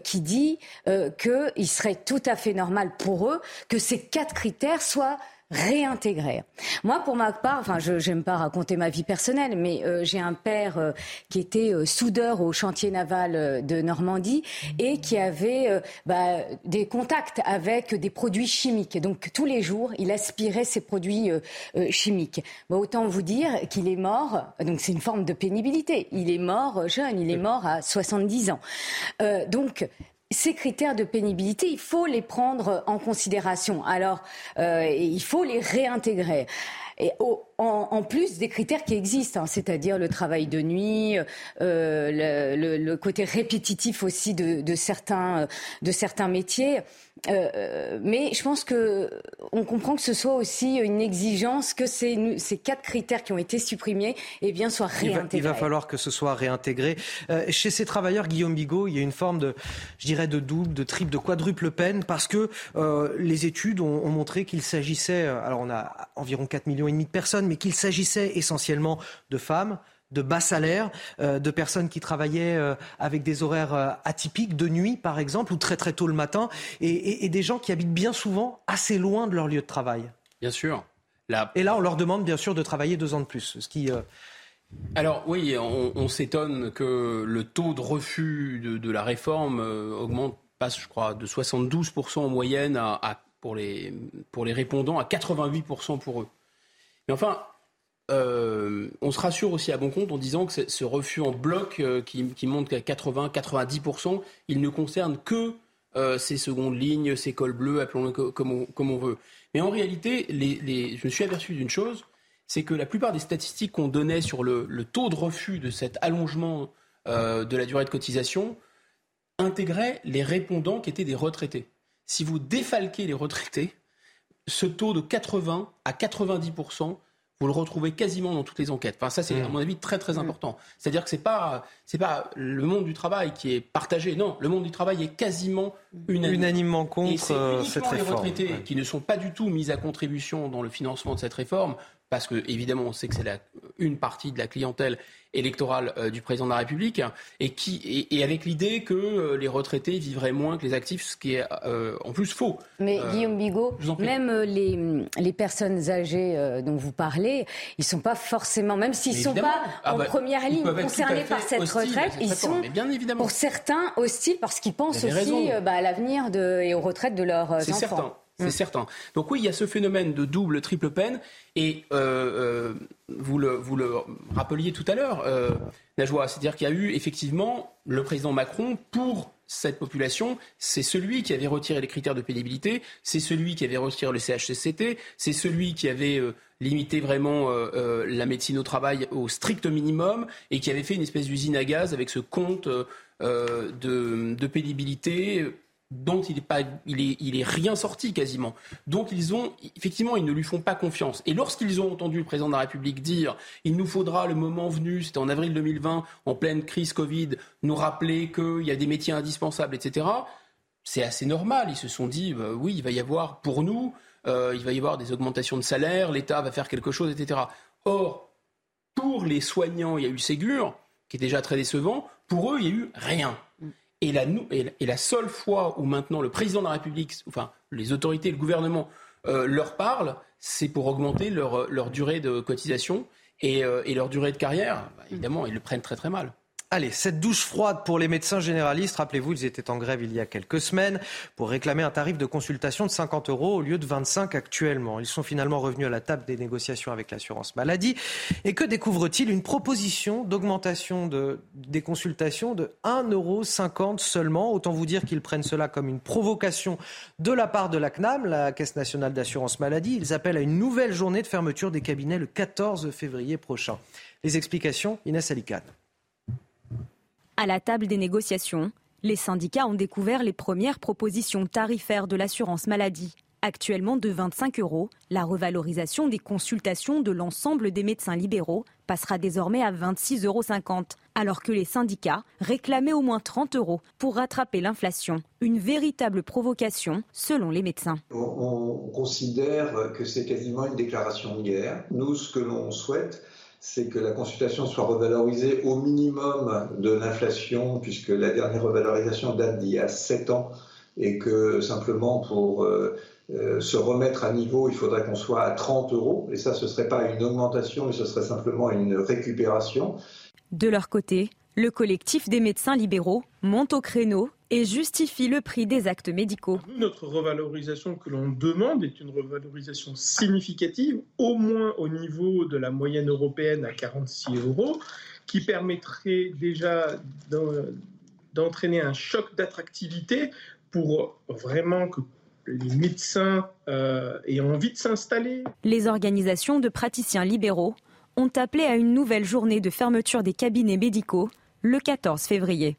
qui dit qu'il serait tout à fait normal pour eux que ces quatre critères soient réintégrer. Moi, pour ma part, enfin, je n'aime pas raconter ma vie personnelle, mais euh, j'ai un père euh, qui était euh, soudeur au chantier naval de Normandie et qui avait bah, des contacts avec des produits chimiques. Donc tous les jours, il aspirait ces produits chimiques. Bah, autant vous dire qu'il est mort. Donc c'est une forme de pénibilité. Il est mort jeune. Il est mort à 70 ans. donc ces critères de pénibilité, il faut les prendre en considération. Alors, euh, il faut les réintégrer. En, plus des critères qui existent, hein, c'est-à-dire le travail de nuit, euh, le, côté répétitif aussi de, certains, de certains métiers. Euh, mais je pense que on comprend que ce soit aussi une exigence que ces, ces quatre critères qui ont été supprimés eh bien, soient réintégrés. Il va, falloir que ce soit réintégré. Euh, chez ces travailleurs, Guillaume Bigot, il y a une forme de, je dirais, de double, de triple, de quadruple peine parce que euh, les études ont, montré qu'il s'agissait, alors on a environ 4 millions et demi de personnes, mais qu'il s'agissait essentiellement de femmes, de bas salaires, euh, de personnes qui travaillaient euh, avec des horaires euh, atypiques, de nuit par exemple, ou très très tôt le matin, et, des gens qui habitent bien souvent assez loin de leur lieu de travail. Bien sûr. Et là, on leur demande bien sûr de travailler deux ans de plus, ce qui... Alors oui, on, s'étonne que le taux de refus de, la réforme augmente, passe je crois de 72% en moyenne à, pour, les, pour les répondants à 88% pour eux. Mais enfin, euh, on se rassure aussi à bon compte en disant que ce refus en bloc euh, qui, monte à 80-90%, il ne concerne que euh, ces secondes lignes, ces cols bleus, appelons-le comme, on, veut. Mais en réalité, je me suis aperçu d'une chose, c'est que la plupart des statistiques qu'on donnait sur le, taux de refus de cet allongement de la durée de cotisation intégraient les répondants qui étaient des retraités. Si vous défalquez les retraités, ce taux de 80 à 90% vous le retrouvez quasiment dans toutes les enquêtes. Enfin, ça, c'est à mm. mon avis très très mm. important. C'est-à-dire que c'est pas c'est pas le monde du travail qui est partagé. Non, le monde du travail est quasiment unanimement contre Et euh, cette réforme. Les retraités qui ne sont pas du tout mis à contribution dans le financement de cette réforme, parce que évidemment, on sait que c'est une partie de la clientèle électorale euh, du président de la République, et, qui, et, avec l'idée que euh, les retraités vivraient moins que les actifs, ce qui est euh, en plus faux. Mais Guillaume Bigot, même les, les, personnes âgées dont vous parlez, ils ne sont pas forcément, même s'ils ne sont pas ah en bah, première ligne concernés par cette retraite, ils sont bien évidemment. pour certains hostiles parce qu'ils pensent aussi bah, à l'avenir et aux retraites de leurs enfants. Certain. C'est mm. certain. Donc oui, il y a ce phénomène de double, triple peine. Et euh, euh, vous, le, vous le rappeliez tout à l'heure, euh, Najwa, c'est-à-dire qu'il y a eu effectivement le président Macron pour cette population, c'est celui qui avait retiré les critères de pénibilité, c'est celui qui avait retiré le CHCCT, c'est celui qui avait limité vraiment la médecine au travail au strict minimum et qui avait fait une espèce d'usine à gaz avec ce compte de, de pénibilité dont il est, pas, il est, il est rien sorti quasiment. Donc ils ont, effectivement, ils ne lui font pas confiance. Et lorsqu'ils ont entendu le président de la République dire, il nous faudra le moment venu, c'était en avril 2020, en pleine crise Covid, nous rappeler qu'il y a des métiers indispensables, etc. C'est assez normal. Ils se sont dit, bah oui, il va y avoir pour nous, euh, il va y avoir des augmentations de salaire, l'État va faire quelque chose, etc. Or, pour les soignants, il y a eu Ségur, qui est déjà très décevant. Pour eux, il n'y a eu rien. Et la, seule fois où maintenant le président de la République, enfin les autorités, le gouvernement euh, leur parlent, c'est pour augmenter leur, durée de cotisation et, euh, et leur durée de carrière. Bah, évidemment, ils le prennent très très mal. Allez, cette douche froide pour les médecins généralistes. Rappelez-vous, ils étaient en grève il y a quelques semaines pour réclamer un tarif de consultation de 50 euros au lieu de 25 actuellement. Ils sont finalement revenus à la table des négociations avec l'assurance maladie. Et que découvre-t-il? Une proposition d'augmentation de, des consultations de 1,50 euros seulement. Autant vous dire qu'ils prennent cela comme une provocation de la part de la CNAM, la Caisse nationale d'assurance maladie. Ils appellent à une nouvelle journée de fermeture des cabinets le 14 février prochain. Les explications, Inès Alicane. À la table des négociations, les syndicats ont découvert les premières propositions tarifaires de l'assurance maladie. Actuellement de 25 euros, la revalorisation des consultations de l'ensemble des médecins libéraux passera désormais à 26,50 euros, alors que les syndicats réclamaient au moins 30 euros pour rattraper l'inflation. Une véritable provocation selon les médecins. On considère que c'est quasiment une déclaration de guerre. Nous, ce que l'on souhaite, c'est que la consultation soit revalorisée au minimum de l'inflation, puisque la dernière revalorisation date d'il y a 7 ans, et que simplement pour euh, euh, se remettre à niveau, il faudrait qu'on soit à 30 euros, et ça, ce ne serait pas une augmentation, mais ce serait simplement une récupération. De leur côté, le collectif des médecins libéraux monte au créneau et justifie le prix des actes médicaux. Notre revalorisation que l'on demande est une revalorisation significative, au moins au niveau de la moyenne européenne à 46 euros, qui permettrait déjà d'entraîner un choc d'attractivité pour vraiment que les médecins euh, aient envie de s'installer. Les organisations de praticiens libéraux ont appelé à une nouvelle journée de fermeture des cabinets médicaux le 14 février.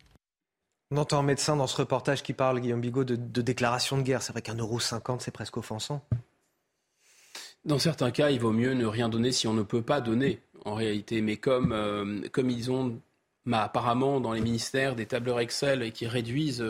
On entend un médecin dans ce reportage qui parle, Guillaume Bigot, de, déclaration de guerre. C'est vrai qu'un euro cinquante, c'est presque offensant. Dans certains cas, il vaut mieux ne rien donner si on ne peut pas donner, en réalité. Mais comme, euh, comme ils ont bah, apparemment dans les ministères des tableurs Excel et qui réduisent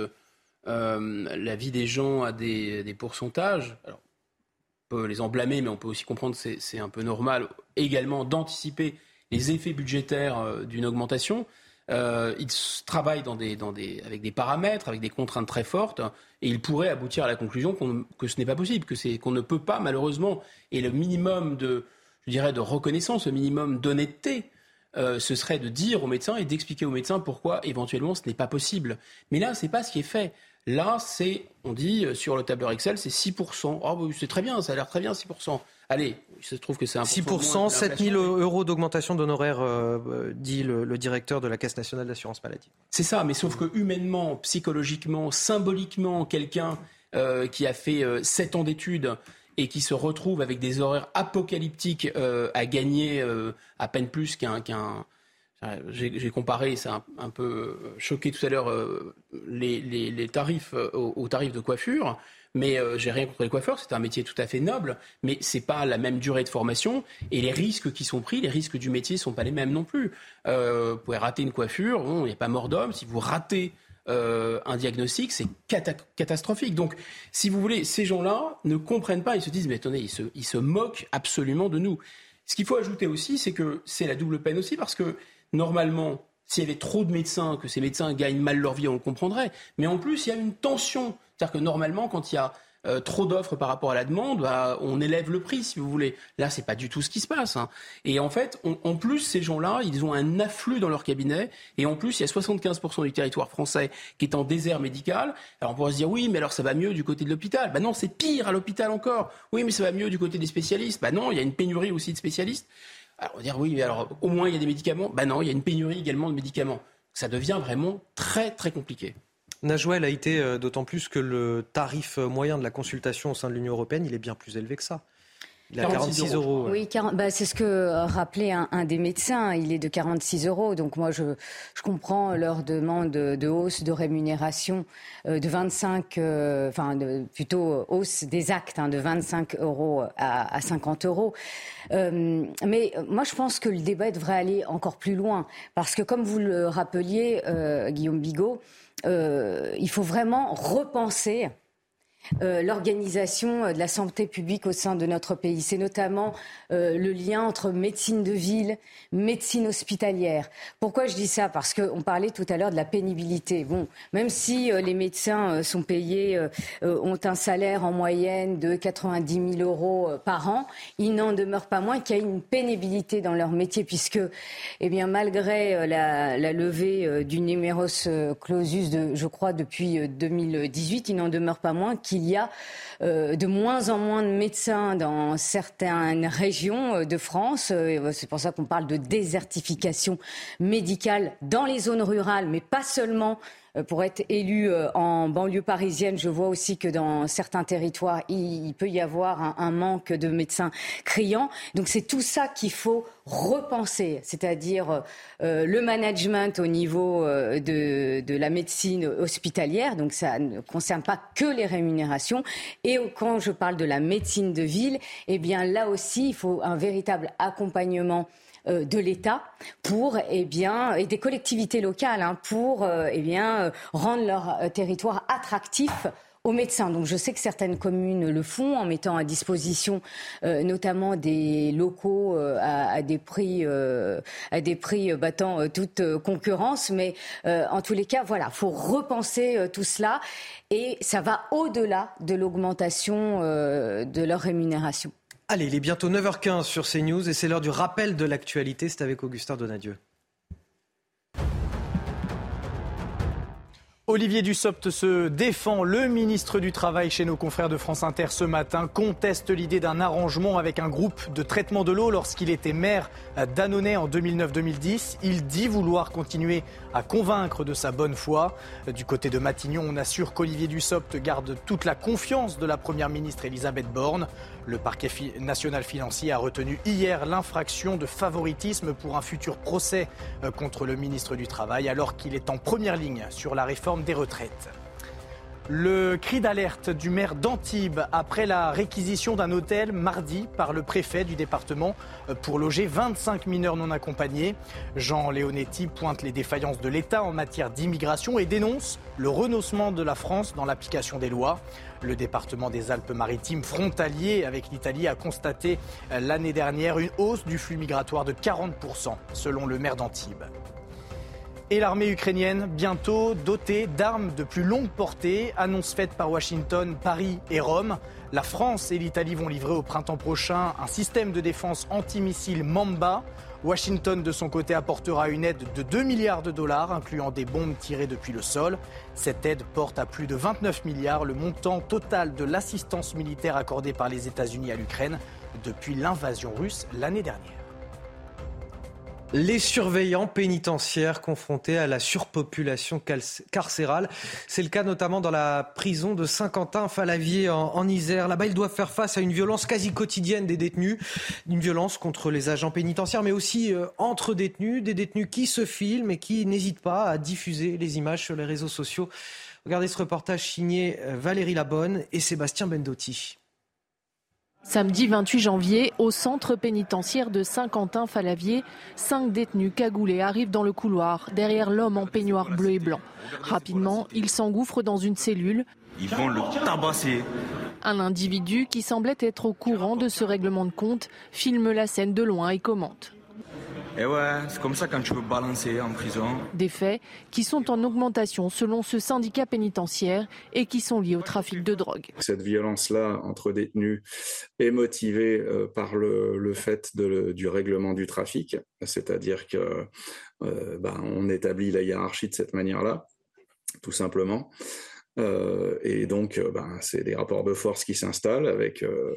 euh, la vie des gens à des, pourcentages, alors, on peut les en blâmer, mais on peut aussi comprendre que c'est un peu normal également d'anticiper les effets budgétaires euh, d'une augmentation. Euh, ils travaillent avec des paramètres, avec des contraintes très fortes, et ils pourraient aboutir à la conclusion que ce n'est pas possible, que qu'on ne peut pas malheureusement, et le minimum de, je dirais, de reconnaissance, le minimum d'honnêteté, euh, ce serait de dire aux médecins et d'expliquer aux médecins pourquoi éventuellement ce n'est pas possible. Mais là, ce n'est pas ce qui est fait. Là, c'est, on dit euh, sur le tableur Excel, c'est 6%. Oh, c'est très bien, ça a l'air très bien, 6%. Allez, il se trouve que c'est un 6%, 7 000 euros d'augmentation d'honoraires, euh, euh, dit le, directeur de la Caisse nationale d'assurance maladie. C'est ça, mais sauf que humainement, psychologiquement, symboliquement, quelqu'un qui a fait 7 ans d'études et qui se retrouve avec des horaires apocalyptiques à gagner à peine plus qu'un j'ai comparé, ça a un, peu choqué tout à l'heure, euh, les, tarifs euh, aux, tarifs de coiffure. Mais euh, j'ai rien contre les coiffeurs, c'est un métier tout à fait noble, mais c'est pas la même durée de formation et les risques qui sont pris, les risques du métier sont pas les mêmes non plus. vous pouvez rater une coiffure, il n'y a pas mort d'homme. Si vous ratez un diagnostic, c'est catastrophique. Donc, si vous voulez, ces gens-là ne comprennent pas, ils se disent, mais attendez, ils se moquent absolument de nous. Ce qu'il faut ajouter aussi, c'est que c'est la double peine aussi, parce que normalement, s'il y avait trop de médecins, que ces médecins gagnent mal leur vie, on le comprendrait. Mais en plus, il y a une tension. C'est-à-dire que normalement, quand il y a euh, trop d'offres par rapport à la demande, bah, on élève le prix, si vous voulez. Là, c'est pas du tout ce qui se passe. Hein. Et en fait, en plus, ces gens-là, ils ont un afflux dans leur cabinet. Et en plus, il y a 75% du territoire français qui est en désert médical. Alors, on pourrait se dire, oui, mais alors ça va mieux du côté de l'hôpital? Bah non, c'est pire à l'hôpital encore. Oui, mais ça va mieux du côté des spécialistes. Bah non, il y a une pénurie aussi de spécialistes. Alors, on va dire oui, mais alors au moins il y a des médicaments. Ben non, il y a une pénurie également de médicaments. Ça devient vraiment très très compliqué. Najouel a été euh, d'autant plus que le tarif moyen de la consultation au sein de l'Union européenne, il est bien plus élevé que ça. Il a 46 euros. Oui, bah, c'est ce que euh, rappelait un, des médecins. Il est de 46 euros. Donc moi, je, je comprends leur demande de, hausse de rémunération euh, de 25, euh, enfin plutôt hausse des actes hein, de 25 euros à, à 50 euros. mais moi, je pense que le débat devrait aller encore plus loin. Parce que comme vous le rappeliez, Guillaume Bigot, il faut vraiment repenser euh, l'organisation de la santé publique au sein de notre pays. C'est notamment euh, le lien entre médecine de ville, médecine hospitalière. Pourquoi je dis ça? Parce qu'on parlait tout à l'heure de la pénibilité. Bon, même si euh, les médecins sont payés, ont un salaire en moyenne de 90 000 euros par an, il n'en demeure pas moins qu'il y a une pénibilité dans leur métier, puisque, eh bien, malgré la, la levée du numerus clausus, de, je crois, depuis 2018, il n'en demeure pas moins qu'il il y a euh, de moins en moins de médecins dans certaines régions euh, de France. Euh, c'est pour ça qu'on parle de désertification médicale dans les zones rurales, mais pas seulement pour être élu euh, en banlieue parisienne, je vois aussi que dans certains territoires, il, peut y avoir un, manque de médecins criants. Donc c'est tout ça qu'il faut repenser, c'est-à-dire euh, le management au niveau de, de, la médecine hospitalière. Donc ça ne concerne pas que les rémunérations. Et quand je parle de la médecine de ville, eh bien là aussi, il faut un véritable accompagnement euh, de l'État pour eh bien et des collectivités locales hein, pour euh, eh bien rendre leur euh, territoire attractif aux médecins. Donc je sais que certaines communes le font en mettant à disposition notamment des locaux à, des prix à des prix battant toute concurrence. Mais en tous les cas, voilà, faut repenser tout cela et ça va au-delà de l'augmentation de leur rémunération. Allez, il est bientôt 9h15 sur CNews et c'est l'heure du rappel de l'actualité. C'est avec Augustin Donadieu. Olivier Dussopt se défend. Le ministre du Travail chez nos confrères de France Inter ce matin conteste l'idée d'un arrangement avec un groupe de traitement de l'eau lorsqu'il était maire d'Annonay en 2009-2010. Il dit vouloir continuer à convaincre de sa bonne foi. Du côté de Matignon, on assure qu'Olivier Dussopt garde toute la confiance de la première ministre Elisabeth Borne. Le parquet national financier a retenu hier l'infraction de favoritisme pour un futur procès euh, contre le ministre du Travail alors qu'il est en première ligne sur la réforme des retraites. Le cri d'alerte du maire d'Antibes après la réquisition d'un hôtel mardi par le préfet du département pour loger 25 mineurs non accompagnés. Jean Leonetti pointe les défaillances de l'État en matière d'immigration et dénonce le renoncement de la France dans l'application des lois. Le département des Alpes-Maritimes, frontalier avec l'Italie, a constaté l'année dernière une hausse du flux migratoire de 40%, selon le maire d'Antibes. Et l'armée ukrainienne, bientôt dotée d'armes de plus longue portée, annonce faite par Washington, Paris et Rome. La France et l'Italie vont livrer au printemps prochain un système de défense antimissile Mamba. Washington, de son côté, apportera une aide de 2 milliards de dollars, incluant des bombes tirées depuis le sol. Cette aide porte à plus de 29 milliards le montant total de l'assistance militaire accordée par les États-Unis à l'Ukraine depuis l'invasion russe l'année dernière. Les surveillants pénitentiaires confrontés à la surpopulation carcérale. C'est le cas notamment dans la prison de Saint-Quentin-Falavier en, Isère. Là-bas, ils doivent faire face à une violence quasi quotidienne des détenus. Une violence contre les agents pénitentiaires, mais aussi euh, entre détenus. Des détenus qui se filment et qui n'hésitent pas à diffuser les images sur les réseaux sociaux. Regardez ce reportage signé euh, Valérie Labonne et Sébastien Bendotti. Samedi 28 janvier, au centre pénitentiaire de Saint-Quentin-Falavier, cinq détenus cagoulés arrivent dans le couloir, derrière l'homme en peignoir bleu et blanc. Rapidement, ils s'engouffrent dans une cellule. Ils vont le tabasser. Un individu qui semblait être au courant de ce règlement de compte filme la scène de loin et commente. Et eh ouais, c'est comme ça quand tu veux balancer en prison. Des faits qui sont en augmentation selon ce syndicat pénitentiaire et qui sont liés au trafic de drogue. Cette violence-là entre détenus est motivée euh, par le, fait du règlement du trafic, c'est-à-dire que euh, ben, on établit la hiérarchie de cette manière-là, tout simplement. Euh, et donc, euh, ben, c'est des rapports de force qui s'installent avec, euh,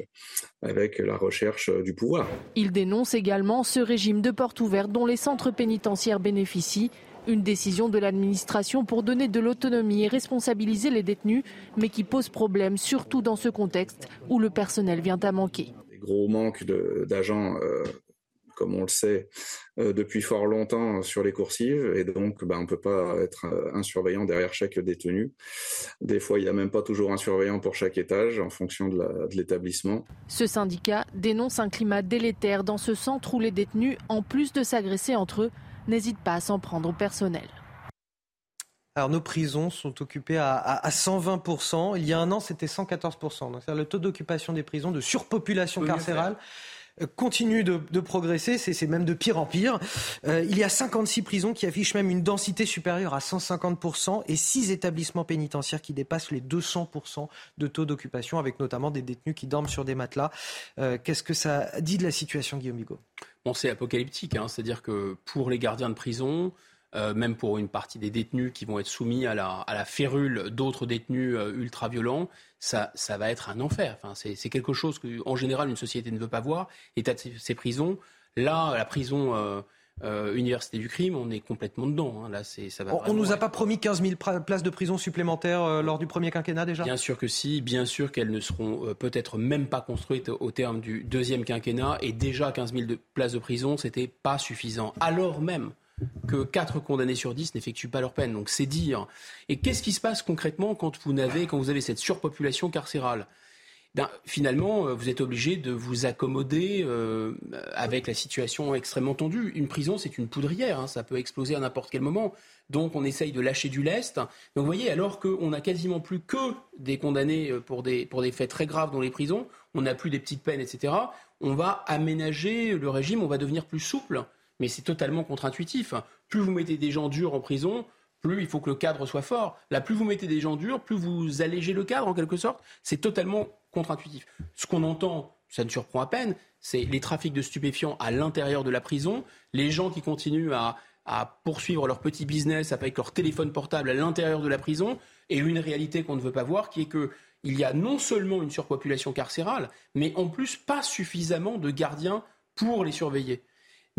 avec la recherche du pouvoir. Il dénonce également ce régime de porte ouverte dont les centres pénitentiaires bénéficient. Une décision de l'administration pour donner de l'autonomie et responsabiliser les détenus, mais qui pose problème, surtout dans ce contexte où le personnel vient à manquer. Des gros manques d'agents comme on le sait euh, depuis fort longtemps sur les coursives, et donc bah, on ne peut pas être euh, un surveillant derrière chaque détenu. Des fois, il n'y a même pas toujours un surveillant pour chaque étage en fonction de l'établissement. Ce syndicat dénonce un climat délétère dans ce centre où les détenus, en plus de s'agresser entre eux, n'hésitent pas à s'en prendre au personnel. alors nos prisons sont occupées à, 120%. Il y a un an, c'était 114%. Donc, le taux d'occupation des prisons, de surpopulation carcérale, euh, continue de, progresser, c'est même de pire en pire. Euh, il y a 56 prisons qui affichent même une densité supérieure à 150% et 6 établissements pénitentiaires qui dépassent les 200% de taux d'occupation, avec notamment des détenus qui dorment sur des matelas. Euh, qu'est-ce que ça dit de la situation, Guillaume Bigot? Bon, c'est apocalyptique, hein. c'est-à-dire que pour les gardiens de prison, même pour une partie des détenus qui vont être soumis à la, à la férule d'autres détenus ultra-violents, ça, ça va être un enfer. Enfin, c'est quelque chose qu'en général une société ne veut pas voir. L'état de ces prisons, là, la prison euh, euh, université du crime, on est complètement dedans. Hein. Là, ça va on ne nous a pas promis 15 000 places de prison supplémentaires euh, lors du premier quinquennat déjà? Bien sûr que si, bien sûr qu'elles ne seront peut-être même pas construites au terme du deuxième quinquennat. Et déjà 15 000 de places de prison, c'était pas suffisant. Alors même que 4 condamnés sur 10 n'effectuent pas leur peine. Donc c'est dire. Et qu'est-ce qui se passe concrètement quand vous avez, quand vous avez cette surpopulation carcérale? Ben, finalement, euh, vous êtes obligé de vous accommoder euh, avec la situation extrêmement tendue. Une prison, c'est une poudrière, hein, ça peut exploser à n'importe quel moment. Donc on essaye de lâcher du lest. Donc vous voyez, alors qu'on n'a quasiment plus que des condamnés euh, pour des, pour des faits très graves dans les prisons, on n'a plus des petites peines, etc., on va aménager le régime, on va devenir plus souple mais c'est totalement contre-intuitif. Plus vous mettez des gens durs en prison, plus il faut que le cadre soit fort. Là, plus vous mettez des gens durs, plus vous allégez le cadre en quelque sorte. C'est totalement contre-intuitif. Ce qu'on entend, ça ne surprend à peine, c'est les trafics de stupéfiants à l'intérieur de la prison, les gens qui continuent à, poursuivre leur petit business avec leur téléphone portable à l'intérieur de la prison, et une réalité qu'on ne veut pas voir, qui est que il y a non seulement une surpopulation carcérale, mais en plus pas suffisamment de gardiens pour les surveiller.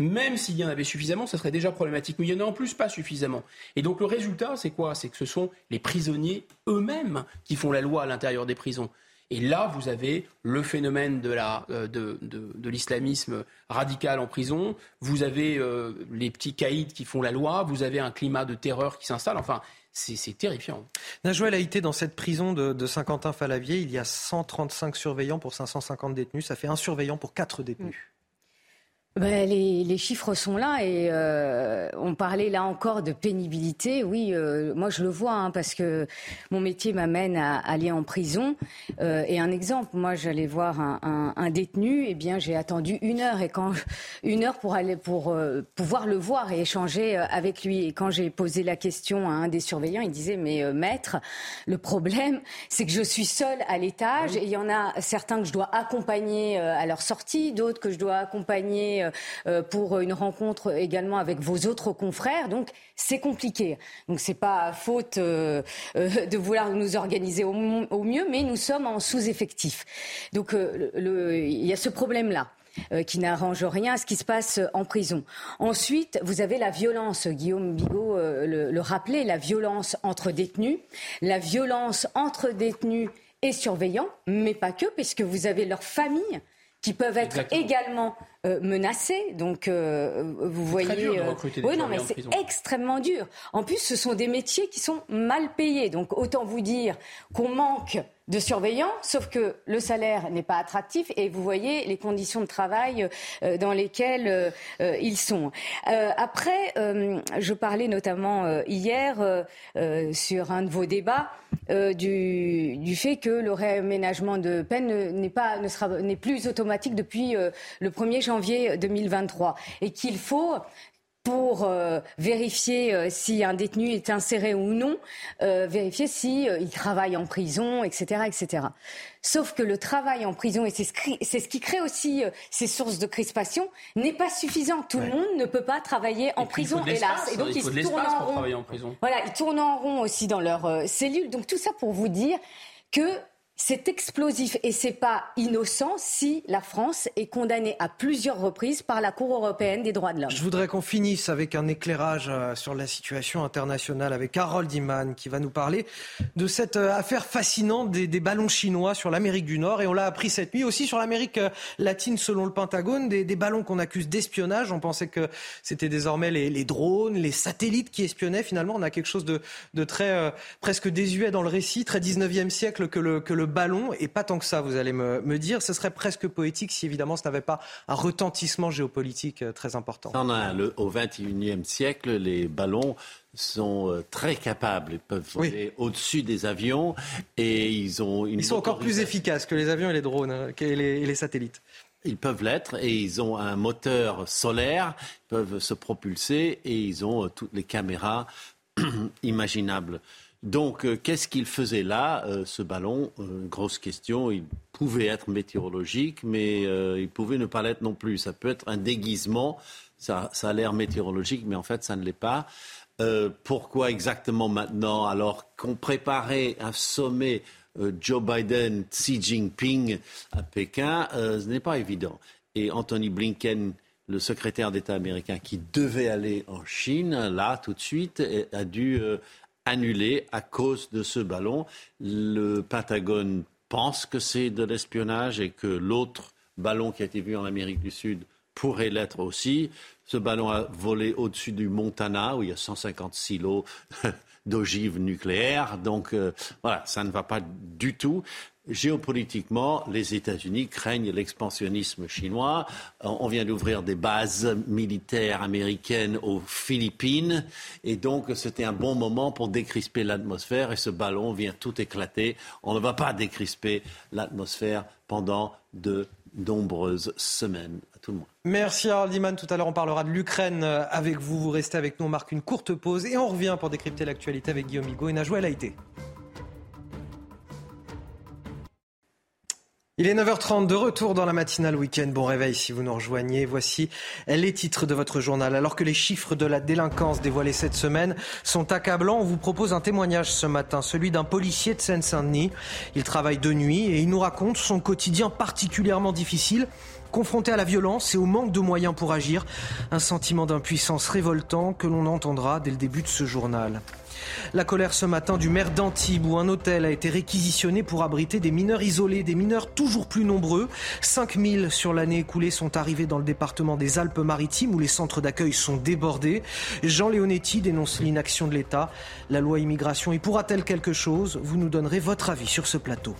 Même s'il y en avait suffisamment, ça serait déjà problématique. Mais il n'y en a en plus pas suffisamment. Et donc le résultat, c'est quoi? C'est que ce sont les prisonniers eux-mêmes qui font la loi à l'intérieur des prisons. Et là, vous avez le phénomène de, euh, de, l'islamisme radical en prison, vous avez euh, les petits caïds qui font la loi, vous avez un climat de terreur qui s'installe. Enfin, c'est terrifiant. Najouel a été dans cette prison de, de Saint-Quentin-Falavier. Il y a 135 surveillants pour 550 détenus. Ça fait un surveillant pour quatre détenus. Ben, les, chiffres sont là et euh, on parlait là encore de pénibilité. Oui, euh, moi je le vois hein, parce que mon métier m'amène à, aller en prison. Euh, et un exemple, moi j'allais voir un, détenu, et eh bien j'ai attendu une heure et quand une heure pour aller pour pouvoir le voir et échanger avec lui. Et quand j'ai posé la question à un des surveillants, il disait mais maître, le problème c'est que je suis seule à l'étage et il y en a certains que je dois accompagner à leur sortie, d'autres que je dois accompagner euh, euh, pour une rencontre également avec vos autres confrères. Donc c'est compliqué. Donc c'est pas faute euh, de vouloir nous organiser au, mieux, mais nous sommes en sous-effectif. Donc il y a ce problème-là. qui n'arrange rien à ce qui se passe en prison. Ensuite, vous avez la violence, Guillaume Bigot le, le rappelait, la violence entre détenus, la violence entre détenus et surveillants, mais pas que, puisque vous avez leur famille qui peuvent être également euh, menacés. Donc, euh, vous voyez. Dur de euh, oui, non, mais c'est extrêmement dur. En plus, ce sont des métiers qui sont mal payés. Donc, autant vous dire qu'on manque de surveillants, sauf que le salaire n'est pas attractif et vous voyez les conditions de travail dans lesquelles ils sont. après, je parlais notamment hier sur un de vos débats du, fait que le réaménagement de peine n'est pas n'est plus automatique depuis le 1er janvier janvier 2023 et qu'il faut pour euh, vérifier euh, si un détenu est inséré ou non, euh, vérifier si il travaille en prison, etc., etc. Sauf que le travail en prison, et c'est ce, qui crée aussi ces sources de crispation, n'est pas suffisant. Tout le monde ne peut pas travailler en prison, hélas. Et donc ils tournent en rond. En prison. Voilà, ils tournent en rond aussi dans leurs cellules. Donc tout ça pour vous dire que c'est explosif et c'est pas innocent si la France est condamnée à plusieurs reprises par la Cour européenne des droits de l'homme. Je voudrais qu'on finisse avec un éclairage euh, sur la situation internationale avec Harold Iman qui va nous parler de cette euh, affaire fascinante des, ballons chinois sur l'Amérique du Nord et on l'a appris cette nuit aussi sur l'Amérique euh, latine selon le Pentagone, des, ballons qu'on accuse d'espionnage. On pensait que c'était désormais les, drones, les satellites qui espionnaient. Finalement, on a quelque chose de, très presque désuet dans le récit, très 19e siècle que le, que le ballon et pas tant que ça, vous allez me, dire. Ce serait presque poétique si évidemment ce n'avait pas un retentissement géopolitique euh, très important. Non, non, le, au XXIe siècle, les ballons sont euh, très capables. Ils peuvent voler au-dessus des avions et ils ont une. Ils sont encore plus efficaces que les avions et les drones hein, et les satellites. Ils peuvent l'être et ils ont un moteur solaire, ils peuvent se propulser et ils ont euh, toutes les caméras imaginables. Donc, euh, qu'est-ce qu'il faisait là, euh, ce ballon? Grosse question. Il pouvait être météorologique, mais il pouvait ne pas l'être non plus. Ça peut être un déguisement. Ça, ça a l'air météorologique, mais en fait, ça ne l'est pas. pourquoi exactement maintenant, alors qu'on préparait un sommet euh, Joe Biden, Xi Jinping à Pékin, euh, ce n'est pas évident. Et Anthony Blinken, le secrétaire d'État américain qui devait aller en Chine, là, tout de suite, a dû annuler à cause de ce ballon. Le Pentagone pense que c'est de l'espionnage et que l'autre ballon qui a été vu en Amérique du Sud pourrait l'être aussi. Ce ballon a volé au-dessus du Montana, où il y a 150 silos d'ogives nucléaires. Donc euh, voilà, ça ne va pas du tout. Géopolitiquement, les États-Unis craignent l'expansionnisme chinois. On vient d'ouvrir des bases militaires américaines aux Philippines. Et donc, c'était un bon moment pour décrisper l'atmosphère. Et ce ballon vient tout éclater. On ne va pas décrisper l'atmosphère pendant de nombreuses semaines. Merci Harald Diman. Tout à l'heure, on parlera de l'Ukraine euh, avec vous. Vous restez avec nous. On marque une courte pause et on revient pour décrypter l'actualité avec Guillaume Higo et Najwa été. Il est 9h30 de retour dans la matinale week-end. Bon réveil si vous nous rejoignez. Voici les titres de votre journal. Alors que les chiffres de la délinquance dévoilés cette semaine sont accablants, on vous propose un témoignage ce matin, celui d'un policier de Seine-Saint-Denis. Il travaille de nuit et il nous raconte son quotidien particulièrement difficile confronté à la violence et au manque de moyens pour agir. Un sentiment d'impuissance révoltant que l'on entendra dès le début de ce journal. La colère ce matin du maire d'Antibes où un hôtel a été réquisitionné pour abriter des mineurs isolés, des mineurs toujours plus nombreux. 5000 sur l'année écoulée sont arrivés dans le département des Alpes-Maritimes où les centres d'accueil sont débordés. Jean Leonetti dénonce l'inaction de l'État. La loi immigration y pourra-t-elle quelque chose? Vous nous donnerez votre avis sur ce plateau.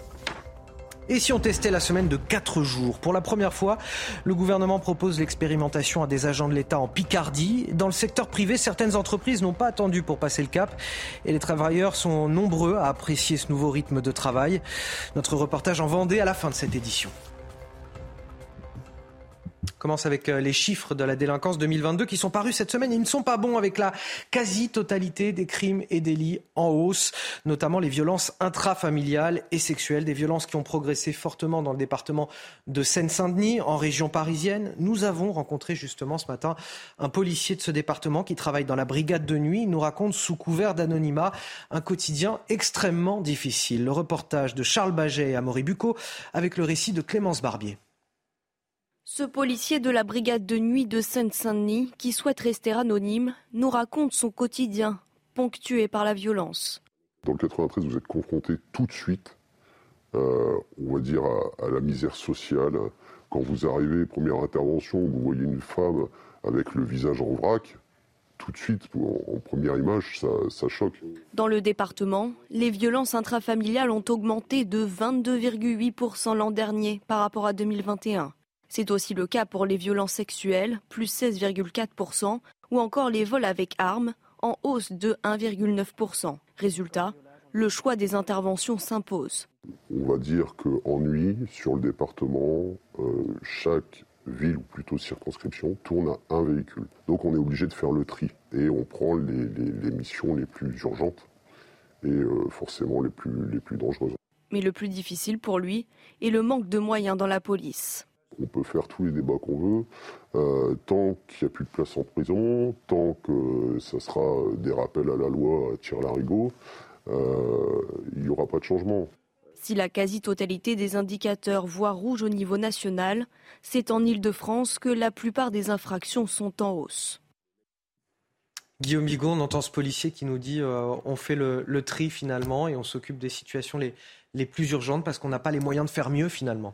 Et si on testait la semaine de 4 jours? Pour la première fois, le gouvernement propose l'expérimentation à des agents de l'État en Picardie. Dans le secteur privé, certaines entreprises n'ont pas attendu pour passer le cap et les travailleurs sont nombreux à apprécier ce nouveau rythme de travail. Notre reportage en Vendée à la fin de cette édition commence avec euh, les chiffres de la délinquance 2022 qui sont parus cette semaine. Ils ne sont pas bons avec la quasi-totalité des crimes et délits en hausse, notamment les violences intrafamiliales et sexuelles, des violences qui ont progressé fortement dans le département de Seine-Saint-Denis, en région parisienne. Nous avons rencontré justement ce matin un policier de ce département qui travaille dans la brigade de nuit. Il nous raconte sous couvert d'anonymat un quotidien extrêmement difficile. Le reportage de Charles Baget et Amaury Bucco avec le récit de Clémence Barbier. Ce policier de la brigade de nuit de Seine-Saint-Denis, qui souhaite rester anonyme, nous raconte son quotidien, ponctué par la violence. Dans le 93, vous êtes confronté tout de suite, euh, on va dire, à, la misère sociale. Quand vous arrivez, première intervention, vous voyez une femme avec le visage en vrac, tout de suite, en, première image, ça, ça, choque. Dans le département, les violences intrafamiliales ont augmenté de 22,8% l'an dernier par rapport à 2021. C'est aussi le cas pour les violences sexuelles, plus 16,4%, ou encore les vols avec armes, en hausse de 1,9%. Résultat, le choix des interventions s'impose. On va dire qu'en nuit, sur le département, euh, chaque ville ou plutôt circonscription tourne à un véhicule. Donc on est obligé de faire le tri et on prend les, missions les plus urgentes et euh, forcément les plus, les plus dangereuses. Mais le plus difficile pour lui est le manque de moyens dans la police. On peut faire tous les débats qu'on veut. Euh, tant qu'il n'y a plus de place en prison, tant que ça sera des rappels à la loi à tir-larigot, euh, il n'y aura pas de changement. Si la quasi-totalité des indicateurs voient rouge au niveau national, c'est en Ile-de-France que la plupart des infractions sont en hausse. Guillaume Bigot, on entend ce policier qui nous dit euh, on fait le, tri finalement et on s'occupe des situations les plus urgentes parce qu'on n'a pas les moyens de faire mieux finalement.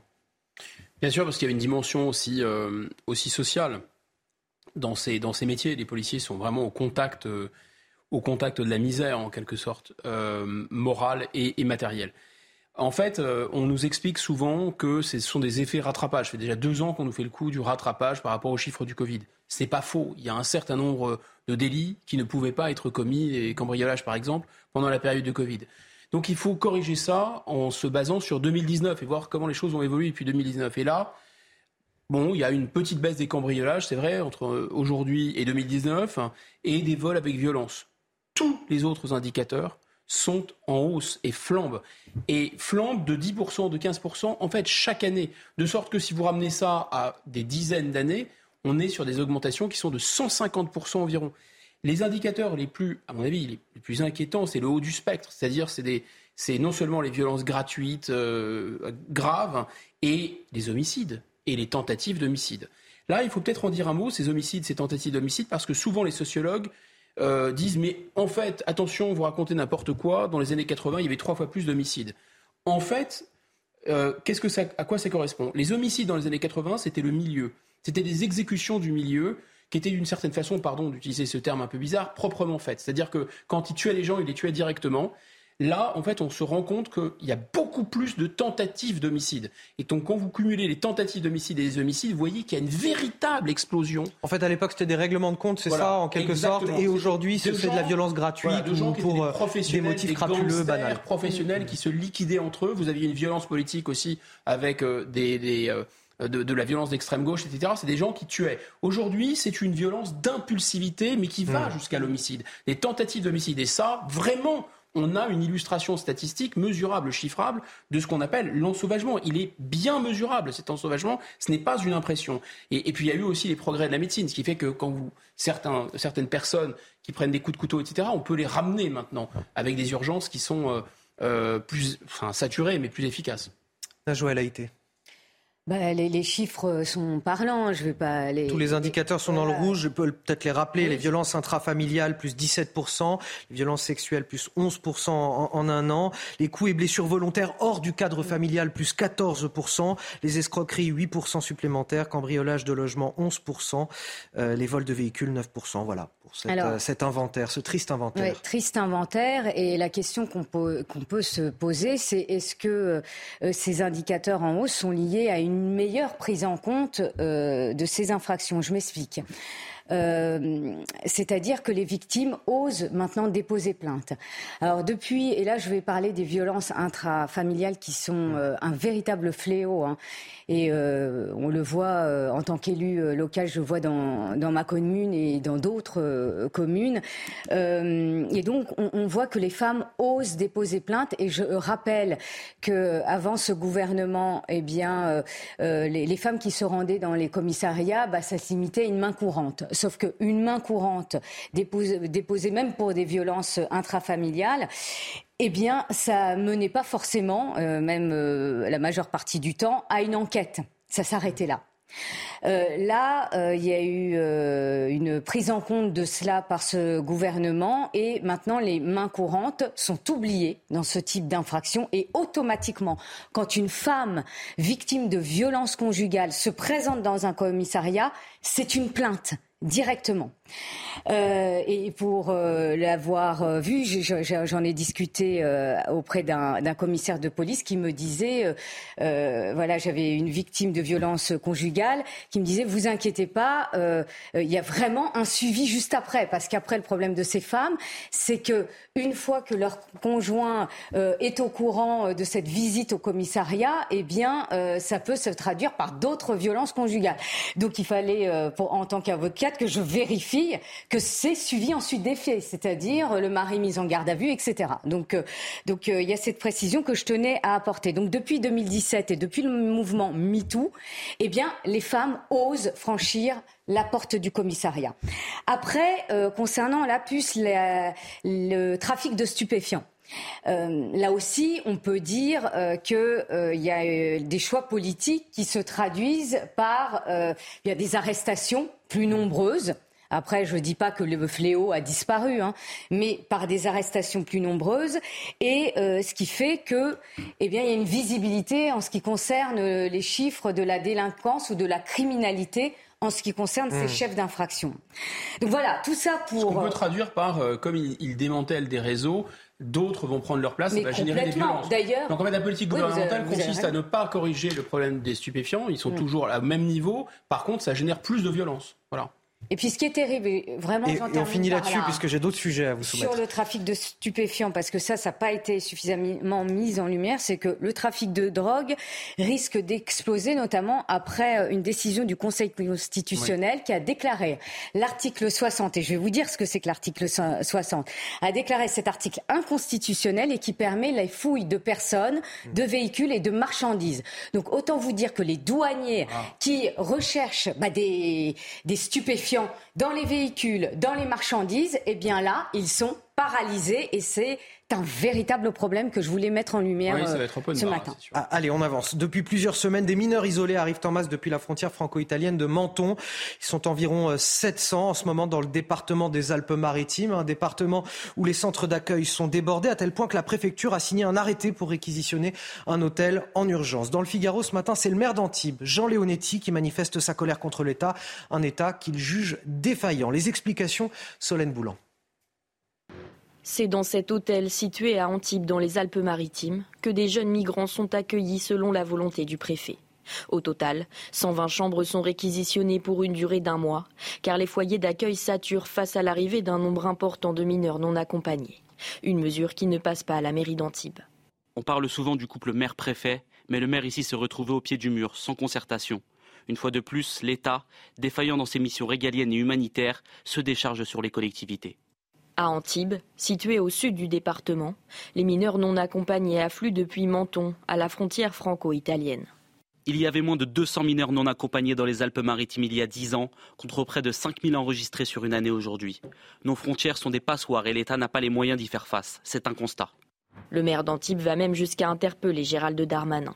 Bien sûr, parce qu'il y a une dimension aussi, euh, sociale dans ces, métiers. Les policiers sont vraiment au contact, euh, au contact de la misère, en quelque sorte, euh, morale et, et, matérielle. En fait, on nous explique souvent que ce sont des effets rattrapage. Ça fait déjà deux ans qu'on nous fait le coup du rattrapage par rapport aux chiffres du Covid. C'est pas faux. Il y a un certain nombre de délits qui ne pouvaient pas être commis, les cambriolages par exemple, pendant la période de Covid. Donc il faut corriger ça en se basant sur 2019 et voir comment les choses ont évolué depuis 2019. Et là, bon, il y a une petite baisse des cambriolages, c'est vrai, entre euh, aujourd'hui et 2019, et des vols avec violence. Tous les autres indicateurs sont en hausse et flambent. Et flambent de 10%, de 15%, en fait, chaque année. De sorte que si vous ramenez ça à des dizaines d'années, on est sur des augmentations qui sont de 150% environ. Les indicateurs les plus, à mon avis, les plus inquiétants, c'est le haut du spectre. C'est-à-dire, c'est, non seulement les violences gratuites euh, graves et les homicides et les tentatives d'homicide. Là, il faut peut-être en dire un mot, ces homicides, ces tentatives d'homicide, parce que souvent les sociologues euh, disent mais en fait, attention, vous racontez n'importe quoi. Dans les années 80, il y avait trois fois plus d'homicides. En fait, euh, qu'est-ce que ça, à quoi ça correspond? Les homicides dans les années 80, c'était le milieu. C'était des exécutions du milieu qui étaient d'une certaine façon, pardon d'utiliser ce terme un peu bizarre, proprement faites. C'est-à-dire que quand il tuait les gens, il les tuait directement. Là, en fait, on se rend compte qu'il y a beaucoup plus de tentatives d'homicide. Et donc, quand vous cumulez les tentatives d'homicide et les homicides, vous voyez qu'il y a une véritable explosion. En fait, à l'époque, c'était des règlements de compte, c'est ça, en quelque sorte. Et aujourd'hui, c'est de la violence gratuite de gens pour des, professionnels, des motifs crapuleux, banals. professionnels qui se liquidaient entre eux. Vous aviez une violence politique aussi avec euh, des... Euh, de, de, la violence d'extrême gauche, etc. C'est des gens qui tuaient. Aujourd'hui, c'est une violence d'impulsivité, mais qui va mmh. jusqu'à l'homicide. Des tentatives d'homicide. Et ça, vraiment, on a une illustration statistique mesurable, chiffrable de ce qu'on appelle l'ensauvagement. Il est bien mesurable, cet ensauvagement, ce n'est pas une impression. Et, puis il y a eu aussi les progrès de la médecine, ce qui fait que quand vous, certains, certaines personnes qui prennent des coups de couteau, etc., on peut les ramener maintenant avec des urgences qui sont euh, euh, plus enfin, saturées, mais plus efficaces. La Joël a été. Bah, les, chiffres sont parlants. Je vais pas les... Tous les indicateurs sont dans le rouge. Je peux peut-être les rappeler. Les violences intrafamiliales, plus 17%. Les violences sexuelles, plus 11% en, un an. Les coups et blessures volontaires hors du cadre familial, plus 14%. Les escroqueries, 8% supplémentaires. Cambriolage de logement, 11%. Euh, les vols de véhicules, 9%. Voilà pour euh, cet inventaire, ce triste inventaire. triste inventaire. Et la question qu'on peut, qu'on peut se poser, c'est est-ce que euh, ces indicateurs en hausse sont liés à une une meilleure prise en compte euh, de ces infractions. Je m'explique. Euh, c'est-à-dire que les victimes osent maintenant déposer plainte. Alors depuis, et là je vais parler des violences intrafamiliales qui sont euh, un véritable fléau. Hein. Et euh, on le voit euh, en tant qu'élu euh, local, je le vois dans, dans ma commune et dans d'autres communes. et donc, on, on, voit que les femmes osent déposer plainte. Et je rappelle que avant ce gouvernement, eh bien, les, les, femmes qui se rendaient dans les commissariats, bah, ça se limitait à une main courante. Sauf qu'une main courante déposée même pour des violences intrafamiliales, eh bien, ça menait pas forcément, euh, même euh, la majeure partie du temps, à une enquête. Ça s'arrêtait là. Euh, là, il y a eu une prise en compte de cela par ce gouvernement et maintenant les mains courantes sont oubliées dans ce type d'infraction et automatiquement, quand une femme victime de violences conjugales se présente dans un commissariat, c'est une plainte directement. Euh, et pour euh, l'avoir euh, vu, j'en ai discuté auprès d'un commissaire de police qui me disait, voilà, j'avais une victime de violence conjugale qui me disait, vous inquiétez pas, il y a vraiment un suivi juste après, parce qu'après le problème de ces femmes, c'est que une fois que leur conjoint est au courant de cette visite au commissariat, eh bien, ça peut se traduire par d'autres violences conjugales. Donc, il fallait, en tant qu'avocate, que je vérifie que c'est suivi ensuite des faits, c'est-à-dire le mari mis en garde à vue, etc. Donc, euh, donc euh, il y a cette précision que je tenais à apporter. Donc depuis 2017 et depuis le mouvement MeToo, eh bien, les femmes osent franchir la porte du commissariat. Après, euh, concernant la puce, le trafic de stupéfiants. là aussi, on peut dire qu'il y a des choix politiques qui se traduisent par il y a des arrestations plus nombreuses après, je ne dis pas que le fléau a disparu, hein, mais par des arrestations plus nombreuses, et euh, ce qui fait que, eh bien, il y a une visibilité en ce qui concerne euh, les chiffres de la délinquance ou de la criminalité en ce qui concerne ces hmm. chefs d'infraction. Donc voilà, tout ça pour. Ce qu'on peut traduire par, euh, comme il, il, démantèle des réseaux, d'autres vont prendre leur place, ça va générer des violences. Donc en fait, la politique gouvernementale consiste à ne pas corriger le problème des stupéfiants. Ils sont mm. toujours au même niveau. Par contre, ça génère plus de violence. Voilà. Et puis ce qui est terrible, vraiment, et, on finit là-dessus puisque j'ai d'autres sujets à vous soumettre. Sur le trafic de stupéfiants, parce que ça, ça n'a pas été suffisamment mis en lumière, c'est que le trafic de drogue risque d'exploser, notamment après euh, une décision du Conseil constitutionnel qui a déclaré l'article 60, et je vais vous dire ce que c'est que l'article 60, a déclaré cet article inconstitutionnel et qui permet les fouilles de personnes, de véhicules et de marchandises. Donc autant vous dire que les douaniers ah. qui recherchent bah, des, des stupéfiants dans les véhicules, dans les marchandises, eh bien là, ils sont paralysés et c'est un véritable problème que je voulais mettre en lumière euh, ce matin. Ah, allez, on avance. Depuis plusieurs semaines, des mineurs isolés arrivent en masse depuis la frontière franco-italienne de Menton. Ils sont environ 700 euh, en ce moment dans le département des Alpes-Maritimes, un département où les centres d'accueil sont débordés à tel point que la préfecture a signé un arrêté pour réquisitionner un hôtel en urgence. Dans le Figaro ce matin, c'est le maire d'Antibes, Jean Leonetti, qui manifeste sa colère contre l'État, un État qu'il juge défaillant. Les explications, Solène Boulan. C'est dans cet hôtel situé à Antibes dans les Alpes-Maritimes que des jeunes migrants sont accueillis selon la volonté du préfet. Au total, 120 chambres sont réquisitionnées pour une durée d'un mois, car les foyers d'accueil saturent face à l'arrivée d'un nombre important de mineurs non accompagnés. Une mesure qui ne passe pas à la mairie d'Antibes. On parle souvent du couple maire-préfet, mais le maire ici se retrouvait au pied du mur, sans concertation. Une fois de plus, l'État, défaillant dans ses missions régaliennes et humanitaires, se décharge sur les collectivités. À Antibes, situé au sud du département, les mineurs non accompagnés affluent depuis Menton, à la frontière franco-italienne. Il y avait moins de 200 mineurs non accompagnés dans les Alpes-Maritimes il y a 10 ans, contre près de 5000 enregistrés sur une année aujourd'hui. Nos frontières sont des passoires et l'État n'a pas les moyens d'y faire face. C'est un constat. Le maire d'Antibes va même jusqu'à interpeller Gérald Darmanin.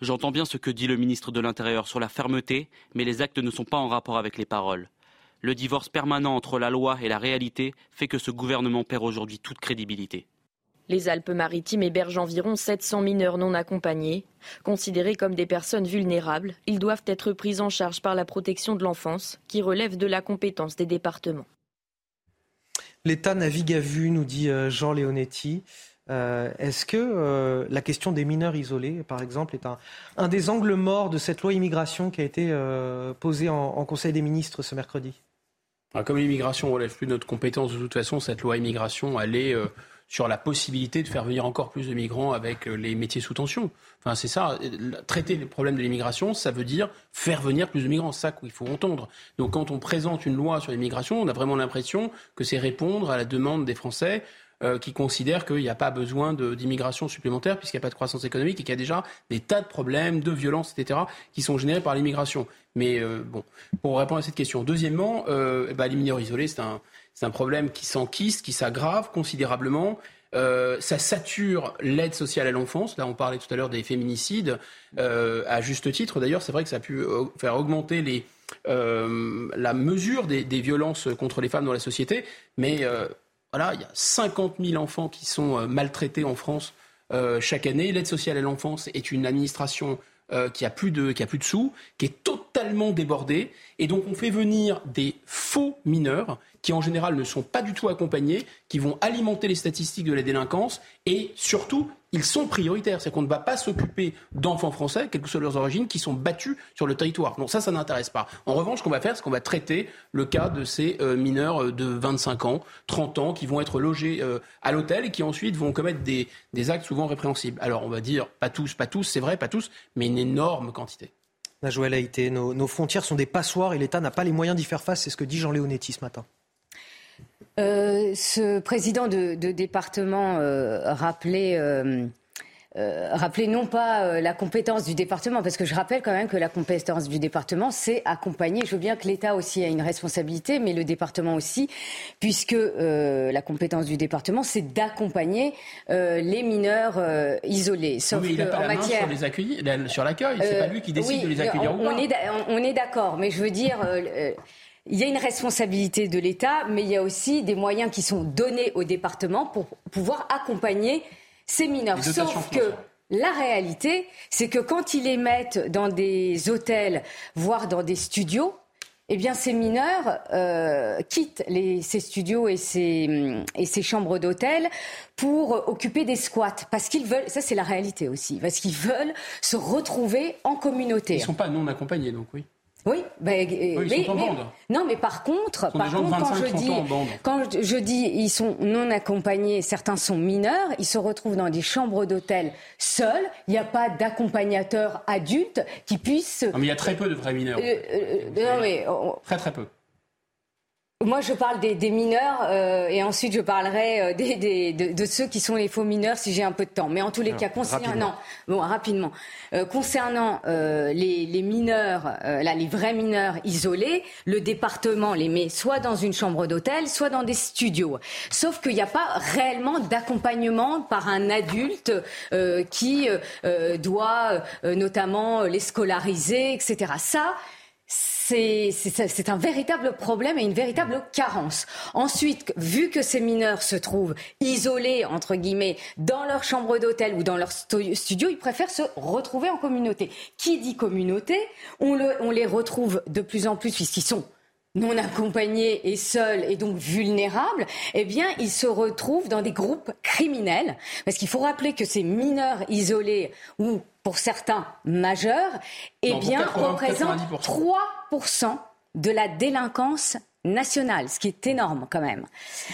J'entends bien ce que dit le ministre de l'Intérieur sur la fermeté, mais les actes ne sont pas en rapport avec les paroles. Le divorce permanent entre la loi et la réalité fait que ce gouvernement perd aujourd'hui toute crédibilité. Les Alpes-Maritimes hébergent environ 700 mineurs non accompagnés. Considérés comme des personnes vulnérables, ils doivent être pris en charge par la protection de l'enfance, qui relève de la compétence des départements. L'État navigue à vue, nous dit euh, Jean Leonetti. Euh, est-ce que euh, la question des mineurs isolés, par exemple, est un, des angles morts de cette loi immigration qui a été posée en Conseil des ministres ce mercredi? Comme l'immigration relève plus de notre compétence, de toute façon, cette loi immigration, elle est euh, sur la possibilité de faire venir encore plus de migrants avec euh, les métiers sous tension. Enfin, c'est ça. Traiter les problèmes de l'immigration, ça veut dire faire venir plus de migrants. C'est ça qu'il faut entendre. Donc, quand on présente une loi sur l'immigration, on a vraiment l'impression que c'est répondre à la demande des Français euh, qui considèrent qu'il n'y a pas besoin d'immigration supplémentaire puisqu'il n'y a pas de croissance économique et qu'il y a déjà des tas de problèmes, de violences, etc., qui sont générés par l'immigration. Mais euh, bon, pour répondre à cette question. Deuxièmement, bah, les mineurs isolés, c'est un, problème qui s'enquiste, qui s'aggrave considérablement. Ça sature l'aide sociale à l'enfance. Là, on parlait tout à l'heure des féminicides, euh, à juste titre. D'ailleurs, c'est vrai que ça a pu faire augmenter la mesure des, des, violences contre les femmes dans la société. Mais voilà, il y a 50 000 enfants qui sont euh, maltraités en France euh, chaque année. L'aide sociale à l'enfance est une administration euh, qui a plus de qui plus de sous, qui est totalement débordée, et donc on fait venir des faux mineurs qui en général ne sont pas du tout accompagnés, qui vont alimenter les statistiques de la délinquance, et surtout ils sont prioritaires. C'est qu'on ne va pas s'occuper d'enfants français, quelles que soient leurs origines, qui sont battus sur le territoire. Donc ça, ça n'intéresse pas. En revanche, ce qu'on va faire, c'est qu'on va traiter le cas de ces mineurs de 25 ans, 30 ans, qui vont être logés à l'hôtel et qui ensuite vont commettre des, actes souvent répréhensibles. Alors on va dire, pas tous, pas tous, c'est vrai, pas tous, mais une énorme quantité. La Joël Haïté, nos, nos frontières sont des passoires et l'État n'a pas les moyens d'y faire face, c'est ce que dit Jean Léonetti ce matin. Euh, ce président de, département euh, rappelait, euh, non pas la compétence du département, parce que je rappelle quand même que la compétence du département, c'est accompagner. Je veux bien que l'État aussi a une responsabilité, mais le département aussi, puisque la compétence du département, c'est d'accompagner les mineurs isolés. Sauf oui, il a pas la matière... sur les accueillis, sur l'accueil. c'est pas lui qui décide de les accueillir on, ou pas. on est d'accord, mais je veux dire il y a une responsabilité de l'État, mais il y a aussi des moyens qui sont donnés au département pour pouvoir accompagner ces mineurs. Sauf que la réalité, c'est que quand ils les mettent dans des hôtels, voire dans des studios, eh bien, ces mineurs euh, quittent les, ces studios et ces, et ces chambres d'hôtel pour occuper des squats. Parce qu'ils veulent, ça c'est la réalité aussi, parce qu'ils veulent se retrouver en communauté. Ils ne sont pas non accompagnés, donc oui. Oui, ben, ils mais, sont en mais- bande. non, mais par contre, par contre, quand 25, je 30 dis, quand je dis ils sont non accompagnés, certains sont mineurs, ils se retrouvent dans des chambres d'hôtel seuls. Il n'y a pas d'accompagnateur adulte qui puisse. Non, mais il y a très peu de vrais mineurs. Euh, euh, non, mais on- Très très peu. Moi, je parle des, des mineurs euh, et ensuite je parlerai euh, des, des- de, de ceux qui sont les faux mineurs si j'ai un peu de temps. Mais en tous les cas, concernant, rapidement. bon, rapidement, Euh, concernant euh, les, les mineurs, euh, là, les vrais mineurs isolés, le département les met soit dans une chambre d'hôtel, soit dans des studios. Sauf qu'il n'y a pas réellement d'accompagnement par un adulte euh, qui doit euh, notamment les scolariser, etc. Ça, c'est un véritable problème et une véritable carence. Ensuite, vu que ces mineurs se trouvent isolés, entre guillemets, dans leur chambre d'hôtel ou dans leur studio, ils préfèrent se retrouver en communauté. Qui dit communauté on, on les retrouve de plus en plus puisqu'ils sont non accompagnés et seuls et donc vulnérables, eh bien, ils se retrouvent dans des groupes criminels. Parce qu'il faut rappeler que ces mineurs isolés ou pour certains majeurs, eh Non, bien, 80, représentent 90%. 3% de la délinquance nationale, ce qui est énorme quand même.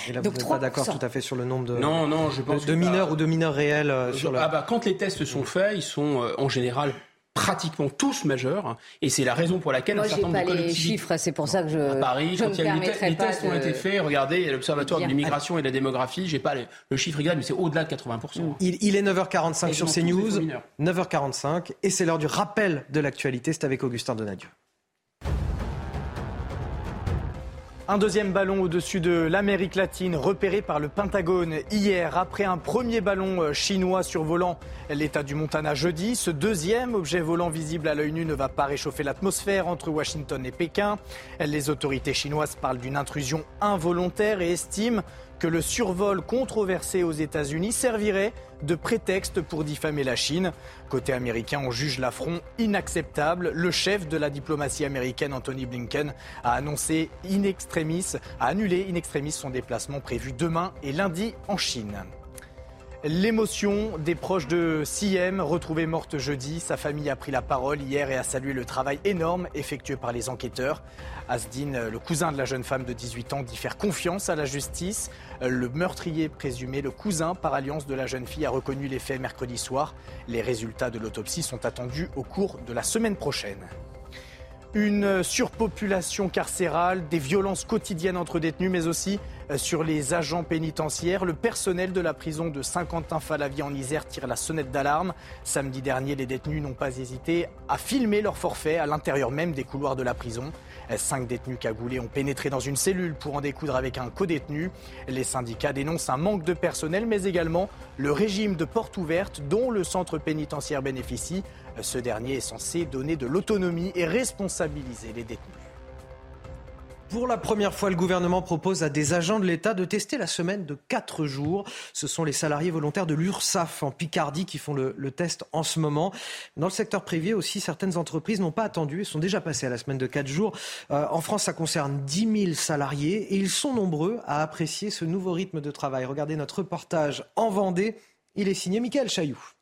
Et là, Donc, vous n'êtes pas 3%. d'accord tout à fait sur le nombre de, Non, non, je pense de, de que- mineurs ou de mineurs réels euh, sur le. Ah bah, quand les tests sont faits, ils sont euh, en général pratiquement tous majeurs. Et c'est la raison pour laquelle Moi, un certain nombre pas de les chiffres, c'est pour ça que je. à Paris, je quand me il y a eu les, tests ont été faits, regardez, il y a l'Observatoire de l'immigration et de la démographie, j'ai pas le, le chiffre exact, mais c'est au-delà de 80%. Il, il est 9h45 Et sur CNews, faux mineurs. 9h45, et c'est l'heure du rappel de l'actualité. C'est avec Augustin Donadieu. Un deuxième ballon au-dessus de l'Amérique latine repéré par le Pentagone hier après un premier ballon euh, chinois survolant l'état du Montana jeudi. Ce deuxième objet volant visible à l'œil nu ne va pas réchauffer l'atmosphère entre Washington et Pékin. Les autorités chinoises parlent d'une intrusion involontaire et estiment que le survol controversé aux États-Unis servirait de prétexte pour diffamer la Chine. Côté américain, on juge l'affront inacceptable. Le chef de la diplomatie américaine, Anthony Blinken, a annoncé in extremis, a annulé in extremis son déplacement prévu demain et lundi en Chine. L'émotion des proches de Siem, retrouvée morte jeudi. Sa famille a pris la parole hier et a salué le travail énorme effectué par les enquêteurs. Asdin, le cousin de la jeune femme de 18 ans, dit faire confiance à la justice. Le meurtrier présumé, le cousin par alliance de la jeune fille, a reconnu les faits mercredi soir. Les résultats de l'autopsie sont attendus au cours de la semaine prochaine. Une surpopulation carcérale, des violences quotidiennes entre détenus, mais aussi sur les agents pénitentiaires. Le personnel de la prison de Saint-Quentin-Falavier en Isère tire la sonnette d'alarme. Samedi dernier, les détenus n'ont pas hésité à filmer leur forfait à l'intérieur même des couloirs de la prison. Cinq détenus cagoulés ont pénétré dans une cellule pour en découdre avec un codétenu. Les syndicats dénoncent un manque de personnel, mais également le régime de porte ouverte dont le centre pénitentiaire bénéficie. Ce dernier est censé donner de l'autonomie et responsabiliser les détenus. Pour la première fois, le gouvernement propose à des agents de l'État de tester la semaine de 4 jours. Ce sont les salariés volontaires de l'URSSAF en Picardie qui font le, le test en ce moment. Dans le secteur privé aussi, certaines entreprises n'ont pas attendu et sont déjà passées à la semaine de 4 jours. Euh, en France, ça concerne 10 000 salariés et ils sont nombreux à apprécier ce nouveau rythme de travail. Regardez notre reportage en Vendée. Il est signé Michael Chailloux.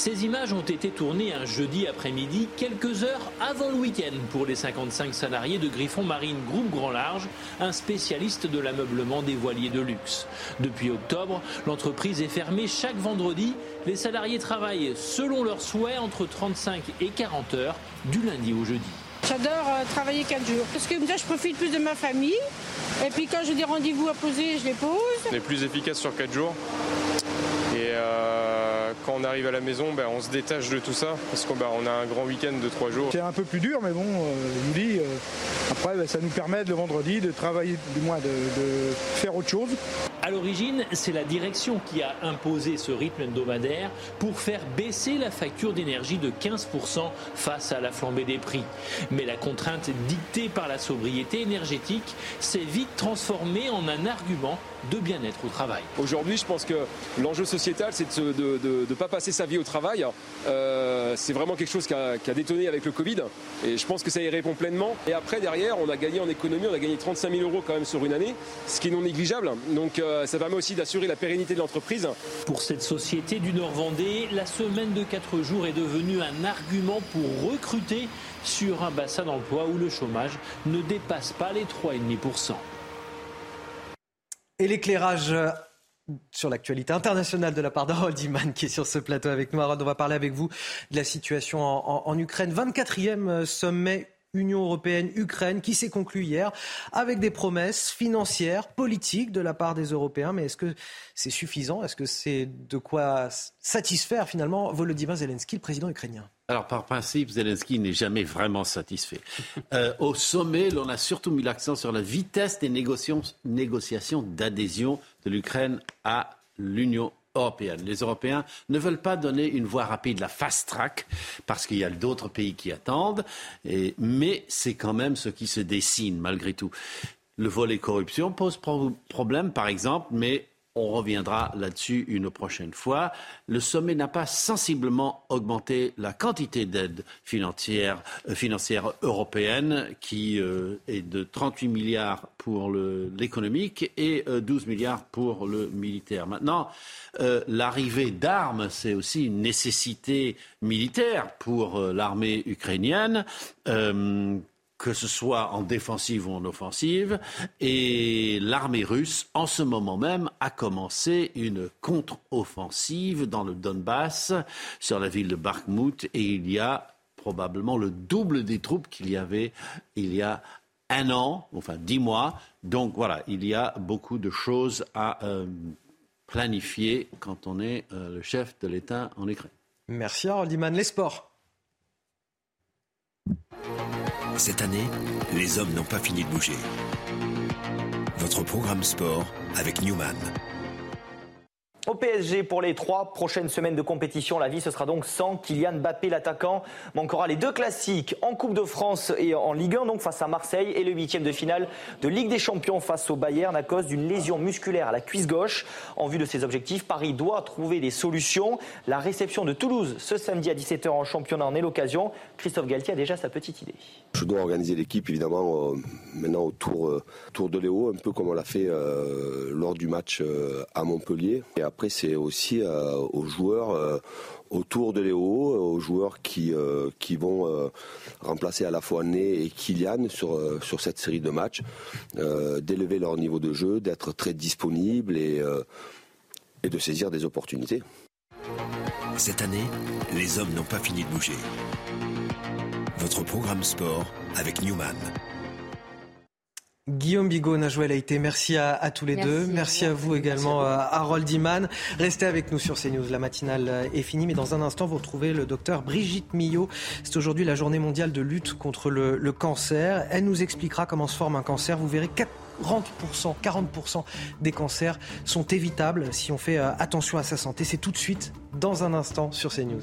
Ces images ont été tournées un jeudi après-midi, quelques heures avant le week-end, pour les 55 salariés de Griffon Marine Groupe Grand Large, un spécialiste de l'ameublement des voiliers de luxe. Depuis octobre, l'entreprise est fermée chaque vendredi. Les salariés travaillent selon leurs souhaits entre 35 et 40 heures, du lundi au jeudi. J'adore euh, travailler 4 jours. Parce que ça, je profite plus de ma famille. Et puis quand j'ai des rendez-vous à poser, je les pose. On est plus efficace sur 4 jours. Et euh, quand on arrive à la maison, ben, on se détache de tout ça parce qu'on on a un grand week-end de 3 jours. C'est un peu plus dur, mais bon, euh, je vous dis, euh, après, ben, ça nous permet le vendredi de travailler, du moins de, de faire autre chose. À l'origine, c'est la direction qui a imposé ce rythme hebdomadaire pour faire baisser la facture d'énergie de 15% face à la flambée des prix. Mais la contrainte dictée par la sobriété énergétique s'est vite transformée en un argument de bien-être au travail. Aujourd'hui, je pense que l'enjeu sociétal, c'est de ne pas passer sa vie au travail. Euh, c'est vraiment quelque chose qui a, détonné avec le Covid. Et je pense que ça y répond pleinement. Et après, derrière, on a gagné en économie, on a gagné 35 000 euros quand même sur une année, ce qui est non négligeable. Donc euh, ça permet aussi d'assurer la pérennité de l'entreprise. Pour cette société du Nord-Vendée, la semaine de 4 jours est devenue un argument pour recruter sur un bassin d'emploi où le chômage ne dépasse pas les 3,5%. Et l'éclairage euh, sur l'actualité internationale de la part d'Harold Iman qui est sur ce plateau avec nous. Harold, on va parler avec vous de la situation en, en Ukraine. 24e euh, sommet Union européenne-Ukraine qui s'est conclu hier avec des promesses financières, politiques de la part des Européens. Mais est-ce que c'est suffisant? Est-ce que c'est de quoi satisfaire finalement Volodymyr Zelensky, le président ukrainien? Alors, par principe, Zelensky n'est jamais vraiment satisfait. Euh, au sommet, l'on a surtout mis l'accent sur la vitesse des négociations d'adhésion de l'Ukraine à l'Union Les Européens ne veulent pas donner une voie rapide, la fast track, parce qu'il y a d'autres pays qui attendent, mais c'est quand même ce qui se dessine malgré tout. Le volet corruption pose problème, par exemple, mais on reviendra là-dessus une prochaine fois. Le sommet n'a pas sensiblement augmenté la quantité d'aide financière, euh, européenne, qui euh, est de 38 milliards pour l'économique et 12 euh, milliards pour le militaire. Maintenant, l'arrivée d'armes, c'est aussi une nécessité militaire pour l'armée ukrainienne que ce soit en défensive ou en offensive. Et l'armée russe, en ce moment même, a commencé une contre-offensive dans le Donbass, sur la ville de Bakhmut, et il y a probablement le double des troupes qu'il y avait il y a un an, enfin dix mois. Donc voilà, il y a beaucoup de choses à euh, planifier quand on est euh, le chef de l'État en Ukraine. Merci Harold Les sports. Cette année, les hommes n'ont pas fini de bouger. Votre programme sport avec Newman. Au PSG, pour les trois prochaines semaines de compétition, la vie ce sera donc sans Kylian Mbappé, l'attaquant. Manquera les deux classiques en Coupe de France et en Ligue 1, donc face à Marseille, et le huitième de finale de Ligue des Champions face au Bayern à cause d'une lésion musculaire à la cuisse gauche. En vue de ses objectifs, Paris doit trouver des solutions. La réception de Toulouse ce samedi à 17h en championnat en est l'occasion. Christophe Galtier a déjà sa petite idée. Je dois organiser l'équipe évidemment euh, maintenant autour, euh, de Léo, un peu comme on l'a fait euh, lors du match à Montpellier. C'est aussi aux joueurs autour de Léo, aux joueurs qui, qui vont remplacer à la fois Né et Kylian sur, sur cette série de matchs, d'élever leur niveau de jeu, d'être très disponible et, et de saisir des opportunités. Cette année, les hommes n'ont pas fini de bouger. Votre programme sport avec Newman. Guillaume Bigot, Najouel été. merci à, tous les deux. Merci à vous également, à Harold Iman. Restez avec nous sur CNews. La matinale est finie, mais dans un instant, vous retrouvez le docteur Brigitte Millot. C'est aujourd'hui la journée mondiale de lutte contre le, le, cancer. Elle nous expliquera comment se forme un cancer. Vous verrez 40%, 40% des cancers sont évitables si on fait euh, attention à sa santé. C'est tout de suite, dans un instant, sur CNews.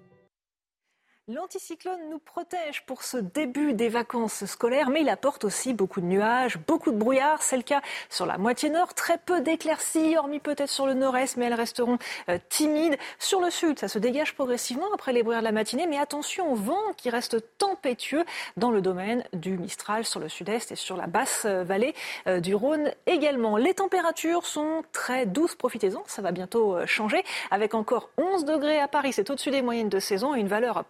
L'anticyclone nous protège pour ce début des vacances scolaires, mais il apporte aussi beaucoup de nuages, beaucoup de brouillard. C'est le cas sur la moitié nord. Très peu d'éclaircies, hormis peut-être sur le nord-est, mais elles resteront euh, timides. Sur le sud, ça se dégage progressivement après les brouillards de la matinée, mais attention au vent qui reste tempétueux dans le domaine du Mistral sur le sud-est et sur la basse euh, vallée euh, du Rhône également. Les températures sont très douces, profitez-en, ça va bientôt changer, avec encore 11 degrés à Paris, c'est au-dessus des moyennes de saison une valeur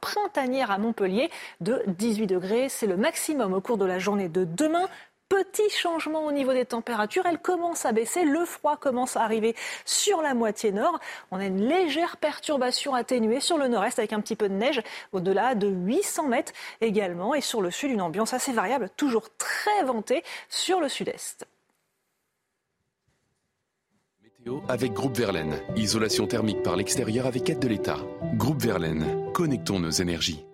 à Montpellier de 18 degrés. C'est le maximum au cours de la journée de demain. Petit changement au niveau des températures, elles commencent à baisser, le froid commence à arriver sur la moitié nord. On a une légère perturbation atténuée sur le nord-est avec un petit peu de neige au-delà de 800 mètres également. Et sur le sud, une ambiance assez variable, toujours très ventée sur le sud-est. Avec Groupe Verlaine. Isolation thermique par l'extérieur avec aide de l'État. Groupe Verlaine, connectons nos énergies.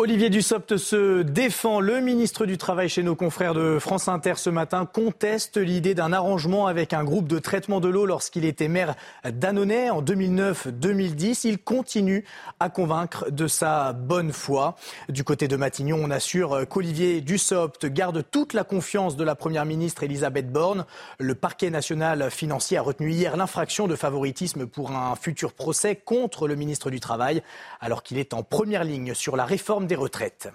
Olivier Dussopt se défend. Le ministre du Travail chez nos confrères de France Inter ce matin conteste l'idée d'un arrangement avec un groupe de traitement de l'eau lorsqu'il était maire d'Annonay en 2009-2010. Il continue à convaincre de sa bonne foi. Du côté de Matignon, on assure qu'Olivier Dussopt garde toute la confiance de la première ministre Elisabeth Borne. Le parquet national financier a retenu hier l'infraction de favoritisme pour un futur procès contre le ministre du Travail alors qu'il est en première ligne sur la réforme des retraites.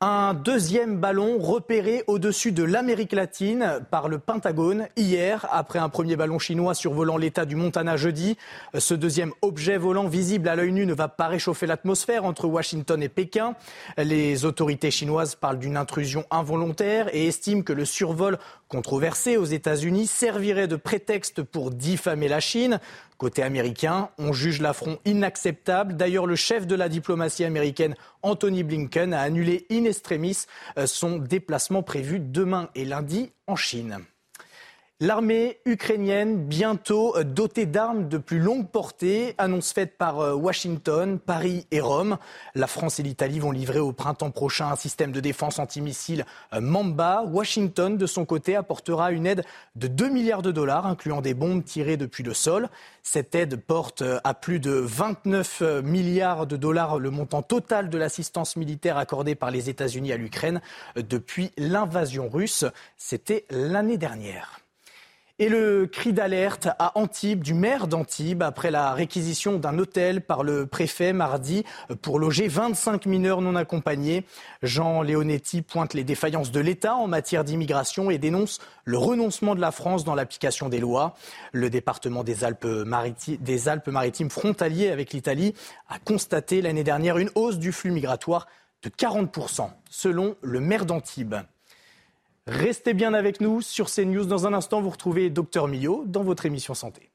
Un deuxième ballon repéré au-dessus de l'Amérique latine par le Pentagone hier, après un premier ballon chinois survolant l'État du Montana jeudi. Ce deuxième objet volant visible à l'œil nu ne va pas réchauffer l'atmosphère entre Washington et Pékin. Les autorités chinoises parlent d'une intrusion involontaire et estiment que le survol controversé aux États-Unis servirait de prétexte pour diffamer la Chine. Côté américain, on juge l'affront inacceptable. D'ailleurs, le chef de la diplomatie américaine, Anthony Blinken, a annulé in extremis euh, son déplacement prévu demain et lundi en Chine. L'armée ukrainienne, bientôt euh, dotée d'armes de plus longue portée, annonce faite par euh, Washington, Paris et Rome. La France et l'Italie vont livrer au printemps prochain un système de défense antimissile euh, Mamba. Washington, de son côté, apportera une aide de 2 milliards de dollars, incluant des bombes tirées depuis le sol. Cette aide porte à plus de 29 milliards de dollars le montant total de l'assistance militaire accordée par les États-Unis à l'Ukraine depuis l'invasion russe. C'était l'année dernière. Et le cri d'alerte à Antibes, du maire d'Antibes, après la réquisition d'un hôtel par le préfet mardi pour loger 25 mineurs non accompagnés. Jean Leonetti pointe les défaillances de l'État en matière d'immigration et dénonce le renoncement de la France dans l'application des lois. Le département des Alpes-Maritimes, des Alpes-Maritimes frontalier avec l'Italie a constaté l'année dernière une hausse du flux migratoire de 40%, selon le maire d'Antibes. Restez bien avec nous sur CNews. Dans un instant, vous retrouvez Docteur Millot dans votre émission Santé.